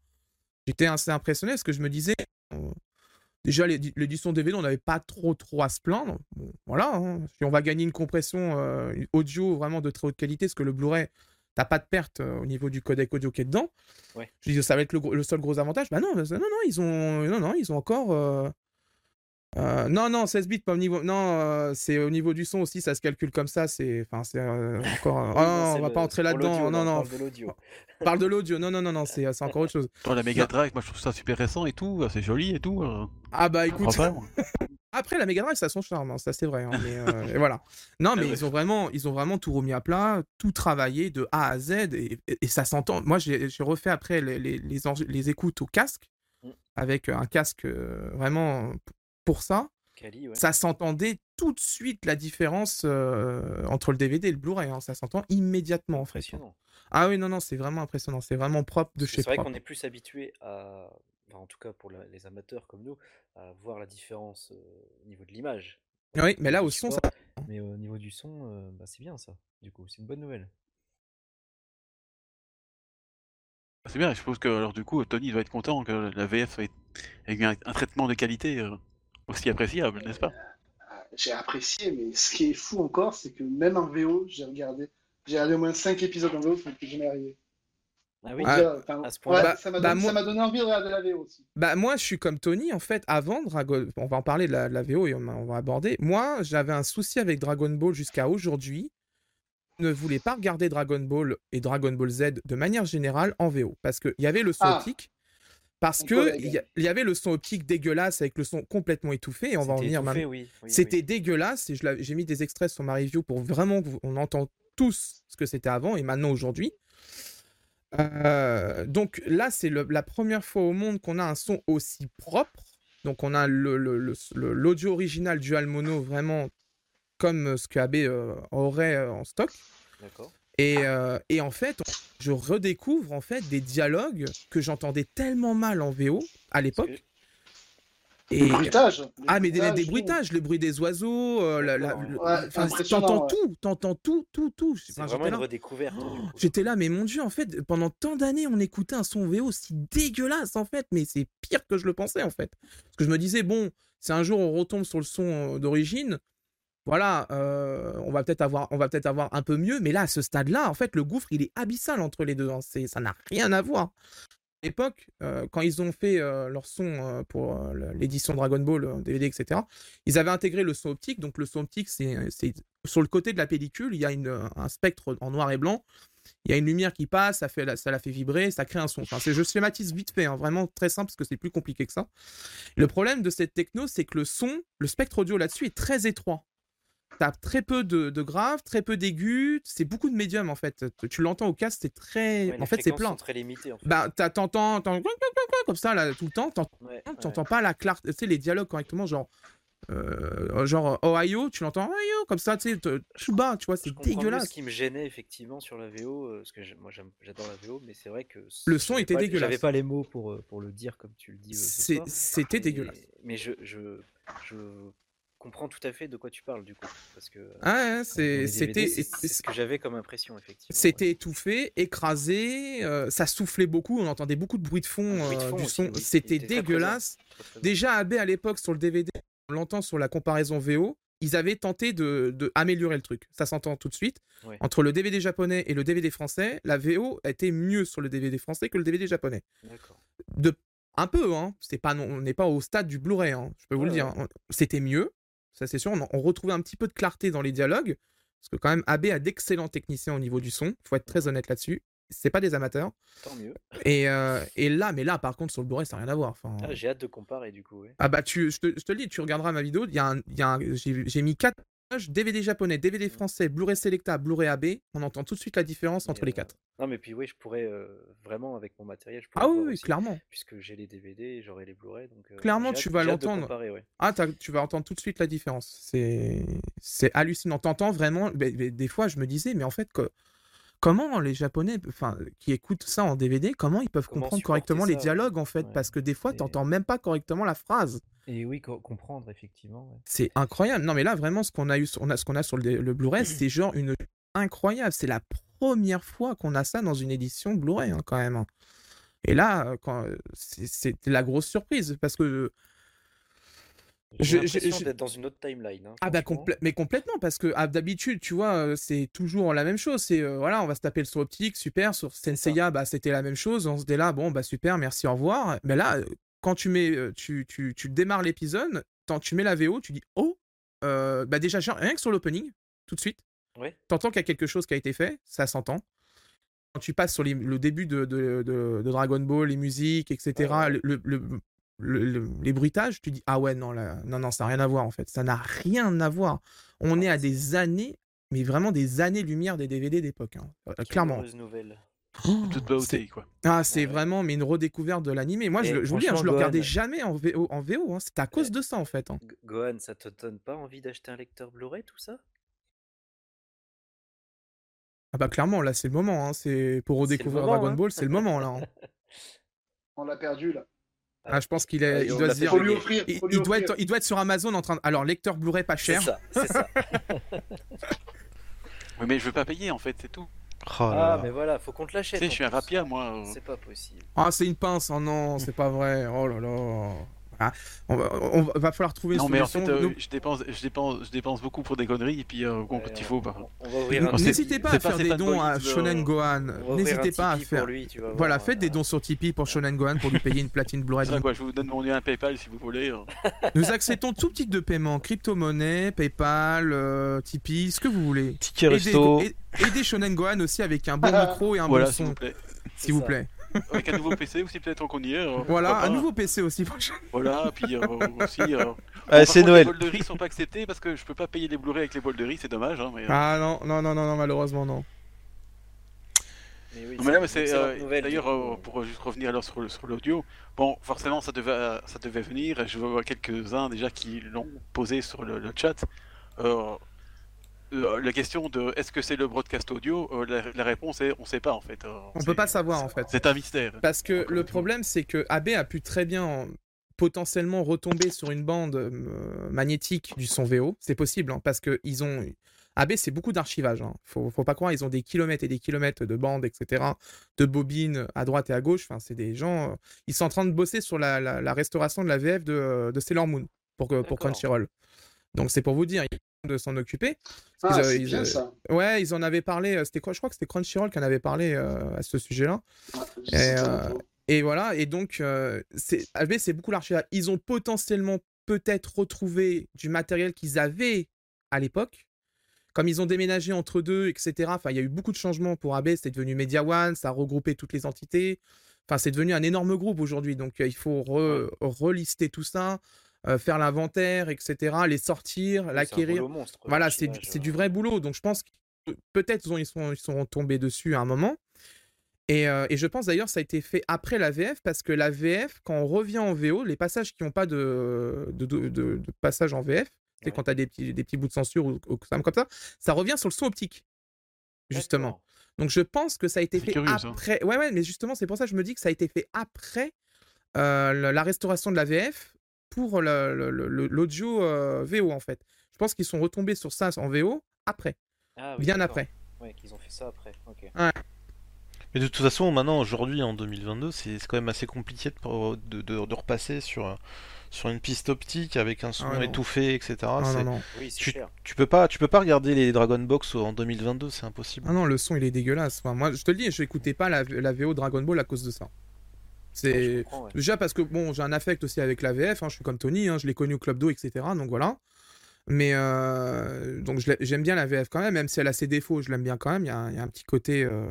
J'étais assez impressionné parce que je me disais, euh, déjà l'édi- l'édition DVD, on n'avait pas trop trop à se plaindre. Bon, voilà, hein. si on va gagner une compression euh, audio vraiment de très haute qualité, parce que le Blu-ray, t'as pas de perte euh, au niveau du codec audio qui est dedans.
Ouais.
Je dis, ça va être le, le seul gros avantage. Bah non, non, non, ils ont, non, non, ils ont encore. Euh, non, non, 16 bits, pas au niveau. Non, euh, c'est au niveau du son aussi, ça se calcule comme ça. C'est, enfin, c'est euh, encore.
Oui,
oh,
non,
on va
le-
pas entrer là-dedans. Non,
on
non.
parle de l'audio.
On parle de l'audio. Non, non, non, non, c'est c'est encore autre chose.
Dans la Mega Drive, moi je trouve ça super récent et tout, c'est joli et tout. euh.
Ah bah écoute.
Enfin,
Après la Mega Drive, ça a son charme, hein, ça c'est vrai. hein, mais euh, et voilà. Non, mais
Ah ouais.
ils ont vraiment, ils ont vraiment tout remis à plat, tout travaillé de A à Z et, et- et ça s'entend. Moi, j'ai j'ai refait après les, les, les, enre- les écoutes au casque
Mm.
avec un casque vraiment pour ça.
Ouais.
Ça s'entendait tout de suite la différence euh, entre le DVD et le Blu-ray. hein, ça s'entend immédiatement en fait.
Impressionnant.
Ah oui, non, non, c'est vraiment impressionnant. C'est vraiment propre de chez
C'est vrai qu'on est plus habitué à, enfin, en tout cas pour les amateurs comme nous, à voir la différence euh, au niveau de l'image.
Oui, mais là au son, ça.
support. Mais au niveau du son, euh, bah, c'est bien ça. Du coup, c'est une bonne nouvelle.
C'est bien, je suppose que alors du coup Tony doit être content que la VF ait, ait eu un, un traitement de qualité euh, aussi appréciable, n'est-ce pas
Ah, J'ai apprécié, mais ce qui est fou encore, c'est que même en VO, j'ai regardé, j'ai regardé au moins 5 épisodes en VO, que je.
Ah oui,
Ah,
euh, enfin,
à ce point-là.
ouais,
Bah-
ça m'a
bah,
donné,
moi-
envie de regarder la VO aussi.
Bah moi je suis comme Tony en fait avant Dragon on va en parler de la, de la VO et on, on va aborder moi j'avais un souci avec Dragon Ball jusqu'à aujourd'hui Je ne voulais pas regarder Dragon Ball et Dragon Ball Z de manière générale en VO parce qu'il y avait le son
Ah.
Parce que il y, avait le son optique dégueulasse avec le son complètement étouffé et on va en venir
étouffé,
maintenant
oui, oui,
c'était
oui.
dégueulasse et j'ai mis des extraits sur ma review pour vraiment qu'on entende tous ce que c'était avant et maintenant aujourd'hui. Euh, donc là, c'est la première fois au monde qu'on a un son aussi propre. Donc on a l'audio original dual mono vraiment comme ce que AB euh, aurait euh, en stock. Et, et en fait, je redécouvre en fait des dialogues que j'entendais tellement mal en VO à l'époque. Et,
Les bruitages. les
ah, mais des, des bruitages, le bruit des oiseaux, euh, la- la-
D'accord,
le-
ouais.
enfin,
impressionnant,
t'entends
ouais.
tout, t'entends tout, tout, tout.
C'est vraiment
j'étais
une
là,
redécouverte. coup.
j'étais là, mais mon dieu, en fait, pendant tant d'années, on écoutait un son VO si dégueulasse, en fait, mais c'est pire que je le pensais, en fait. Parce que je me disais, bon, si un jour on retombe sur le son euh, d'origine, voilà, euh, on va peut-être avoir, un peu mieux, mais là, à ce stade-là, en fait, le gouffre, il est abyssal entre les deux. hein. Ça n'a rien à voir. À l'époque, euh, quand ils ont fait euh, leur son pour l'édition Dragon Ball, DVD, etc., ils avaient intégré le son optique. Donc, le son optique, c'est, sur le côté de la pellicule, il y a un spectre en noir et blanc. Il y a une lumière qui passe, ça, fait, la- fait vibrer, ça crée un son. Enfin, je schématise vite fait, hein, vraiment très simple parce que c'est plus compliqué que ça. Le problème de cette techno, c'est que le son, le spectre audio là-dessus est très étroit. T'as très peu de, de graves, très peu d'aigus, c'est beaucoup de médium en fait. Tu l'entends au casque, c'est très.
Ouais,
en fait, c'est plein.
très limitées. En fait.
Bah, t'entends, comme ça là tout le temps, t'entends
Ouais, ouais.
pas la clarté, tu sais, les dialogues correctement, genre, euh, genre Ohio, tu l'entends Ohio, comme ça, tu sais, tout bas, tu vois, c'est dégueulasse.
Ce qui me gênait effectivement sur la VO, euh, parce que moi j'adore la VO, mais c'est vrai que
Le son était
pas-
dégueulasse.
J'avais pas les mots pour, euh, pour le dire comme tu le dis.
C'était
Mais-
dégueulasse.
Mais je, je, je comprends tout à fait de quoi tu parles du coup, parce que
Ah
les
c'était
ce que j'avais comme impression effectivement.
c'était étouffé, écrasé, euh, ça soufflait beaucoup, on entendait beaucoup de bruit de fond,
Un bruit de
euh, du son, c'était dégueulasse.
Très, très.
Déjà, AB à l'époque sur le DVD, on l'entend sur la comparaison VO, ils avaient tenté de, de améliorer le truc. Ça s'entend tout de suite.
Ouais.
Entre le DVD japonais et le DVD français, la VO était mieux sur le DVD français que le DVD japonais.
D'accord.
De un peu, hein. C'est pas, on n'est pas au stade du Blu-ray, hein, je peux vous
Ouais,
le dire. hein. C'était mieux, ça c'est sûr. On, on retrouvait un petit peu de clarté dans les dialogues, parce que quand même AB a d'excellents techniciens au niveau du son. Faut être très honnête là-dessus. C'est pas des amateurs.
Tant mieux.
Et, euh, et là, mais là, par contre, sur le Blu-ray, ça n'a rien à voir. Enfin,
Ah, j'ai hâte de comparer du coup. ouais.
ah bah tu, je, te, je te le dis, tu regarderas ma vidéo, il y a un, il y a un- j'ai j'ai mis quatre DVD japonais, DVD français, Blu-ray Selecta, Blu-ray AB, on entend tout de suite la différence entre
Mais,
les
euh,
quatre.
Non mais puis oui, je pourrais euh, vraiment avec mon matériel, je pourrais
Ah oui,
voir
oui,
aussi,
clairement.
puisque j'ai les DVD, j'aurai les Blu-ray, donc. euh,
Clairement, tu
hâte-
vas l'entendre.
ouais.
Ah, tu vas entendre tout de suite la différence. C'est hallucinant. T'entends vraiment. mais- mais des fois, je me disais, mais en fait, que, comment les Japonais, enfin, qui écoutent ça en DVD, comment ils peuvent
Comment
comprendre correctement les
ça,
dialogues, en fait?
Ouais.
Parce que des fois,
Et-
t'entends même pas correctement la phrase.
Et oui, co- comprendre effectivement. ouais.
C'est incroyable. Non, mais là, vraiment, ce qu'on a eu, on a, ce qu'on a sur le, le Blu-ray, c'est genre une incroyable. C'est la première fois qu'on a ça dans une édition Blu-ray, hein, quand même. hein. Et là, euh, quand, c'est c'est la grosse surprise parce que
J'ai
Je-
l'impression d'être dans une autre timeline. hein,
ah bah complè- mais complètement parce que ah, d'habitude tu vois euh, c'est toujours la même chose c'est euh, voilà on va se taper le son optique super sur Senseiya bah c'était la même chose on se dit là bon bah super merci au revoir mais là euh, quand tu mets tu, tu, tu démarres l'épisode quand tu mets la VO tu dis oh euh, bah déjà rien que sur l'opening tout de suite
Ouais.
t'entends qu'il y a quelque chose qui a été fait ça s'entend quand tu passes sur les- le début de, de, de- de Dragon Ball les musiques etc
Ouais, ouais.
le- le- le- le- le- les bruitages, tu dis ah ouais non là, non non ça n'a rien à voir en fait, ça n'a rien à voir. On est à des années, mais vraiment des années lumière des DVD d'époque, hein. Euh, clairement.
heureuse
Toute beauté, quoi.
Ah c'est
Ouais,
vraiment mais une redécouverte de l'animé. Moi je,
Et
le- je vous le dis, hein, je le regardais
Gohan-
jamais en VO, en VO hein. c'était à cause de ça en fait. hein.
Gohan, ça te donne pas envie d'acheter un lecteur Blu-ray, tout ça?
Ah bah clairement là c'est le moment, hein. c'est pour redécouvrir
moment,
Dragon
hein.
Ball, c'est le moment là. hein.
On l'a perdu là.
Ah, je pense qu'il est, il doit se dire,
lui offrir.
il, doit être, il doit être sur Amazon en train de, alors lecteur Blu-ray pas
C'est
cher.
ça, c'est ça.
Oui, mais je veux pas payer, en fait, c'est tout.
Oh là
Ah,
là.
mais voilà, faut qu'on te
Tu
l'achète.
sais,
en
je suis un rapia, moi. euh,
C'est pas possible.
Ah c'est une pince, oh non c'est pas vrai, oh là là. On va, on va- falloir trouver une
Non, mais en fait, euh, je, dépense, je, dépense, je dépense beaucoup pour des conneries, et puis euh, quand
Ouais,
il faut, bah,
N'hésitez pas à faire des dons à Shonen Gohan. N'hésitez pas à faire.
lui, tu
Voilà, faites des dons sur Tipeee pour Shonen Gohan pour lui payer une platine Blu-ray.
je vous donne mon lien PayPal si vous voulez. euh.
Nous acceptons tout type de paiement, crypto-monnaie, PayPal, euh, Tipeee, ce que vous voulez.
Ticket
Aidez,
resto.
aidez- aidez Shonen Gohan aussi avec un bon micro et un
Voilà,
bon
s'il
son,
vous plaît.
s'il vous plaît.
Avec un nouveau PC aussi, peut-être qu'on y est. euh,
Voilà, un nouveau PC aussi prochain.
Voilà, puis euh, aussi. euh, bon,
c'est Noël.
Les bols de riz sont pas acceptés parce que je peux pas payer les Blu-ray avec les bols de riz, c'est dommage. Hein, mais, euh,
Ah non, non, non, non, non, malheureusement non.
Mais oui,
Non, mais là, mais
c'est
euh, d'ailleurs euh, pour juste revenir alors sur, l'audio. Bon, forcément, ça devait ça devait venir. Je vois quelques uns déjà qui l'ont posé sur le, le chat. Euh, euh, la question de est-ce que c'est le broadcast audio euh, la, la réponse est on sait pas en fait. euh,
On peut pas savoir en fait.
C'est un mystère.
Parce que le problème, c'est que AB a pu très bien potentiellement retomber sur une bande euh, magnétique du son VO. C'est possible, hein, parce que ils ont. AB, c'est beaucoup d'archivage. Hein. Faut, faut pas croire, ils ont des kilomètres et des kilomètres de bandes, etc., de bobines à droite et à gauche. Enfin, c'est des gens. Ils sont en train de bosser sur la, la- la restauration de la VF de, de Sailor Moon pour, pour. Crunchyroll. Donc, c'est pour vous dire, de s'en occuper.
Ah,
Ils,
c'est
ils,
bien ça.
Ouais, ils en avaient parlé. euh, C'était quoi Je crois que c'était Crunchyroll qui en avait parlé euh, à ce sujet-là. Et,
c'est
euh. Et voilà, et donc, c'est AB, c'est beaucoup l'archivage. Ils ont potentiellement peut-être retrouvé du matériel qu'ils avaient à l'époque. Comme ils ont déménagé entre deux, etc. Enfin, il y a eu beaucoup de changements pour AB. C'est devenu Media One, ça a regroupé toutes les entités. Enfin, c'est devenu un énorme groupe aujourd'hui. Donc, il faut re- relister tout ça, euh, faire l'inventaire, etc. Les sortir, l'acquérir. Voilà, c'est du, c'est
euh.
du vrai boulot. Donc je pense que peut-être ils, ont- ils sont, ils sont tombés dessus à un moment. Et, euh, et je pense d'ailleurs ça a été fait après la VF parce que la VF, quand on revient en VO, les passages qui n'ont pas de, de, de- de- de passage en VF, c'est
Ouais.
quand tu as des petits, des petits bouts de censure ou, ou comme ça, ça revient sur le son optique. Justement. Donc je pense que ça a été fait
curieux, ça.
après. Ouais, ouais, mais justement, c'est pour ça que je me dis que ça a été fait après euh, la restauration de la VF pour l'audio euh, VO en fait. Je pense qu'ils sont retombés sur ça en VO après,
Ah oui,
bien après.
Ouais, qu'ils ont fait ça après. Ok.
Mais de toute façon, maintenant, aujourd'hui, en 2022, c'est quand même assez compliqué de, de, de- de repasser sur, sur une piste optique avec un son
Ah ouais, non.
étouffé, etc.
Ah, non, non.
Oui,
Tu,
cher.
tu peux pas, tu peux pas regarder les Dragon Box en 2022, c'est impossible.
Ah non, le son il est dégueulasse. Enfin, moi, je te le dis, je n'écoutais pas la, la VO Dragon Ball à cause de ça. C'est
ouais.
déjà parce que bon, j'ai un affect aussi avec la VF. hein, je suis comme Tony, hein, je l'ai connu au club d'eau, etc. Donc voilà. Mais euh, donc j'aime bien la VF quand même, même si elle a ses défauts, je l'aime bien quand même. Il y, a un- il y a un petit côté euh,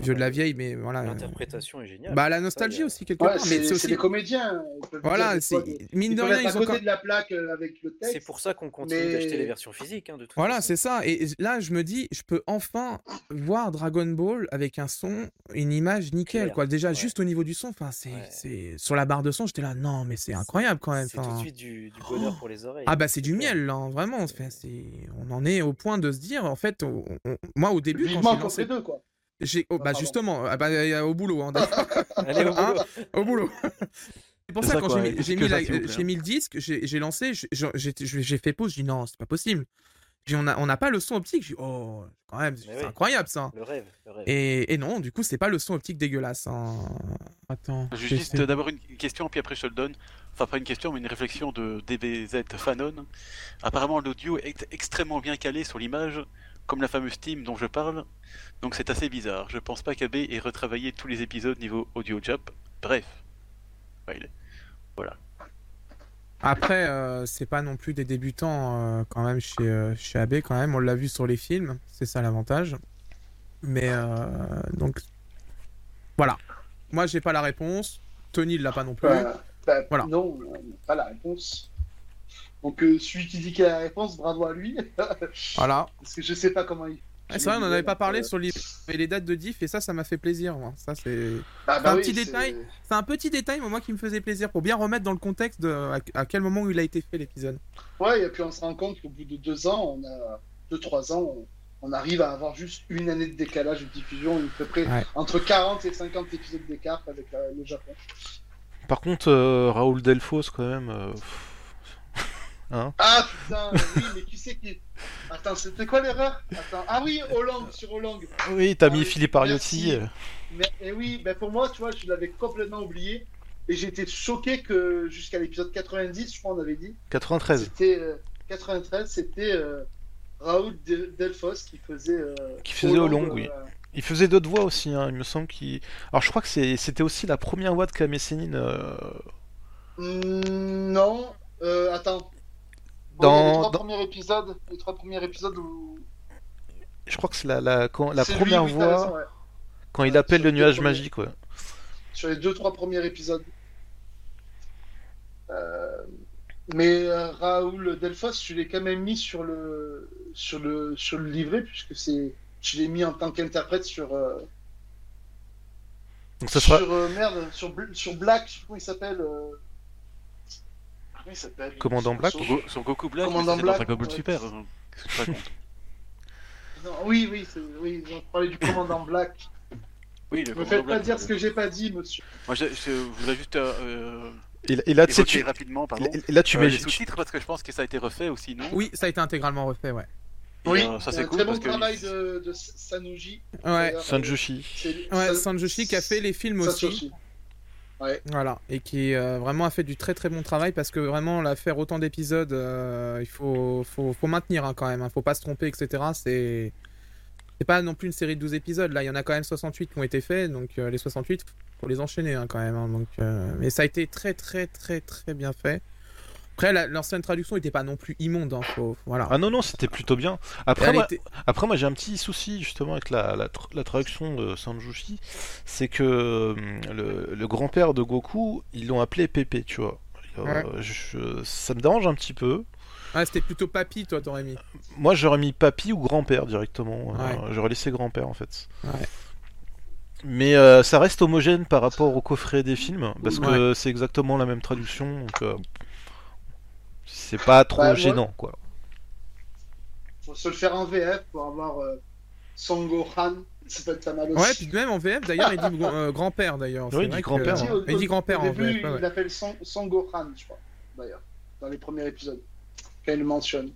vieux de la vieille, mais voilà.
L'interprétation est géniale.
Bah la nostalgie aussi quelque
Ouais,
part, mais
c'est
aussi
les comédiens. peuvent
voilà,
des des-
mine
Ils
de rien ils ont
côté
quand-
de la plaque euh, avec le texte.
C'est pour ça qu'on continue
mais-
d'acheter les versions physiques. Hein, de toute
Voilà, c'est ça. Et là, je me dis, je peux enfin voir Dragon Ball avec un son, une image nickel, quoi. Déjà,
ouais.
juste au niveau du son, enfin, c'est,
Ouais.
sur la barre de son, j'étais là, non, mais c'est incroyable quand même.
C'est tout de suite du, du bonheur pour les oreilles.
Ah bah c'est du miel là, hein, vraiment. Enfin, c'est, on en est au point de se dire, en fait, on- moi au début quand j'ai lancé,
quoi.
J'ai, oh,
Ah,
bah justement, ah bah, au boulot, hein, d'accord.
Allez, au
Hein
boulot.
au boulot. C'est pour
C'est
ça,
ça,
quand
quoi,
j'ai mis, j'ai
que
mis, la- j'ai
hein.
le disque, j'ai j'ai lancé, j'ai- j'ai j'ai- j'ai fait pause, je dis non, c'est pas possible. J'ai dit, on n'a on pas le son optique, j'ai dit oh, quand même, c'est
oui.
incroyable ça.
Le rêve. Le rêve.
Et, et non, du coup, c'est pas le son optique dégueulasse. hein. Attends.
J'ai juste d'abord une question, puis après je te le donne. Enfin, pas une question, mais une réflexion de DBZ Fanon. Apparemment, l'audio est extrêmement bien calé sur l'image, comme la fameuse team dont je parle. Donc c'est assez bizarre. Je pense pas qu'AB ait retravaillé tous les épisodes niveau audio jap. Bref. Est-
Après, euh, c'est pas non plus des débutants euh, quand même chez, euh, chez AB, quand même. On l'a vu sur les films, c'est ça l'avantage. Mais euh, donc, voilà. Moi, j'ai pas la réponse. Tony il l'a pas non plus.
Bah, bah,
Voilà.
Non, pas la réponse. Donc, euh, celui qui dit qu'il a la réponse, bravo à lui.
Voilà.
Parce que je sais pas comment il.
Ouais, c'est vrai, on n'en avait pas parlé
Euh,
sur les, les dates de diff et ça, ça m'a fait plaisir. moi. Ça, c'est.
bah,
c'est un
oui,
petit détail. C'est un petit détail, mais moi, qui me faisait plaisir pour bien remettre dans le contexte de à, à quel moment il a été fait l'épisode.
Ouais, et puis on se rend compte qu'au bout de deux ans, on a deux, trois ans, on, on arrive à avoir juste une année de décalage de diffusion, à peu près
Ouais.
entre 40 et 50 épisodes d'écart avec la- le Japon.
Par contre, euh, Raoul Delphos, quand même. euh, pff, hein
Ah putain, oui, mais qui c'est qui. Attends, c'était quoi l'erreur? Attends, ah oui, Hollande, sur Hollande.
Oui, t'as
Ah
mis Philippe Ariotti. euh,
Mais et oui, ben pour moi, tu vois, je l'avais complètement oublié. Et été choqué que jusqu'à l'épisode 90, je crois, on avait dit,
93.
c'était euh, 93, c'était euh, Raoul De- Delphos qui faisait. euh,
Qui faisait
Hollande,
Hollande, oui.
euh,
Il faisait d'autres voix aussi, hein, il me semble qu'il. Alors je crois que c'était aussi la première voix de Kamé Sénine. euh,
Hmm, non, euh, attends.
Dans-
les trois
dans-
premiers épisodes, les trois premiers épisodes où.
Je crois que c'est la, la, quand- la
c'est lui,
première
raison,
voix
ouais.
quand il appelle le nuage
premiers.
magique, ouais.
sur les deux trois premiers épisodes. Euh, mais euh, Raoul Delphos, je l'ai quand même mis sur le sur le sur le livret puisque c'est je l'ai mis en tant qu'interprète sur euh,
Donc ça sera.
sur euh, merde sur sur Black, je sais pas comment il s'appelle. Euh, s'appelle
Commandant Black
Sur-
Sur, Go- sur Goku Black,
Commandant
c'est dans
Black,
Dragon Ball
ouais.
Super. hein. Que
Non, oui, oui, oui, on parlait du commandant Black.
Oui, le
Ne me faites pas
Black,
dire
c'est
ce que j'ai pas dit, monsieur.
Moi, je, je voudrais juste euh, euh,
Et, et là, tu sais,
évoquer
tu...
rapidement, pardon.
et là, tu
euh,
mets.
les
tu-
sous-titres parce que je pense que ça a été refait aussi, non
Oui, ça a été intégralement refait, ouais.
Et,
Oui,
euh, ça c'est cool
très bon
parce que
travail de, de Sanuji.
Ouais,
Sanjushi.
ouais
San-
Sanjoshi qui a fait les films aussi.
Sanjushi.
Voilà, et qui euh, vraiment a fait du très très bon travail parce que vraiment la faire autant d'épisodes, euh, il faut, faut, maintenir hein, quand même, hein, faut pas se tromper, etc. C'est pas non plus une série de 12 épisodes, là il y en a quand même 68 qui ont été faits, donc euh, les 68, faut les enchaîner hein, quand même. donc, Mais ça a été très très très très bien fait. Après, la- l'ancienne traduction n'était pas non plus immonde, hein, faut, voilà.
Ah non, non, c'était plutôt bien. Après, moi,
était-
après, moi j'ai un petit souci justement avec la, la, tr- la traduction de Sanjushi. C'est que hum, le, le grand-père de Goku, ils l'ont appelé Pépé, tu vois. Euh, je- ça me dérange un petit peu.
Ouais, c'était plutôt papy, toi, t'aurais mis.
Moi, j'aurais mis papy ou grand-père directement. Euh,
Ouais.
J'aurais laissé grand-père en fait.
Ouais.
Mais euh, ça reste homogène par rapport au coffret des films, parce que c'est exactement la même traduction. Donc, euh, c'est pas trop
Bah,
gênant, quoi.
Faut se le faire en VF pour avoir euh, Son Gohan. Ça peut être pas mal aussi.
Ouais, puis même en VF, d'ailleurs, il dit euh, grand-père, d'ailleurs.
Oui, il dit grand-père,
Il dit
hein.
Il grand-père en
début,
VF, ouais.
Il appelle Son, Son Gohan, je crois, d'ailleurs, dans les premiers épisodes. Quand il le mentionne.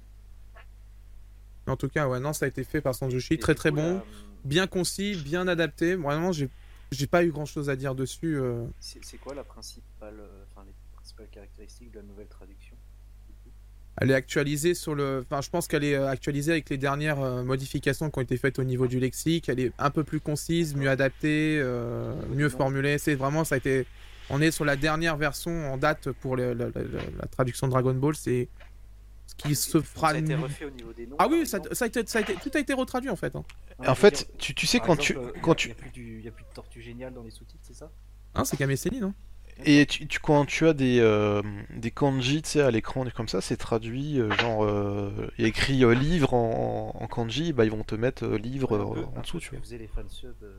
En tout cas, ouais, non, ça a été fait par Sanjushi,
Et
très très
coup,
bon,
là,
bien concis, bien adapté. Vraiment, j'ai j'ai pas eu grand chose à dire dessus. euh.
C'est quoi la principale, euh, enfin les principales caractéristiques de la nouvelle traduction
Elle est actualisée sur le. Enfin, je pense qu'elle est euh, actualisée avec les dernières euh, modifications qui ont été faites au niveau du lexique. Elle est un peu plus concise, mieux adaptée, euh, mieux formulée. C'est vraiment, ça a été. On est sur la dernière version en date pour le- le- le- la traduction de Dragon Ball. C'est ce qui se fera.
Ça a été refait au niveau des noms.
Ah oui, ça, a été, ça a été- tout a été retraduit en fait. hein.
En fait,
dire,
tu, tu sais, quand tu.
exemple, il a-
tu...
Il n'y a, plus du- il y a plus de tortue géniale dans les sous-titres, c'est ça?
Hein, c'est Sennin, non
Et tu, tu- quand tu as des, euh, des kanji, tu sais, à l'écran, comme ça, c'est traduit, euh, genre, euh, il y a écrit euh, livre en, en kanji, bah ils vont te mettre euh, livre euh,
peu-
en dessous, tu vois.
faisaient les fansubs euh,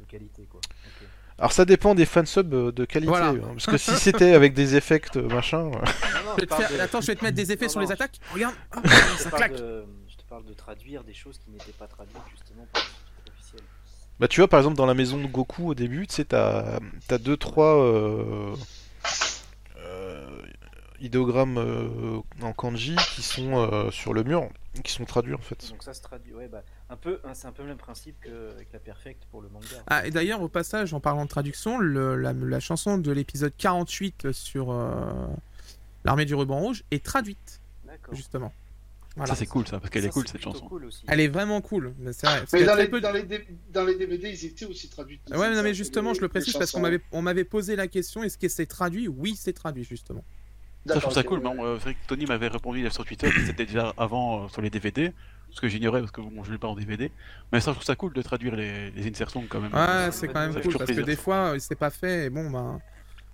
de qualité, quoi. Ok.
Alors ça dépend des fansubs euh, de qualité,
Voilà.
hein, parce que si c'était avec des effets euh, machin, euh,
Non, non,
Je faire-
de-
Attends, je vais te mettre des effets
Non,
sur
non,
les attaques. Regarde,
je
ça
te parle
claque.
de- je te parle de traduire des choses qui n'étaient pas traduites justement par.
Bah tu vois par exemple dans la maison de Goku au début, tu sais, t'as t'as deux trois euh, euh, idéogrammes euh, en kanji qui sont euh, sur le mur, qui sont traduits en fait.
Donc ça se traduit, ouais, bah, un peu, hein, c'est un peu le même principe qu'avec la Perfect pour le manga.
Ah, et d'ailleurs, au passage, en parlant de traduction, le- la, la chanson de l'épisode 48 sur euh, l'armée du ruban rouge est traduite,
D'accord.
justement. Voilà.
Ça c'est cool ça, parce qu'elle est cool
c'est
cette chanson.
cool aussi.
Elle est vraiment cool. Mais vrai.
Mais dans les,
peu
dans, les, dans les DVD, ils étaient aussi traduits.
Ouais, non, mais justement,
les-
je le précise parce qu'on m'avait, on m'avait posé la question est-ce que c'est traduit? Oui, c'est traduit, justement.
Ça je trouve ça cool,
ouais.
euh, C'est vrai que Tony m'avait répondu sur Twitter que c'était déjà avant euh, sur les DVD, ce que j'ignorais parce que bon, je l'ai pas en DVD. Mais ça je trouve ça cool de traduire les, les insertions quand même.
Ouais, c'est quand même
ça
cool parce que des fois, euh, c'est pas fait et bon, ben.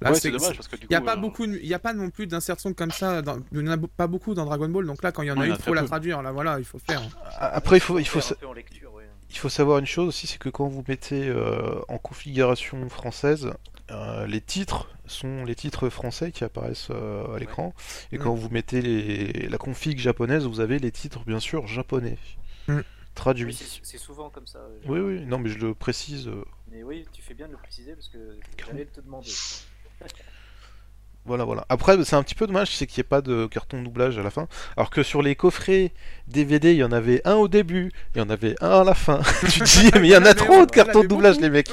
Là,
ouais,
c'est
c'est dommage parce que du coup.
Il n'y a pas
euh,
beaucoup, il y a pas non plus d'insertions comme ça. Dans... Il n'y en a pas beaucoup dans Dragon Ball, donc là, quand il y en
Ouais,
a une, il faut la
peu.
traduire. Là, voilà, il faut faire.
Après il faut, il faut, sa-
lecture, ouais.
il faut savoir une chose aussi, c'est que quand vous mettez euh, en configuration française, euh, les titres sont les titres français qui apparaissent euh, à l'écran, et
Mm.
quand vous mettez les, la config japonaise, vous avez les titres bien sûr japonais
Mm.
Oui,
traduits.
c'est souvent comme ça.
Oui, oui, non, mais je le précise.
Mais oui, tu fais bien de le préciser parce que j'allais te demander.
Voilà, voilà. Après, c'est un petit peu dommage, c'est qu'il n'y ait pas de carton doublage à la fin. Alors que sur les coffrets DVD, il y en avait un au début, il y en avait un à la fin. tu te dis, mais il y en a trop de
on
cartons
avait
doublage,
beaucoup.
les mecs.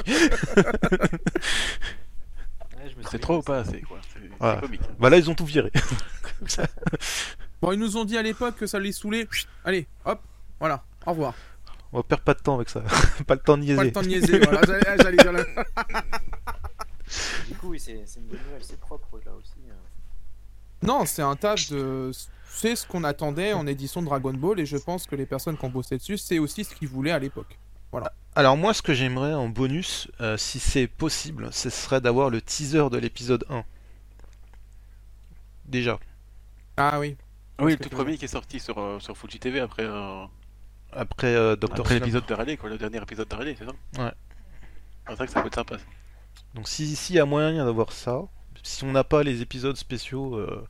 Ouais,
c'est trop ou pas assez, quoi.
Voilà.
comique.
Bah là, ils ont tout viré.
Bon, ils nous ont dit à l'époque que ça les saoulait. Chut, Allez, hop, voilà, au revoir.
On perd pas de temps avec ça. pas le temps de
Pas
niaiser.
le temps de niaiser, voilà. J'allais j'allais
Du coup, oui, c'est une bonne nouvelle, c'est propre là aussi. euh.
Non, c'est un taf de. C'est ce qu'on attendait en édition Dragon Ball et je pense que les personnes qui ont bossé dessus, c'est aussi ce qu'ils voulaient à l'époque.
Alors moi, ce que j'aimerais en bonus, euh, si c'est possible, ce serait d'avoir le teaser de l'épisode 1. Déjà.
Ah oui.
Oui, le tout premier qui est sorti sur, euh, sur Fuji TV après, euh,
Après euh, Dr.
après l'épisode de Raleigh, quoi, le dernier épisode de Raleigh, c'est ça?
Ouais.
Ah, C'est vrai que ça peut être sympa. ça.
Donc si s'il y a moyen d'avoir ça, si on n'a pas les épisodes spéciaux euh,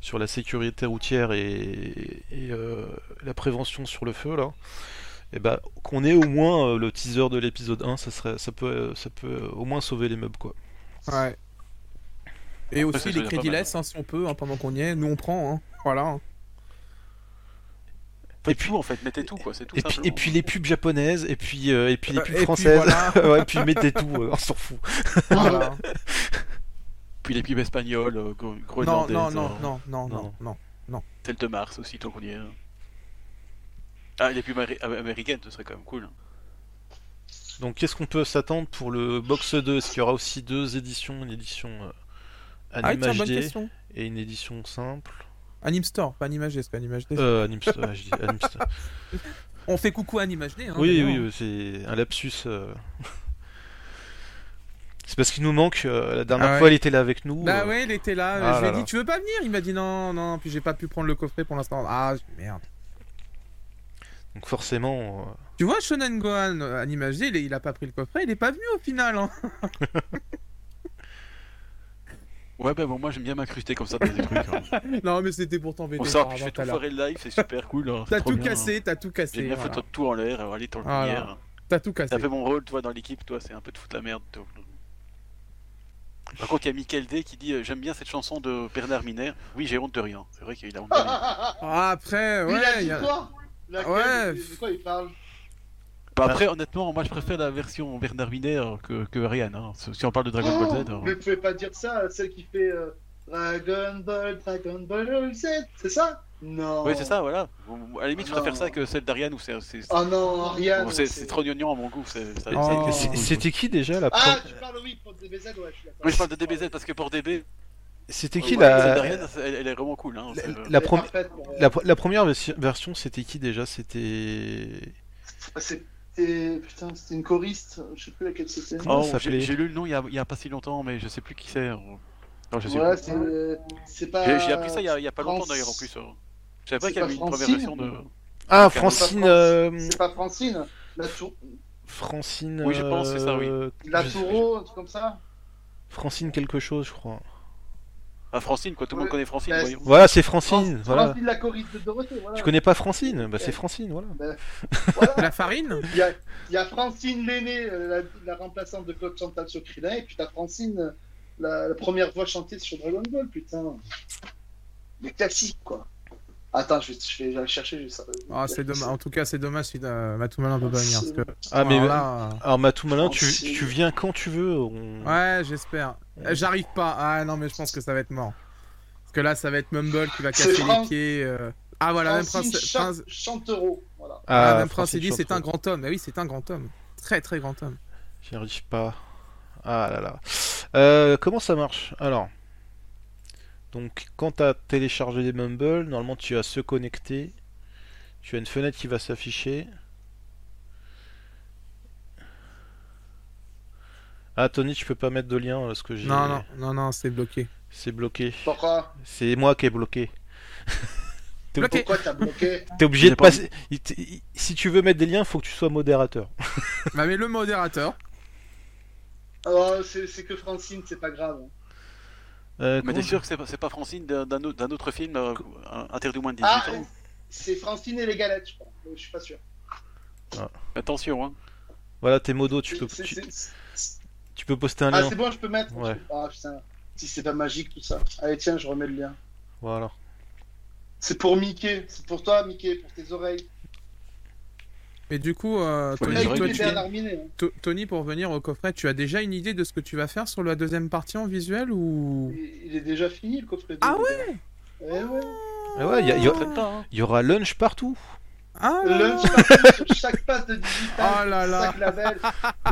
sur la sécurité routière et, et, euh, la prévention sur le feu là, et ben qu'on ait au moins euh, le teaser de l'épisode 1, ça serait ça peut ça peut euh, au moins sauver les meubles quoi.
Ouais. Et aussi les crédits laisse, hein, si on peut, hein, pendant qu'on y est. Nous, on prend. Hein. Voilà.
Faites tout en fait, mettez tout quoi, c'est tout
Et puis, et puis les pubs japonaises et puis euh, et puis les
Euh,
pubs
et puis
françaises.
voilà.
ouais, puis mettez tout, euh, on s'en fout.
voilà.
Puis les pubs espagnoles, euh,
non, non, non,
euh,
non, non,
non.
non, non.
celle de Mars aussi, tant qu'on y est. Ah, les pubs améri- américaines, ce serait quand même cool.
Donc qu'est-ce qu'on peut s'attendre pour le box 2 Est-ce qu'il y aura aussi deux éditions, une édition euh,
Ah,
Anime
bonne
HD et une édition simple
Anime Store, pas Anime HD.
euh, Anime Store, je dis Anime Store.
On fait coucou à Anime HD. Hein,
Oui, oui, euh, c'est un lapsus. euh. C'est parce qu'il nous manque. euh, la dernière
Ah ouais.
fois, il était là avec nous.
Bah
euh,
ouais, il était là.
Ah
je lui ai dit,
là.
tu veux pas venir? Il m'a dit non, non. Puis j'ai pas pu prendre le coffret pour l'instant. Ah, merde.
Donc forcément.
Tu vois, Shonen Gohan, il, est- il a pas pris le coffret, il est pas venu au final. Hein.
Ouais, bah bon, moi j'aime bien m'incruster comme ça dans des trucs. hein.
non, mais c'était pour t'embêter.
On sort que je fais
tout
foirer le live, c'est super cool. hein, c'est
T'as
trop
tout
bien,
cassé, t'as tout
hein.
cassé.
J'aime bien
voilà.
foutre tout en l'air, euh, aller dans le
Voilà.
lumière.
T'as tout cassé.
Ça fait mon rôle, toi, dans l'équipe, toi, c'est un peu de foutre la merde. toi. Par contre, il y a Michael D qui dit euh, J'aime bien cette chanson de Bernard Miner. Oui, j'ai honte de rien. C'est vrai qu'il a honte de rien.
Ah, après,
Mais il a
ouais.
dit
il y a-
quoi? Laquelle
Ouais.
de, de quoi il parle?
Bah, après, honnêtement, moi je préfère la version Bernard Miner que, que Ariane. hein. Si on parle de Dragon Ball Z.
Oh,
alors-
Mais vous pouvez pas dire ça, celle qui fait euh, Dragon Ball, Dragon Ball Z, c'est ça? Non.
Oui, c'est ça, voilà. À la limite, je
Non.
préfère ça que celle d'Ariane où c'est.
Oh non, Ariane.
bon, c'est- trop gnognon à mon goût.
Oh.
C'était qui déjà la
Ah, tu parles, oui, pour DBZ, ouais, je suis d'accord.
Oui, je parle de DBZ parce que pour DB,
C'était qui
Ouais,
la...
elle, elle est vraiment cool. Hein.
la, la prom-
euh,
la pre- la première versi- version, c'était qui déjà? C'était.
C'était. Putain, c'était une choriste, je sais plus laquelle c'était.
Oh, j'ai lu le nom il y, a, il y a pas si longtemps, mais je sais plus qui c'est. Non, je sais
Ouais,
plus.
c'est. C'est pas.
J'ai appris ça il y a, il y a pas
France-
longtemps d'ailleurs en plus. euh. Je savais pas
C'est
qu'il y avait une première version de.
Ah,
C'est pas
Francine. Euh,
C'est pas Francine La, tour...
Francine.
Oui, je pense, c'est ça, oui.
euh,
la Taureau, un truc comme ça
Francine quelque chose, je crois.
Ah, Francine, quoi, tout le monde connaît Francine,
Bah,
voyons.
Voilà, c'est Francine.
Fran-
Voilà.
Francine, la choriste de Dorothée, voilà.
Tu connais pas Francine? Bah c'est Francine, voilà.
Voilà.
La farine?
Il y, a, il y a Francine l'aînée, euh, la, la remplaçante de Claude Chantal sur Krillin, et puis t'as Francine, euh, la, la première voix chantée sur Dragon Ball, putain. Les classiques, quoi. Attends, je vais, je vais aller chercher. Je vais ça-
Ah, c'est dommage. En tout cas, c'est dommage si euh, Matoumalin peut pas venir. Parce que...
Ah, mais.
Alors là,
Alors, Matou Malin, tu, tu viens quand tu veux. on-
euh, Ouais, j'espère. Euh, J'arrive pas. Ah non, mais je pense que ça va être mort. Parce que là, ça va être Mumble qui va casser les pieds. euh. Ah voilà, même prince.
Cha-
prince...
Chantereau, voilà.
Ah, même
Francine
prince dit c'est un grand homme. Ah oui, c'est un grand homme. Très très grand homme.
J'y arrive pas. Ah là là. Euh, comment ça marche? Alors. Donc, quand tu as téléchargé des Mumble, normalement tu as se connecter. Tu as une fenêtre qui va s'afficher. Ah, Tony, tu peux pas mettre de lien parce que j'ai.
Non, non, non, non, c'est bloqué.
C'est bloqué.
Pourquoi?
C'est moi qui ai bloqué. T'es
Bloqué.
Pourquoi t'as bloqué?
T'es obligé de
pas
passer. Si tu veux mettre des liens, faut que tu sois modérateur.
Bah, mais le modérateur.
Oh, c'est c'est que Francine, c'est pas grave.
Euh,
Mais t'es sûr que c'est pas, Francine d'un autre, film euh, interdit au moins de 18
Ah,
ans
c'est Francine et les galettes, je crois. Je suis pas sûr.
Attention, hein.
Voilà, t'es modo, tu peux, tu, tu peux poster un
Ah,
lien.
c'est bon, je peux mettre.
Ouais.
Ah, putain. Si c'est pas magique tout ça. Allez, tiens, je remets le lien.
Voilà.
C'est pour Mickey. C'est pour toi, Mickey, pour tes oreilles.
Mais du coup, euh, Tony, toi, tu-
hein.
To- Tony, pour revenir au coffret, tu as déjà une idée de ce que tu vas faire sur la deuxième partie en visuel ou?
Il il est déjà fini le coffret 2.
Ah
ouais? Eh ouais
Ah ouais, il y, a- il y a-
Peut-être pas, hein.
il y aura lunch partout.
Ah
lunch partout sur chaque passe de digital,
Oh là là.
chaque label.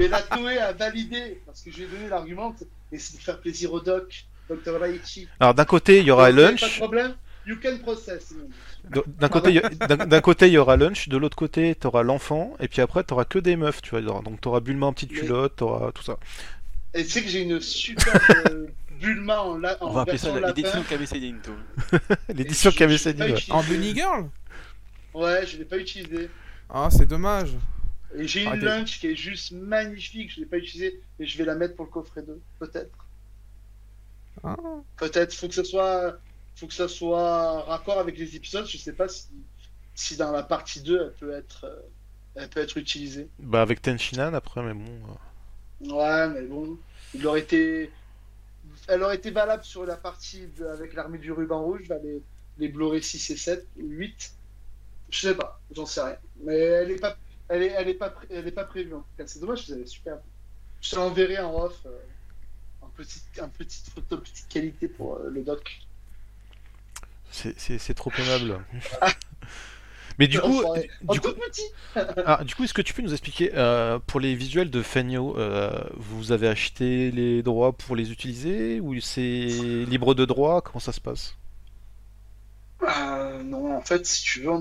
Et la Toei a validé, parce que j'ai donné l'argument, et c'est de faire plaisir au doc, Dr. Raichi.
Alors d'un côté, il y aura
Donc, Pas de
lunch.
problème, you can process.
D'un côté, il y a- d'un côté, il y aura lunch. De l'autre côté, t'auras l'enfant. Et puis après, t'auras que des meufs, tu vois. Donc t'auras Bulma en petite
Mais-
culotte, t'auras tout ça.
Et tu sais que j'ai une super euh, Bulma en, la, en
On va appeler ça l'édition. KBC Dinto.
L'édition
je l'ai pas
dit.
utilisé.
En Bunny Girl?
Ouais, je l'ai pas utilisé.
Ah, c'est dommage.
Et j'ai une
Arrêtez.
lunch qui est juste magnifique, je l'ai pas utilisée, et je vais la mettre pour le coffret 2, peut-être.
Ah.
Peut-être, faut que ce soit, faut que ça soit raccord avec les épisodes. Je sais pas si, si dans la partie 2 elle peut être, euh, elle peut être utilisée.
Bah avec Tenshinhan après, mais bon. euh.
Ouais, mais bon, il aurait été, elle aurait été valable sur la partie de- avec l'armée du ruban rouge, là, les, les Blu-ray 6 et 7 ou 8. Je sais pas, j'en sais rien. Mais elle est pas, elle est, elle est pas, elle est pas prévue en tout cas. C'est dommage, vous avez super. Je te l'enverrai en off, euh, en petite, en petite photo, petite qualité pour euh, le doc.
C'est- trop aimable. Mais du coup,
Enfoiré. en
du coup,
tout petit.
ah, du coup, est-ce que tu peux nous expliquer euh, pour les visuels de Fenyo, euh, vous avez acheté les droits pour les utiliser ou c'est libre de droit? Comment ça se passe?
Euh, non, en fait, si tu veux,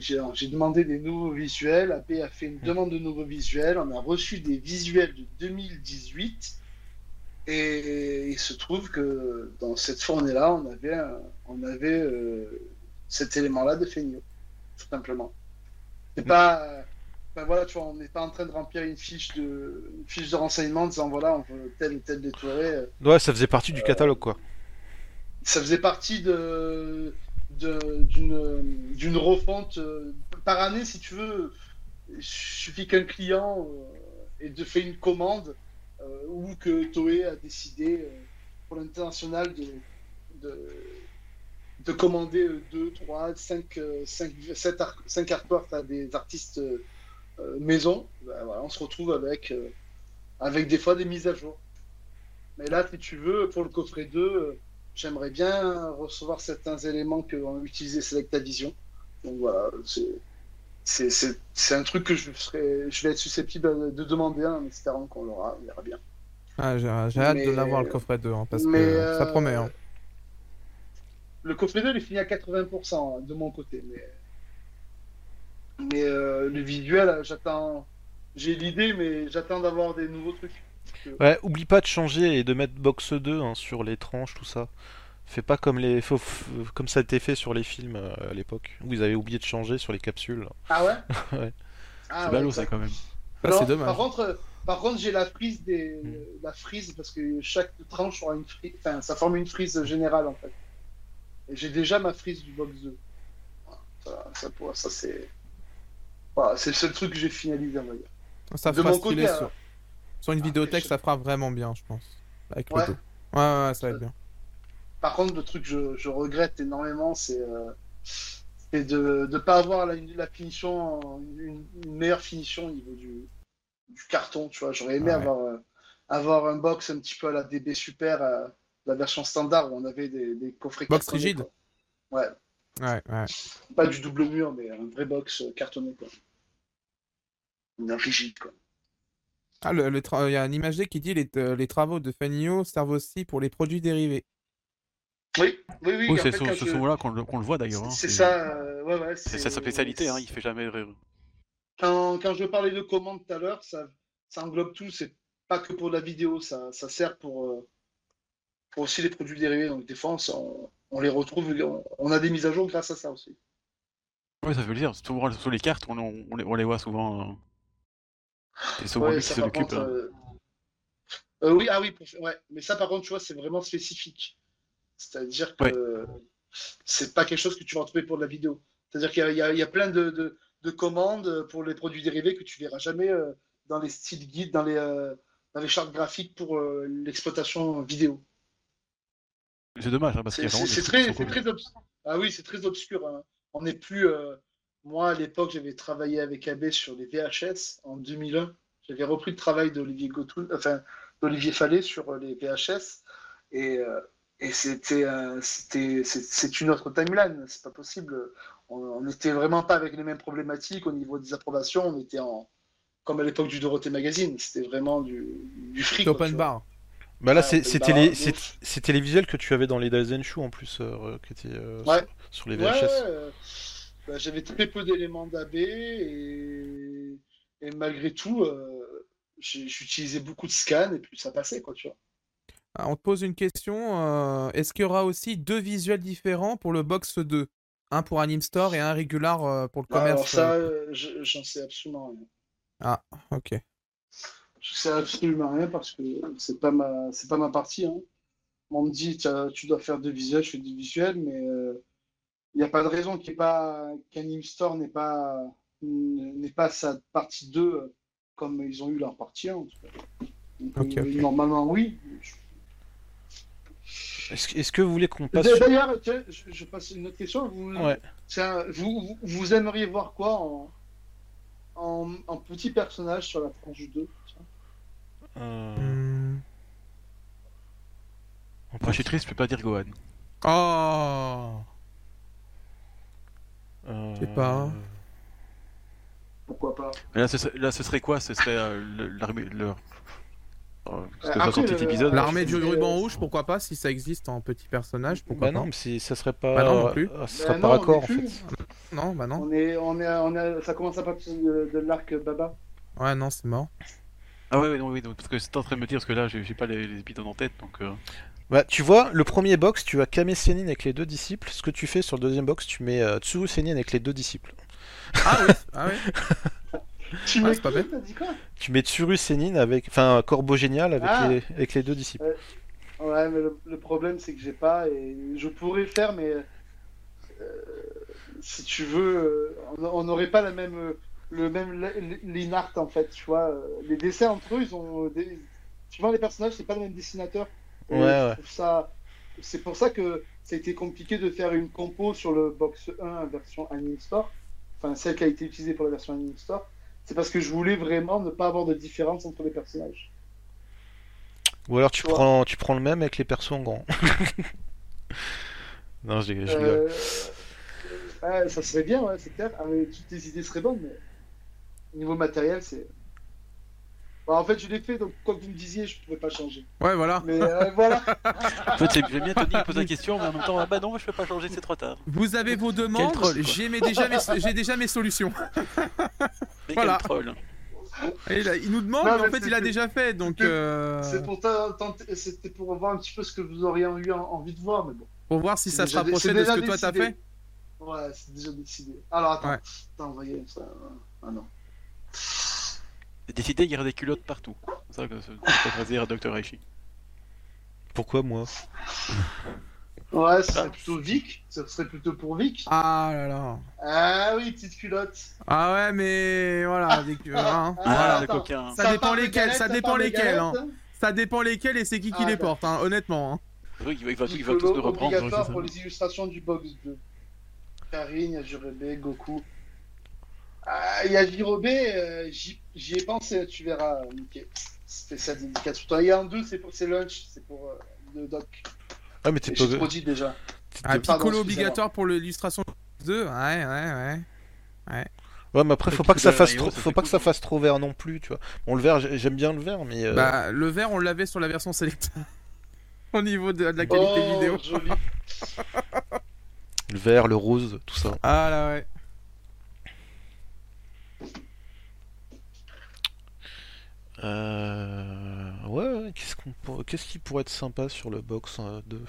j'ai j'ai demandé des nouveaux visuels. AP a fait une demande de nouveaux visuels. On a reçu des visuels de 2018. Et il se trouve que dans cette fournée-là, on avait, on avait euh, cet élément-là de Feigno, tout simplement. C'est pas. euh, ben voilà, tu vois, on n'est pas en train de remplir une fiche de, une fiche de renseignement en disant voilà, on veut tel ou tel détouré. euh,
Ouais, ça faisait partie du catalogue quoi.
ça faisait partie de d'une refonte euh, par année si tu veux il suffit qu'un client euh, ait de fait une commande euh, ou que Toei a décidé euh, pour l'international de, de de commander 2, 3, 5, 5, 7 ar 5 artworks à des artistes euh, maison, voilà, on se retrouve avec, euh, avec des fois des mises à jour. Mais là, si tu veux, pour le coffret 2, euh, j'aimerais bien recevoir certains éléments que ont utilisé Selectavision. Donc voilà, c'est- c'est c'est- c'est un truc que je, serais, je vais être susceptible de demander en espérant qu'on l'aura, on verra bien.
Ah, j'ai j'ai hâte de l'avoir le coffret 2 hein, parce
mais,
que
euh,
ça promet. Hein.
Le coffret 2, il est fini à 80% hein, de mon côté. Mais, mais euh, le visuel, euh, j'attends. J'ai l'idée, mais j'attends d'avoir des nouveaux trucs.
Ouais, oublie pas de changer et de mettre box 2 hein, sur les tranches, tout ça. Fais pas comme les faut- f- comme ça a été fait sur les films euh, à l'époque où ils avaient oublié de changer sur les capsules.
Ah ouais
Ouais.
Ah
C'est
ouais,
ballot
ça-
ça quand même.
C'est dommage.
Par contre, euh, par contre, j'ai la frise des,
Mm.
la frise parce que chaque tranche aura une frise, enfin, ça forme une frise générale en fait. Et j'ai déjà ma frise du box 2. Voilà, Ça, ça, c'est, voilà, c'est le seul truc que j'ai finalisé, on va dire.
Ça
de
fera
mon
stylé
côté,
sur...
alors.
sur une
Ah,
vidéothèque,
je-
ça fera vraiment bien, je pense. Avec le
Ouais.
2. Ouais, ouais, ouais, ça va être bien.
Par contre, le truc que je, je regrette énormément, c'est euh, de ne pas avoir la, la finition, une, une meilleure finition au niveau du, du carton. Tu vois, j'aurais aimé
Ouais.
avoir, euh, avoir un box un petit peu à la DB Super, euh, la version standard où on avait des, des coffrets
Box
cartonnés,
rigide.
quoi. Ouais,
Ouais, ouais.
pas du double mur, mais un vrai box cartonné. Quoi. Une rigide. Quoi.
Ah, il y a un imagé qui dit les, les travaux de Fanio servent aussi pour les produits dérivés.
Oui, oui, oui.
C'est ce, ce
je-
moment-là qu'on le, voit d'ailleurs. hein.
C'est ça, euh, ouais, ouais.
C'est sa spécialité, hein, il fait jamais erreur.
quand, quand je parlais de commande tout à l'heure, ça, ça englobe tout. C'est pas que pour la vidéo, ça, ça sert pour, euh, pour aussi les produits dérivés. Donc des fois, on, les retrouve, on, on a des mises à jour grâce à ça aussi.
Oui, ça veut dire, souvent sur les cartes, on, les, voit souvent. euh, Et c'est souvent
Ouais,
qui
ça,
s'en
par contre,
hein.
euh, euh, oui, ah oui, pour-. Mais ça, par contre, tu vois, c'est vraiment spécifique. C'est-à-dire que c'est pas quelque chose que tu vas retrouver pour de la vidéo. C'est-à-dire qu'il y y, a- plein de, de- de commandes pour les produits dérivés que tu verras jamais euh, dans les styles guides, dans les, euh, dans les chartes graphiques pour euh, l'exploitation vidéo.
C'est dommage, hein, parce qu'il
C'est très,
sont
c'est
cool.
très obs- Ah oui, c'est très obscur. hein. On n'est plus, euh, moi, à l'époque, j'avais travaillé avec AB sur les VHS en 2001. J'avais repris le travail d'Olivier enfin, d'Olivier Fallet sur les VHS. Et, euh, et c'était, euh, c'était, c'est, c'est une autre timeline. C'est pas possible. On n'était vraiment pas avec les mêmes problématiques au niveau des approbations. On était en, comme à l'époque du Dorothée Magazine. C'était vraiment du, du fric. Quoi,
open bar.
Bah là, c'est- c'était les,
donc-
c'est- c'était les visuels que tu avais dans les Daisen Show en plus, euh, qui étaient euh,
Ouais.
sur, sur les VHS.
ouais, euh, bah, j'avais très peu d'éléments d'AB et, et malgré tout, euh, j'utilisais beaucoup de scans et puis ça passait, quoi, tu vois.
Ah, On te pose une question. euh, Est-ce qu'il y aura aussi deux visuels différents pour le box 2 Un pour Anime Store et un régular euh, pour le
Bah,
commerce
alors ça,
euh,
je- j'en sais absolument rien.
Ah, ok.
Je sais absolument rien parce que c'est pas ma, c'est pas ma partie. hein. On me dit, tu dois faire deux visuels, je fais deux visuels, mais il n'y a pas de raison qu'il pas, qu'Anime Store n'ait pas, n'ait pas sa partie 2 euh, comme ils ont eu leur partie 1. en tout cas. Donc. Normalement, oui.
Est-ce que- vous voulez qu'on passe
D'ailleurs,
sur...
D'ailleurs, tiens, je, je passe une autre question. Vous,
Ouais.
tiens, vous, vous, aimeriez voir quoi en, en, en petit personnage sur la tranche 2 tiens
Euh.
Moi, je suis triste, je peux pas dire Gohan.
Oh
euh,
Je sais pas.
Pourquoi pas?
Mais là, ce serait, là, ce serait quoi? Ce serait euh. Le... euh, parce que
Après.
L'armée du ruban rouge, pourquoi pas Si ça existe en petit personnage, pourquoi
Bah non,
pas
mais ça serait pas.
Bah non, non plus.
ça
Bah
serait
non,
par
on
accord
est
en fait.
Non, bah non.
On est, on est, on est, ça commence à partir de, de l'arc Baba.
Ouais, non, c'est mort.
Ah ouais, ouais, non, oui, donc, parce que c'est en train de me dire, parce que là, j'ai pas les, les épisodes en tête, donc. euh,
Bah, tu vois, le premier box, tu as Kame Sennin avec les deux disciples. Ce que tu fais sur le deuxième box, tu mets euh, Tsuru Sennin avec les deux disciples.
Ah oui, ah oui.
Tu mets qui, dit quoi
Tu mets Tsuru Sennin avec. Enfin, Corbeau Génial avec,
Ah.
les... avec les deux disciples.
Ouais, mais le, le problème c'est que j'ai pas et je pourrais le faire, mais euh, si tu veux, euh, on- n'aurait pas la même, euh, le même li- li- line art en fait, tu vois. euh, Les dessins entre eux, ils ont des... Tu vois, les personnages, c'est pas le même dessinateur.
Ouais, ouais.
ça... C'est pour ça que ça a été compliqué de faire une compo sur le box 1 version Anime Store, enfin celle qui a été utilisée pour la version Anime Store. C'est parce que je voulais vraiment ne pas avoir de différence entre les personnages.
Ou alors tu prends, tu prends le même avec les persos en grand. non, je, je.
Euh, ouais, ça serait bien, ouais, c'est clair. Ah, toutes tes idées seraient bonnes, mais niveau matériel, c'est. Bah, en fait, je l'ai fait, donc quoi que vous me disiez, je pouvais pas changer.
Ouais, voilà.
Mais euh, voilà.
En fait, j'aime bien Tony qui pose la question, mais en même temps, ah bah non, je peux pas changer, c'est trop tard.
Vous avez vos demandes, j'ai déjà, mes... déjà mes solutions.
Mais
Voilà.
quel troll.
Et il, a- il nous demande,
Non,
mais en fait, il a déjà fait, donc...
c'est-
euh,
C'est pour C'était pour voir un petit peu ce que vous auriez eu en- envie de voir, mais bon.
Pour voir si ça se rapprochait de ce que toi t'as
décidé.
fait.
Ouais, c'est déjà décidé. Alors attends,
Ouais.
attends, envoyez ça. Ah non.
J'ai décidé, il y des culottes partout. C'est ça que que dire à Dr. Aichi.
Pourquoi moi?
Ouais, ce serait plutôt Vic. Ce serait plutôt pour Vic.
Ah là là.
Ah oui, petite culotte.
Ah ouais, mais voilà. des- hein.
Ah,
Ah,
le
attends.
coquin.
Ça dépend lesquels, ça dépend lesquels,
galette.
hein. Ça dépend lesquels et c'est qui qui
Ah,
les porte, hein, honnêtement. hein.
Qu'il va, il va, il va
Piccolo
tous nous reprendre.
pour
ça.
les illustrations du box 2. Karine, Yajurebe, Goku. Ah, Yajirobe, euh, j'y j'y ai pensé, tu verras, Mickey. C'était sa dédicace. Il y a un 2, c'est pour c'est lunch, c'est pour euh, le doc.
Ah, mais t'es pas.
déjà.
Ah,
Pardon,
Piccolo obligatoire pour l'illustration 2, ouais, ouais, ouais.
Ouais, mais après, faut pas que ça
de
fasse
Rio,
trop,
ça
faut
fait
pas que
cool,
ça
hein.
fasse trop vert non plus, tu vois. Bon, le vert, j'ai- j'aime bien le vert, mais. euh,
Bah, le vert, on l'avait sur la version Selecta. Au niveau de, de la qualité
oh,
vidéo.
joli.
Le vert, le rose, tout ça.
Ah là, ouais.
Euh... Ouais, ouais, qu'est-ce qu'on pour- qu'est-ce qui pourrait être sympa sur le box euh, 2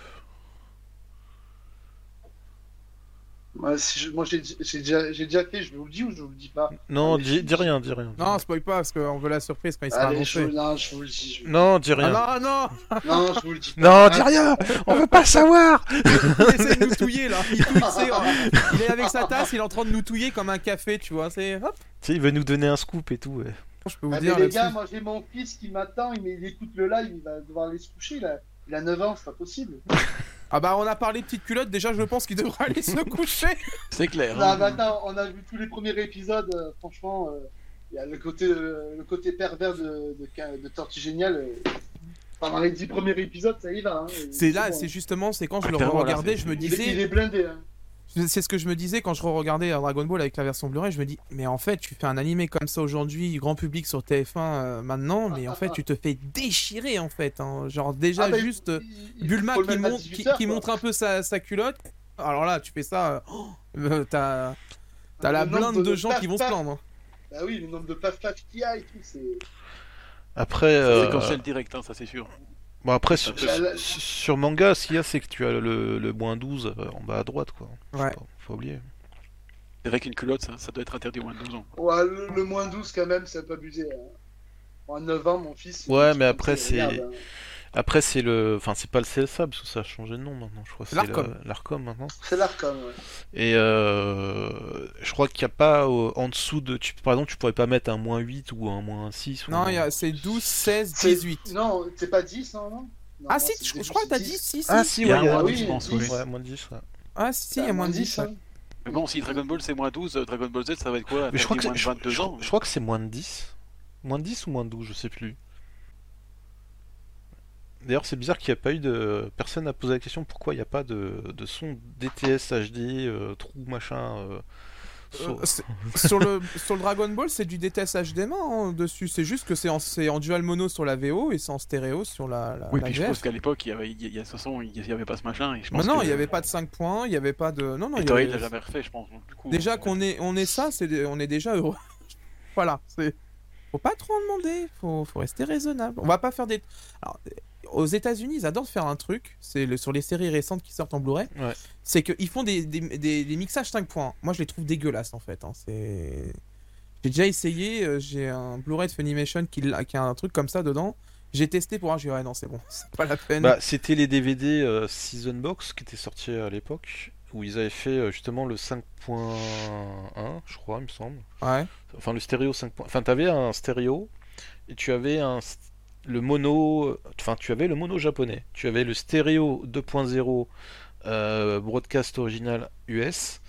Ouais, si je- moi, j'ai j'ai déjà, j'ai déjà fait, je vous le dis ou je vous le dis pas?
Non,
Allez,
dis,
je-
dis rien, dis rien.
Non, spoil pas parce qu'on veut la surprise quand il sera
Allez,
annoncé.
non, je vous le dis. Je...
Non, dis rien.
Ah non,
Non, je vous le dis.
non, dis rien On veut pas le savoir
non Il essaie de nous touiller là. Il, touille, c'est, euh, il est avec sa tasse, il est en train de nous touiller comme un café, tu vois. C'est. Hop,
Tu sais, il veut nous donner un scoop et tout. ouais.
Je peux vous
Ah,
dire
mais les gars, moi j'ai mon fils qui m'attend, il, il écoute le live, il va devoir aller se coucher là. Il a 9 ans, c'est pas possible.
Ah bah on a parlé petite culotte, déjà je pense qu'il devrait aller se coucher.
C'est clair.
Non,
hein.
mais attends, on a vu tous les premiers épisodes, euh, franchement, euh, il y a le côté, euh, le côté pervers de, de, Ca- de Tortue Géniale. euh, pendant les dix premiers épisodes, ça y va. hein,
C'est là,
bon.
c'est justement, c'est quand je le
là,
regardais, je me
Il, est- il
disais,
est blindé. Hein.
C'est ce que je me disais quand je regardais Dragon Ball avec la version Blu-ray, je me dis, mais en fait tu fais un animé comme ça aujourd'hui, grand public sur TF1 euh, maintenant, mais en fait tu te fais déchirer en fait. hein. Genre déjà
Ah, bah,
juste euh,
il- il-
Bulma qui,
mettre à
monte, qui,
18 heures,
qui
quoi.
montre un peu sa, sa culotte. Alors là, tu fais ça, euh, oh, euh, t'as la blinde de gens
paf,
qui vont se plaindre.
Bah oui, le nombre de paf paf qu'il y a et tout, c'est.
Après,
C'est
euh,
séquentiel direct, hein, ça c'est sûr.
Bon, après sur, sur- manga, ce qu'il y a, c'est que tu as le, le moins 12 euh, en bas à droite, quoi. Faut
Ouais.
pas- Faut oublier.
C'est vrai qu'une culotte, ça, ça doit être interdit au moins de 12 ans.
Ouais, le, le moins 12 quand même, c'est un peu abusé. Hein. À 9 ans, mon fils. il
Ouais, mais après, c'est-
regarde, hein.
Après, c'est le. Enfin, c'est pas le CSA, parce que ça a changé de nom maintenant, je crois. C'est
L'Arcom.
l'Arcom maintenant.
C'est l'Arcom, ouais.
Et euh, je crois qu'il n'y a pas euh, en dessous de. Tu, par exemple, tu pourrais pas mettre un moins 8 ou un moins 6. ou
Non,
un-
il y a- c'est 12, 16,
C'est-
18.
Non, c'est pas 10, non, non?
Ah
Non,
si, je, je crois que t'as
c'est
10, si, si.
Ah, si,
Il y a
ouais,
un
il y a-
moins
oui,
12, je pense, oui.
10.
Ouais, moins 10. ouais.
Ah si, il y a moins de 10. ouais.
hein.
Mais bon, si Dragon Ball c'est moins 12, euh, Dragon Ball Z ça va être quoi?
Mais je crois, que c'est-
moins
je,
de 22
je-
ans.
je crois que c'est moins de 10. Moins de 10 ou moins de 12, je sais plus. D'ailleurs, c'est bizarre qu'il n'y a pas eu de. Personne n'a posé la question pourquoi il n'y a pas de, de son DTS HD, euh, trou machin. euh, sur-
Euh, sur, le, sur le Dragon Ball, c'est du DTS HDMI hein, dessus. C'est juste que c'est en, c'est en dual mono sur la VO et c'est en stéréo sur la, la,
Oui,
la
puis je pense qu'à l'époque, il y avait, il y a, il y a- de toute façon, il y avait pas ce machin. Et je
Mais
pense
non,
que-
il n'y avait pas de 5 points, il n'y avait pas de. Non, non,
Et
il avait-
l'a jamais refait, je pense. donc, du coup,
Déjà qu'on est, on est ça, c'est, on est déjà heureux. voilà, c'est. Faut pas trop en demander, faut, faut rester raisonnable. On va pas faire des. Alors, aux États-Unis, ils adorent faire un truc, c'est le, sur les séries récentes qui sortent en Blu-ray.
Ouais.
C'est qu'ils font des, des, des- des mixages 5 points. Moi, je les trouve dégueulasses en fait. hein, C'est. J'ai déjà essayé, euh, j'ai un Blu-ray de Funimation qui, a un truc comme ça dedans. J'ai testé pour voir, j'ai dit ouais, non, c'est bon, c'est pas la peine.
Bah, c'était les DVD euh, Season Box qui étaient sortis à l'époque, où ils avaient fait euh, justement le 5.1, je crois, il me semble.
Ouais.
Enfin, le stéréo 5. Enfin, t'avais un stéréo et tu avais un le mono. Enfin, tu avais le mono japonais. Tu avais le stéréo 2.0 euh, broadcast original US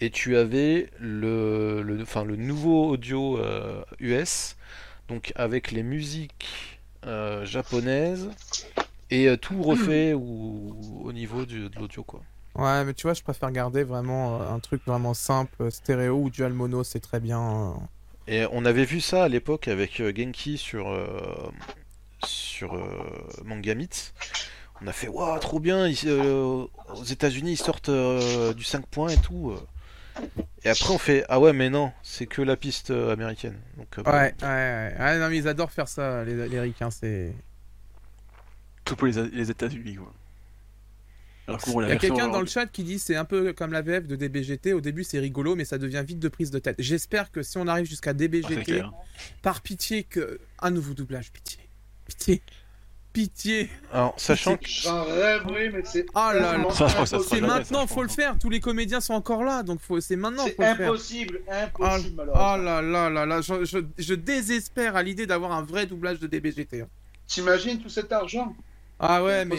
et tu avais le, le, enfin, le nouveau audio euh, US, donc avec les musiques euh, japonaises et euh, tout refait ou, au niveau du- de l'audio quoi.
Ouais, mais tu vois, je préfère garder vraiment euh, un truc vraiment simple, stéréo ou dual mono, c'est très bien. euh.
Et on avait vu ça à l'époque avec euh, Genki sur, euh, sur euh, Mangamit. On a fait waouh, trop bien. ils- euh, aux États-Unis, ils sortent euh, du 5 points et tout. Et après, on fait ah ouais, mais non, c'est que la piste américaine. Donc, euh, bon.
Ouais, ouais, ouais. Ouais, non, mais ils adorent faire ça, les, les ricains, c'est.
Tout pour les, les États-Unis, quoi. Alors
Il y a quelqu'un dans le chat qui dit c'est un peu comme la VF de DBGT. Au début, c'est rigolo, mais ça devient vite de prise de tête. J'espère que si on arrive jusqu'à
Ah,
DBGT, par pitié, que un nouveau doublage, pitié, pitié, pitié.
Alors, sachant que
J'en rêverais, mais c'est.
Oh là là.
tellement
Ça, je crois que ça
impossible.
sera
C'est
jamais,
maintenant, faut le faire. Tous les comédiens sont encore là, donc faut... c'est maintenant
C'est
faut le faire.
impossible,
Oh,
impossible,
oh
malheureusement.
là là là là, je, je, je désespère à l'idée d'avoir un vrai doublage de DBGT. hein.
T'imagines tout cet argent?
Ah ouais, mais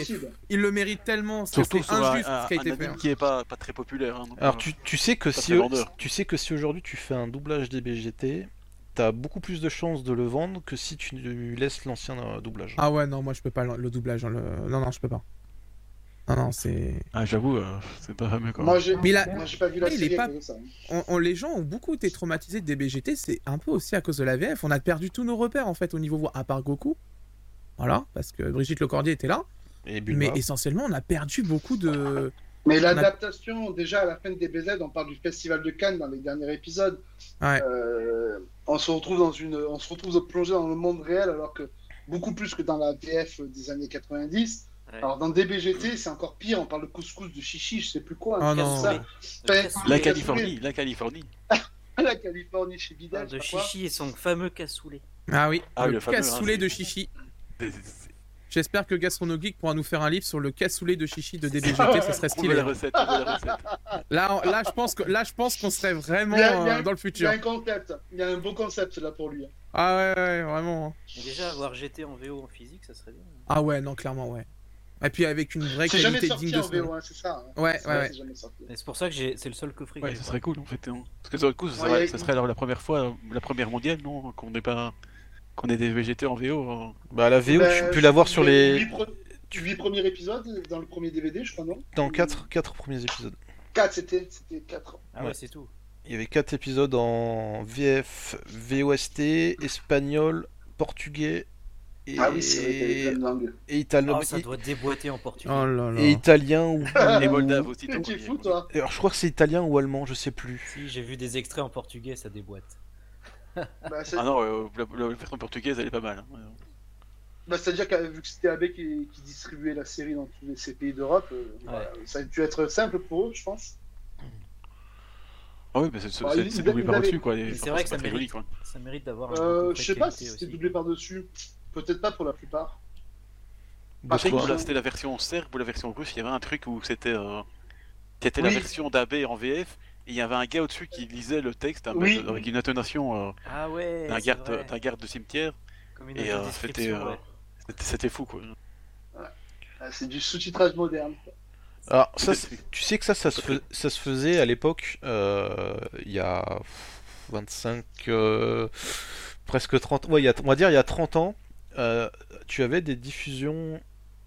il le mérite tellement,
Surtout
c'est injuste
un-
ce qui a
un
été fait.
qui est pas, pas très populaire. hein, donc,
Alors
euh,
tu, tu sais que si tu sais que si aujourd'hui tu fais un doublage des BGT, t'as beaucoup plus de chances de le vendre que si tu laisses l'ancien euh, doublage.
Ah ouais, non, moi je peux pas le, doublage. hein, le- Non, non, je peux pas. Non, non, c'est.
Ah, j'avoue, euh, c'est pas fameux quoi.
Moi, j'ai
Mais la-
moi, j'ai pas vu la série
pas-
ça.
on- on- les gens ont beaucoup été traumatisés de DBGT, c'est un peu aussi à cause de la VF. On a perdu tous nos repères en fait au niveau voix, à part Goku. Voilà, parce que Brigitte Lecordier était là.
Et Bulma.
Mais essentiellement, on a perdu beaucoup de.
Mais l'adaptation, déjà à la fin de DBZ, on parle du festival de Cannes dans les derniers épisodes.
Ouais.
Euh, on se retrouve dans une, on se retrouve plongé dans le monde réel, alors que beaucoup plus que dans la VF des années 90.
Ouais.
Alors dans DBGT, c'est encore pire. On parle de couscous, de chichi, je sais plus quoi.
Oh
ça.
Le
Ben,
cassoulet.
La Californie, la Californie.
La Californie chez
On
Vidal.
parle de
quoi.
Chichi et son fameux cassoulet.
Ah oui,
Ah,
le,
le fameux, hein,
cassoulet
c'est-
de Chichi. J'espère que Gastrono Geek pourra nous faire un livre sur le cassoulet de Chichi de DBGT, ce serait stylé.
la recette, trouver la recette.
Là, là, je pense que là, je pense qu'on serait vraiment
a-
euh, dans le
Il y
futur.
a un concept, il y a un beau concept là pour lui.
Ah ouais, ouais, vraiment.
Mais déjà, avoir GT en VO en physique, ça serait bien.
Ah ouais, non, clairement, ouais. Et puis avec une vraie qualité
sorti
digne de ce nom.
Hein, c'est ça. hein.
Ouais, ouais, ouais.
c'est
pour ça que j'ai, c'est le seul coffret
Ouais, ça serait cool en fait. hein. Parce que ça, du coup, ça
Ouais,
serait, ça serait alors la première fois, la première mondiale, non Qu'on n'ait pas. Qu'on ait des VGT en VO. euh.
Bah la VO,
Bah,
tu peux l'avoir sur les
huit pre- huit premiers épisodes dans le premier DVD, je crois, non?
Dans 4 quatre premiers épisodes.
4, c'était c'était 4.
Ah ouais,
Ouais.
c'est tout.
Il y avait 4 épisodes en VF, VOST, espagnol, portugais et,
Ah oui, c'est vrai plein de langues.
et italien.
Oh, ça doit déboîter en portugais.
Oh là là.
et italien ou
Les Moldaves aussi.
Tu
donc,
es fou, toi
Alors je crois que c'est italien ou allemand, je sais plus.
Si, j'ai vu des extraits en portugais, ça déboîte.
Bah, c'est-
Ah non, euh, la, la version portugaise, elle est pas mal. hein.
bah, C'est-à-dire que vu que c'était AB qui, qui distribuait la série dans tous les- ces pays d'Europe, euh, voilà, ça a dû être simple pour eux, je pense.
Ah oui, mais c'est c'est- c'est- c'est doublé par-dessus quoi.
C'est vrai que ça
très joli
mérite.
quoi.
Ça mérite d'avoir
Euh, je sais pas si c'était
aussi.
doublé par-dessus. Peut-être pas pour la plupart.
Je
Par contre,
c'était la version serbe ou la version russe, il y avait un truc où c'était. euh, C'était la version d'AB en VF, et il y avait un gars au-dessus qui lisait le texte un peu
Oui.
avec une intonation euh,
Ah ouais.
d'un garde, d'un garde de cimetière,
Comme une
et euh, c'était euh,
ouais.
c'était- c'était fou quoi.
Ah, c'est du sous-titrage moderne.
Alors ça, tu sais que ça, ça se, fais- ça se faisait à l'époque, euh, il y a 25, euh, presque 30, ouais, il y a, on va dire il y a 30 ans, euh, tu avais des diffusions,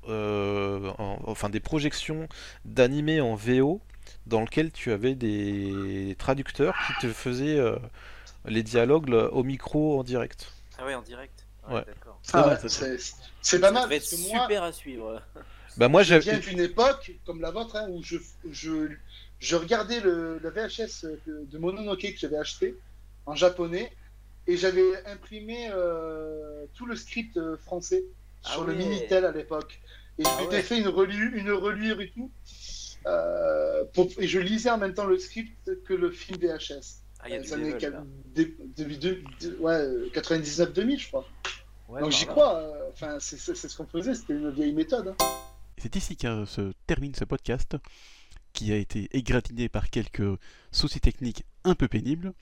euh, en- enfin des projections d'animés en VO dans lequel tu avais des traducteurs qui te faisaient euh, les dialogues là, au micro en direct.
Ah ouais, en direct.
Ouais.
D'accord.
C'est
Ah,
pas mal,
ouais,
ça, ça.
c'est pas
Ça
mal.
être
Parce que moi,
super à suivre.
Bah moi
je
j'avais,
viens d'une époque comme la vôtre hein, où je, je, je regardais le, la VHS de, de Mononoke que j'avais acheté en japonais et j'avais imprimé euh, tout le script euh, français
Ah
sur le. Minitel à l'époque. Et je
Ah
m'étais
ouais.
fait une, relu, une reluire et tout. Euh, pour- et je lisais en même temps le script que le film VHS.
Ah, il y a
Euh,
du
ça n'est
level,
qu'à-
là.
dé- début de- de- ouais, 99-2000, je crois.
Ouais,
Donc
bah,
j'y crois. euh, Enfin, c'est ce qu'on faisait, c'était une vieille méthode. hein.
C'est ici que se termine ce podcast, qui a été égratigné par quelques soucis techniques un peu pénibles.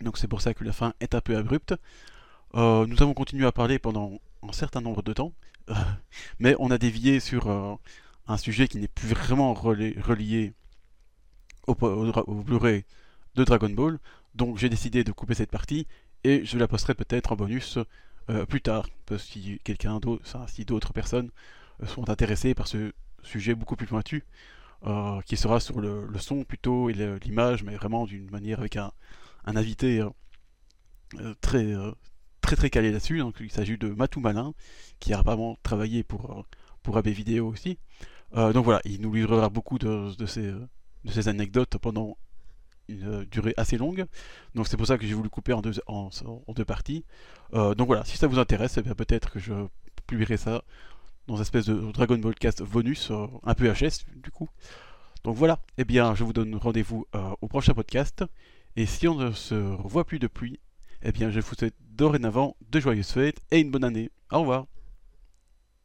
Donc c'est pour ça que la fin est un peu abrupte. Euh, nous avons continué à parler pendant un certain nombre de temps, euh, mais on a dévié sur euh, un sujet qui n'est plus vraiment relié au, Blu-ray de Dragon Ball. Donc j'ai décidé de couper cette partie et je la posterai peut-être en bonus euh, plus tard, parce que si quelqu'un d'autre, si d'autres personnes euh, sont intéressés par ce sujet beaucoup plus pointu, euh, qui sera sur le, son plutôt et l'image, mais vraiment d'une manière avec un, invité très, très très calé là-dessus. Donc il s'agit de Matou Malin, qui a apparemment travaillé pour, pour AB Vidéo aussi. Euh, donc voilà, il nous livrera beaucoup de, euh, ces anecdotes pendant une euh, durée assez longue. Donc c'est pour ça que j'ai voulu couper en deux, parties. Donc voilà, si ça vous intéresse, eh peut-être que je publierai ça dans une espèce de Dragon Ball Cast bonus, un peu HS du coup. Donc voilà, eh bien je vous donne rendez-vous au prochain podcast. Et si on ne se revoit plus depuis, eh bien je vous souhaite dorénavant de joyeuses fêtes et une bonne année. Au revoir.